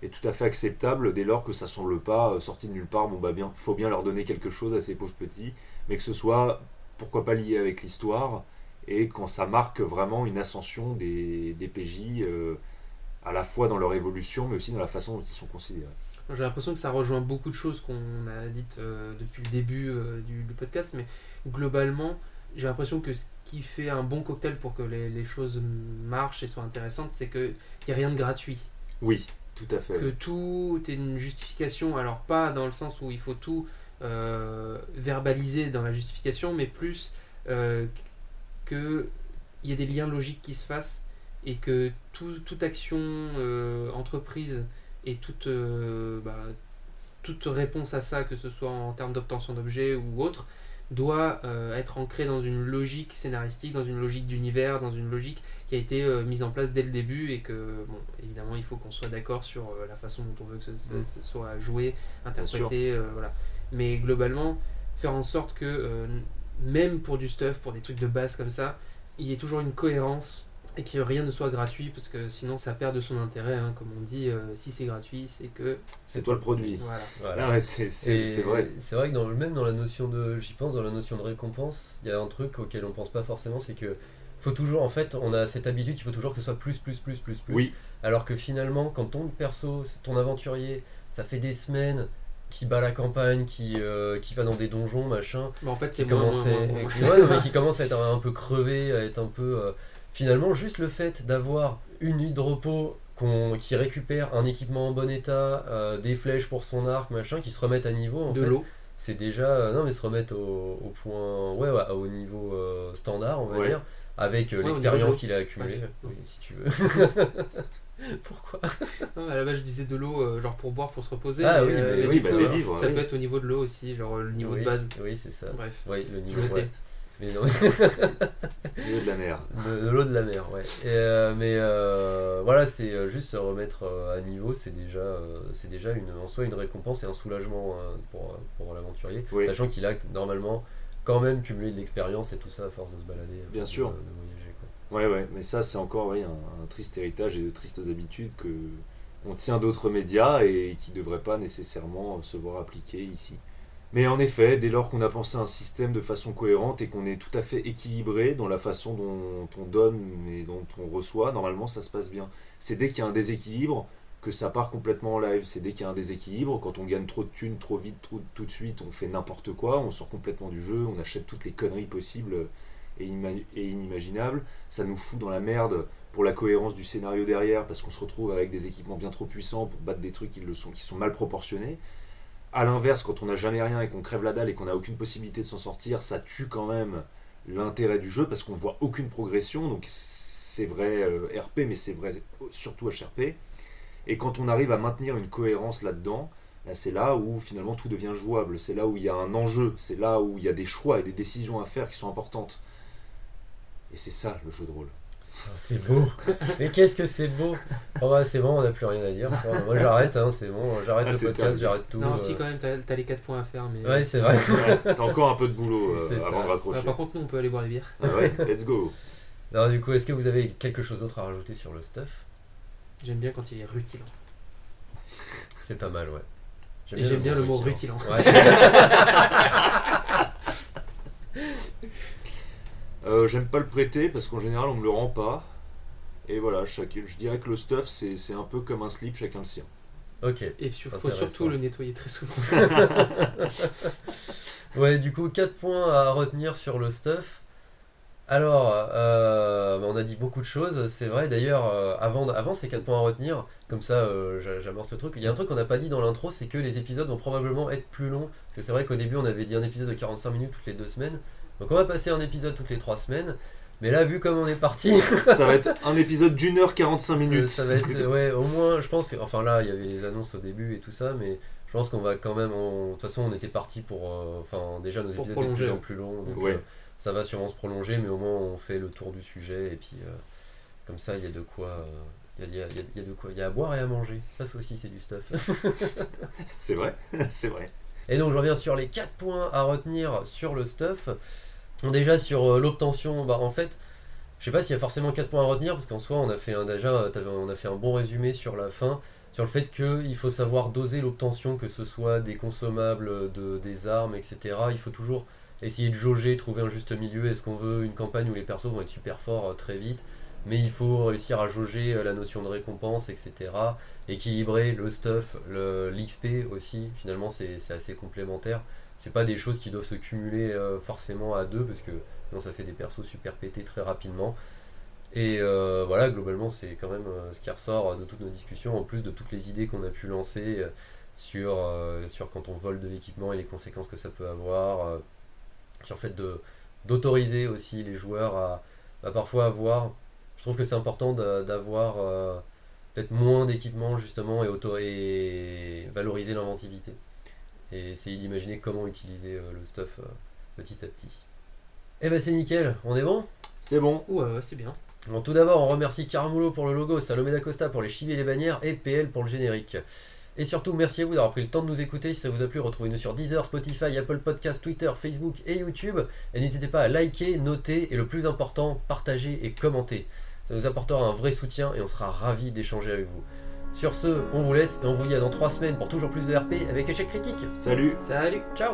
est tout à fait acceptable dès lors que ça semble pas euh, sorti de nulle part. Bon, bah bien, faut bien leur donner quelque chose à ces pauvres petits, mais que ce soit, pourquoi pas lié avec l'histoire, et quand ça marque vraiment une ascension des, des PJ, euh, à la fois dans leur évolution, mais aussi dans la façon dont ils sont considérés. J'ai l'impression que ça rejoint beaucoup de choses qu'on a dites euh, depuis le début euh, du, du podcast, mais globalement, j'ai l'impression que ce qui fait un bon cocktail pour que les, les choses marchent et soient intéressantes, c'est qu'il n'y a rien de gratuit. Oui, tout à fait. Que tout est une justification, alors pas dans le sens où il faut tout euh, verbaliser dans la justification, mais plus qu'il y ait des liens logiques qui se fassent et que tout- toute action euh, entreprise et toute, euh, bah, toute réponse à ça, que ce soit en termes d'obtention d'objets ou autre, doit euh, être ancrée dans une logique scénaristique, dans une logique d'univers, dans une logique qui a été mise en place dès le début et que, bon, évidemment, il faut qu'on soit d'accord sur la façon dont on veut que ce, Mm. ce soit joué, interprété, voilà. Mais globalement, faire en sorte que, même pour du stuff, pour des trucs de base comme ça, il y ait toujours une cohérence et que rien ne soit gratuit parce que sinon ça perd de son intérêt. hein. Comme on dit, euh, si c'est gratuit, c'est que. C'est toi le produit. Voilà. Voilà. Ah ouais, c'est vrai. C'est vrai que dans, le- même dans la notion de, j'y pense, dans la notion de récompense, il y a un truc auquel on pense pas forcément, c'est que faut toujours, en fait, on a cette habitude qu'il faut toujours que ce soit plus, plus, plus, plus, plus. Oui. Alors que finalement, quand ton perso, ton aventurier, ça fait des semaines qui bat la campagne, qui, euh, qui va dans des donjons, machin, Mais en fait, c'est qui commence, à- moins, moins. qui- ouais, non, mais qui commence à être un peu crevé, à être un peu. euh, finalement, juste le fait d'avoir une nuit de repos qu'on- qui récupère un équipement en bon état, euh, des flèches pour son arc, machin, qui se remettent à niveau, en de fait, l'eau. c'est déjà. euh, non, mais se remettre au, au point. Ouais, ouais, au niveau euh, standard, on va Ouais. dire, avec euh, Ouais, au l'expérience qu'il a accumulée. Oui, si tu veux. Pourquoi? Non, à la base, je disais de l'eau, euh, genre pour boire, pour se reposer. Ah mais, oui, euh, mais oui, bah, ça, oui. peut être au niveau de l'eau aussi, genre le niveau oui, de base. Oui, c'est ça. Bref. Oui, le niveau. ouais. Mais non. Milieu de la mer. de, de l'eau de la mer, ouais. Et, euh, mais euh, voilà, c'est euh, juste se remettre à niveau, c'est déjà, euh, c'est déjà une, en soi une récompense et un soulagement euh, pour, pour l'aventurier, Oui. sachant qu'il a normalement quand même cumulé de l'expérience et tout ça à force de se balader, Bien sûr. de, de voyager. Quoi. Ouais, ouais, mais ça, c'est encore oui, un, un triste héritage et de tristes habitudes que on tient d'autres médias et qui ne devraient pas nécessairement se voir appliquer ici. Mais en effet, dès lors qu'on a pensé un système de façon cohérente et qu'on est tout à fait équilibré dans la façon dont on donne et dont on reçoit, normalement ça se passe bien. C'est dès qu'il y a un déséquilibre que ça part complètement en live. C'est dès qu'il y a un déséquilibre, quand on gagne trop de thunes trop vite, tout de suite, on fait n'importe quoi, on sort complètement du jeu, on achète toutes les conneries possibles et, ima- et inimaginables. Ça nous fout dans la merde pour la cohérence du scénario derrière, parce qu'on se retrouve avec des équipements bien trop puissants pour battre des trucs qui sont mal proportionnés. A l'inverse, quand on n'a jamais rien et qu'on crève la dalle et qu'on n'a aucune possibilité de s'en sortir, ça tue quand même l'intérêt du jeu parce qu'on voit aucune progression. Donc c'est vrai euh, RP, mais c'est vrai surtout HRP. Et quand on arrive à maintenir une cohérence là-dedans, là, c'est là où finalement tout devient jouable. C'est là où il y a un enjeu. C'est là où il y a des choix et des décisions à faire qui sont importantes. Et c'est ça le jeu de rôle. C'est beau Mais qu'est-ce que c'est beau Oh bah c'est bon, on n'a plus rien à dire. Enfin, moi j'arrête, hein, c'est bon, j'arrête Ah, le podcast, j'arrête tout. Non, euh. si, quand même, t'as t'as les 4 points à faire. Mais... Ouais, c'est vrai. Ouais, T'as encore un peu de boulot euh, C'est ça. avant de Ah, raccrocher. par contre, nous, on peut aller boire les bières. Ah ouais, let's go. Alors du coup, est-ce que vous avez quelque chose d'autre à rajouter sur le stuff? J'aime bien quand il est rutilant. C'est pas mal, ouais. Et j'aime bien le mot rutilant. rutilant. Ouais. Euh, J'aime pas le prêter parce qu'en général on me le rend pas. Et voilà, chaque, je dirais que le stuff c'est c'est un peu comme un slip, chacun le sien. ok. Et il faut surtout le nettoyer très souvent. Ouais, du coup, 4 points à retenir sur le stuff. Alors, euh, on a dit beaucoup de choses, c'est vrai. D'ailleurs, euh, avant, avant ces 4 points à retenir, comme ça euh, j'a- j'amorce le truc. Il y a un truc qu'on n'a pas dit dans l'intro, c'est que les épisodes vont probablement être plus longs. Parce que c'est vrai qu'au début, on avait dit un épisode de 45 minutes toutes les 2 semaines. Donc, on va passer un épisode toutes les 3 semaines. Mais là, vu comme on est parti, Ça va être un épisode d'une heure 45 minutes. ça, ça va être, euh, ouais, au moins, je pense que, enfin là, il y avait les annonces au début et tout ça, mais je pense qu'on va quand même, de toute façon, on était parti pour, euh, enfin, déjà nos épisodes étaient de plus en plus longs, donc Ouais. euh, ça va sûrement se prolonger, mais au moins on fait le tour du sujet et puis euh, comme ça, il y a de quoi, il y, a, il y a- il y a de quoi, il y a à boire et à manger. Ça, ça aussi, c'est du stuff. C'est vrai, c'est vrai. Et donc je reviens sur les 4 points à retenir sur le stuff. Bon, déjà sur euh, l'obtention, bah en fait, je sais pas s'il y a forcément 4 points à retenir parce qu'en soi on a fait un, déjà euh, on a fait un bon résumé sur la fin, sur le fait qu'il faut savoir doser l'obtention, que ce soit des consommables, de, des armes, etc. Il faut toujours essayer de jauger, trouver un juste milieu. Est-ce qu'on veut une campagne où les persos vont être super forts euh, très vite? Mais il faut réussir à jauger euh, la notion de récompense, etc. Équilibrer le stuff, l'XP aussi, finalement c'est assez complémentaire. C'est pas des choses qui doivent se cumuler euh, forcément à deux parce que sinon ça fait des persos super pétés très rapidement. Et euh, voilà, globalement c'est quand même euh, ce qui ressort de toutes nos discussions, en plus de toutes les idées qu'on a pu lancer sur, sur quand on vole de l'équipement et les conséquences que ça peut avoir, sur le fait d'autoriser aussi les joueurs à, parfois avoir je trouve que c'est important d'a- d'avoir peut-être moins d'équipements justement et, et valoriser l'inventivité. Et essayer d'imaginer comment utiliser euh, le stuff euh, petit à petit. Eh ben c'est nickel, on est bon? C'est bon. Ouais, ouais, c'est bien. Bon, tout d'abord, on remercie Caramulo pour le logo, Salomé d'Acosta pour les chivis et les bannières et PL pour le générique. Et surtout, merci à vous d'avoir pris le temps de nous écouter. Si ça vous a plu, retrouvez-nous sur Deezer, Spotify, Apple Podcast, Twitter, Facebook et YouTube. Et n'hésitez pas à liker, noter et le plus important, partager et commenter. Ça nous apportera un vrai soutien et on sera ravis d'échanger avec vous. Sur ce, on vous laisse et on vous dit à dans 3 semaines pour toujours plus de RP avec échec critique. Salut. Salut Ciao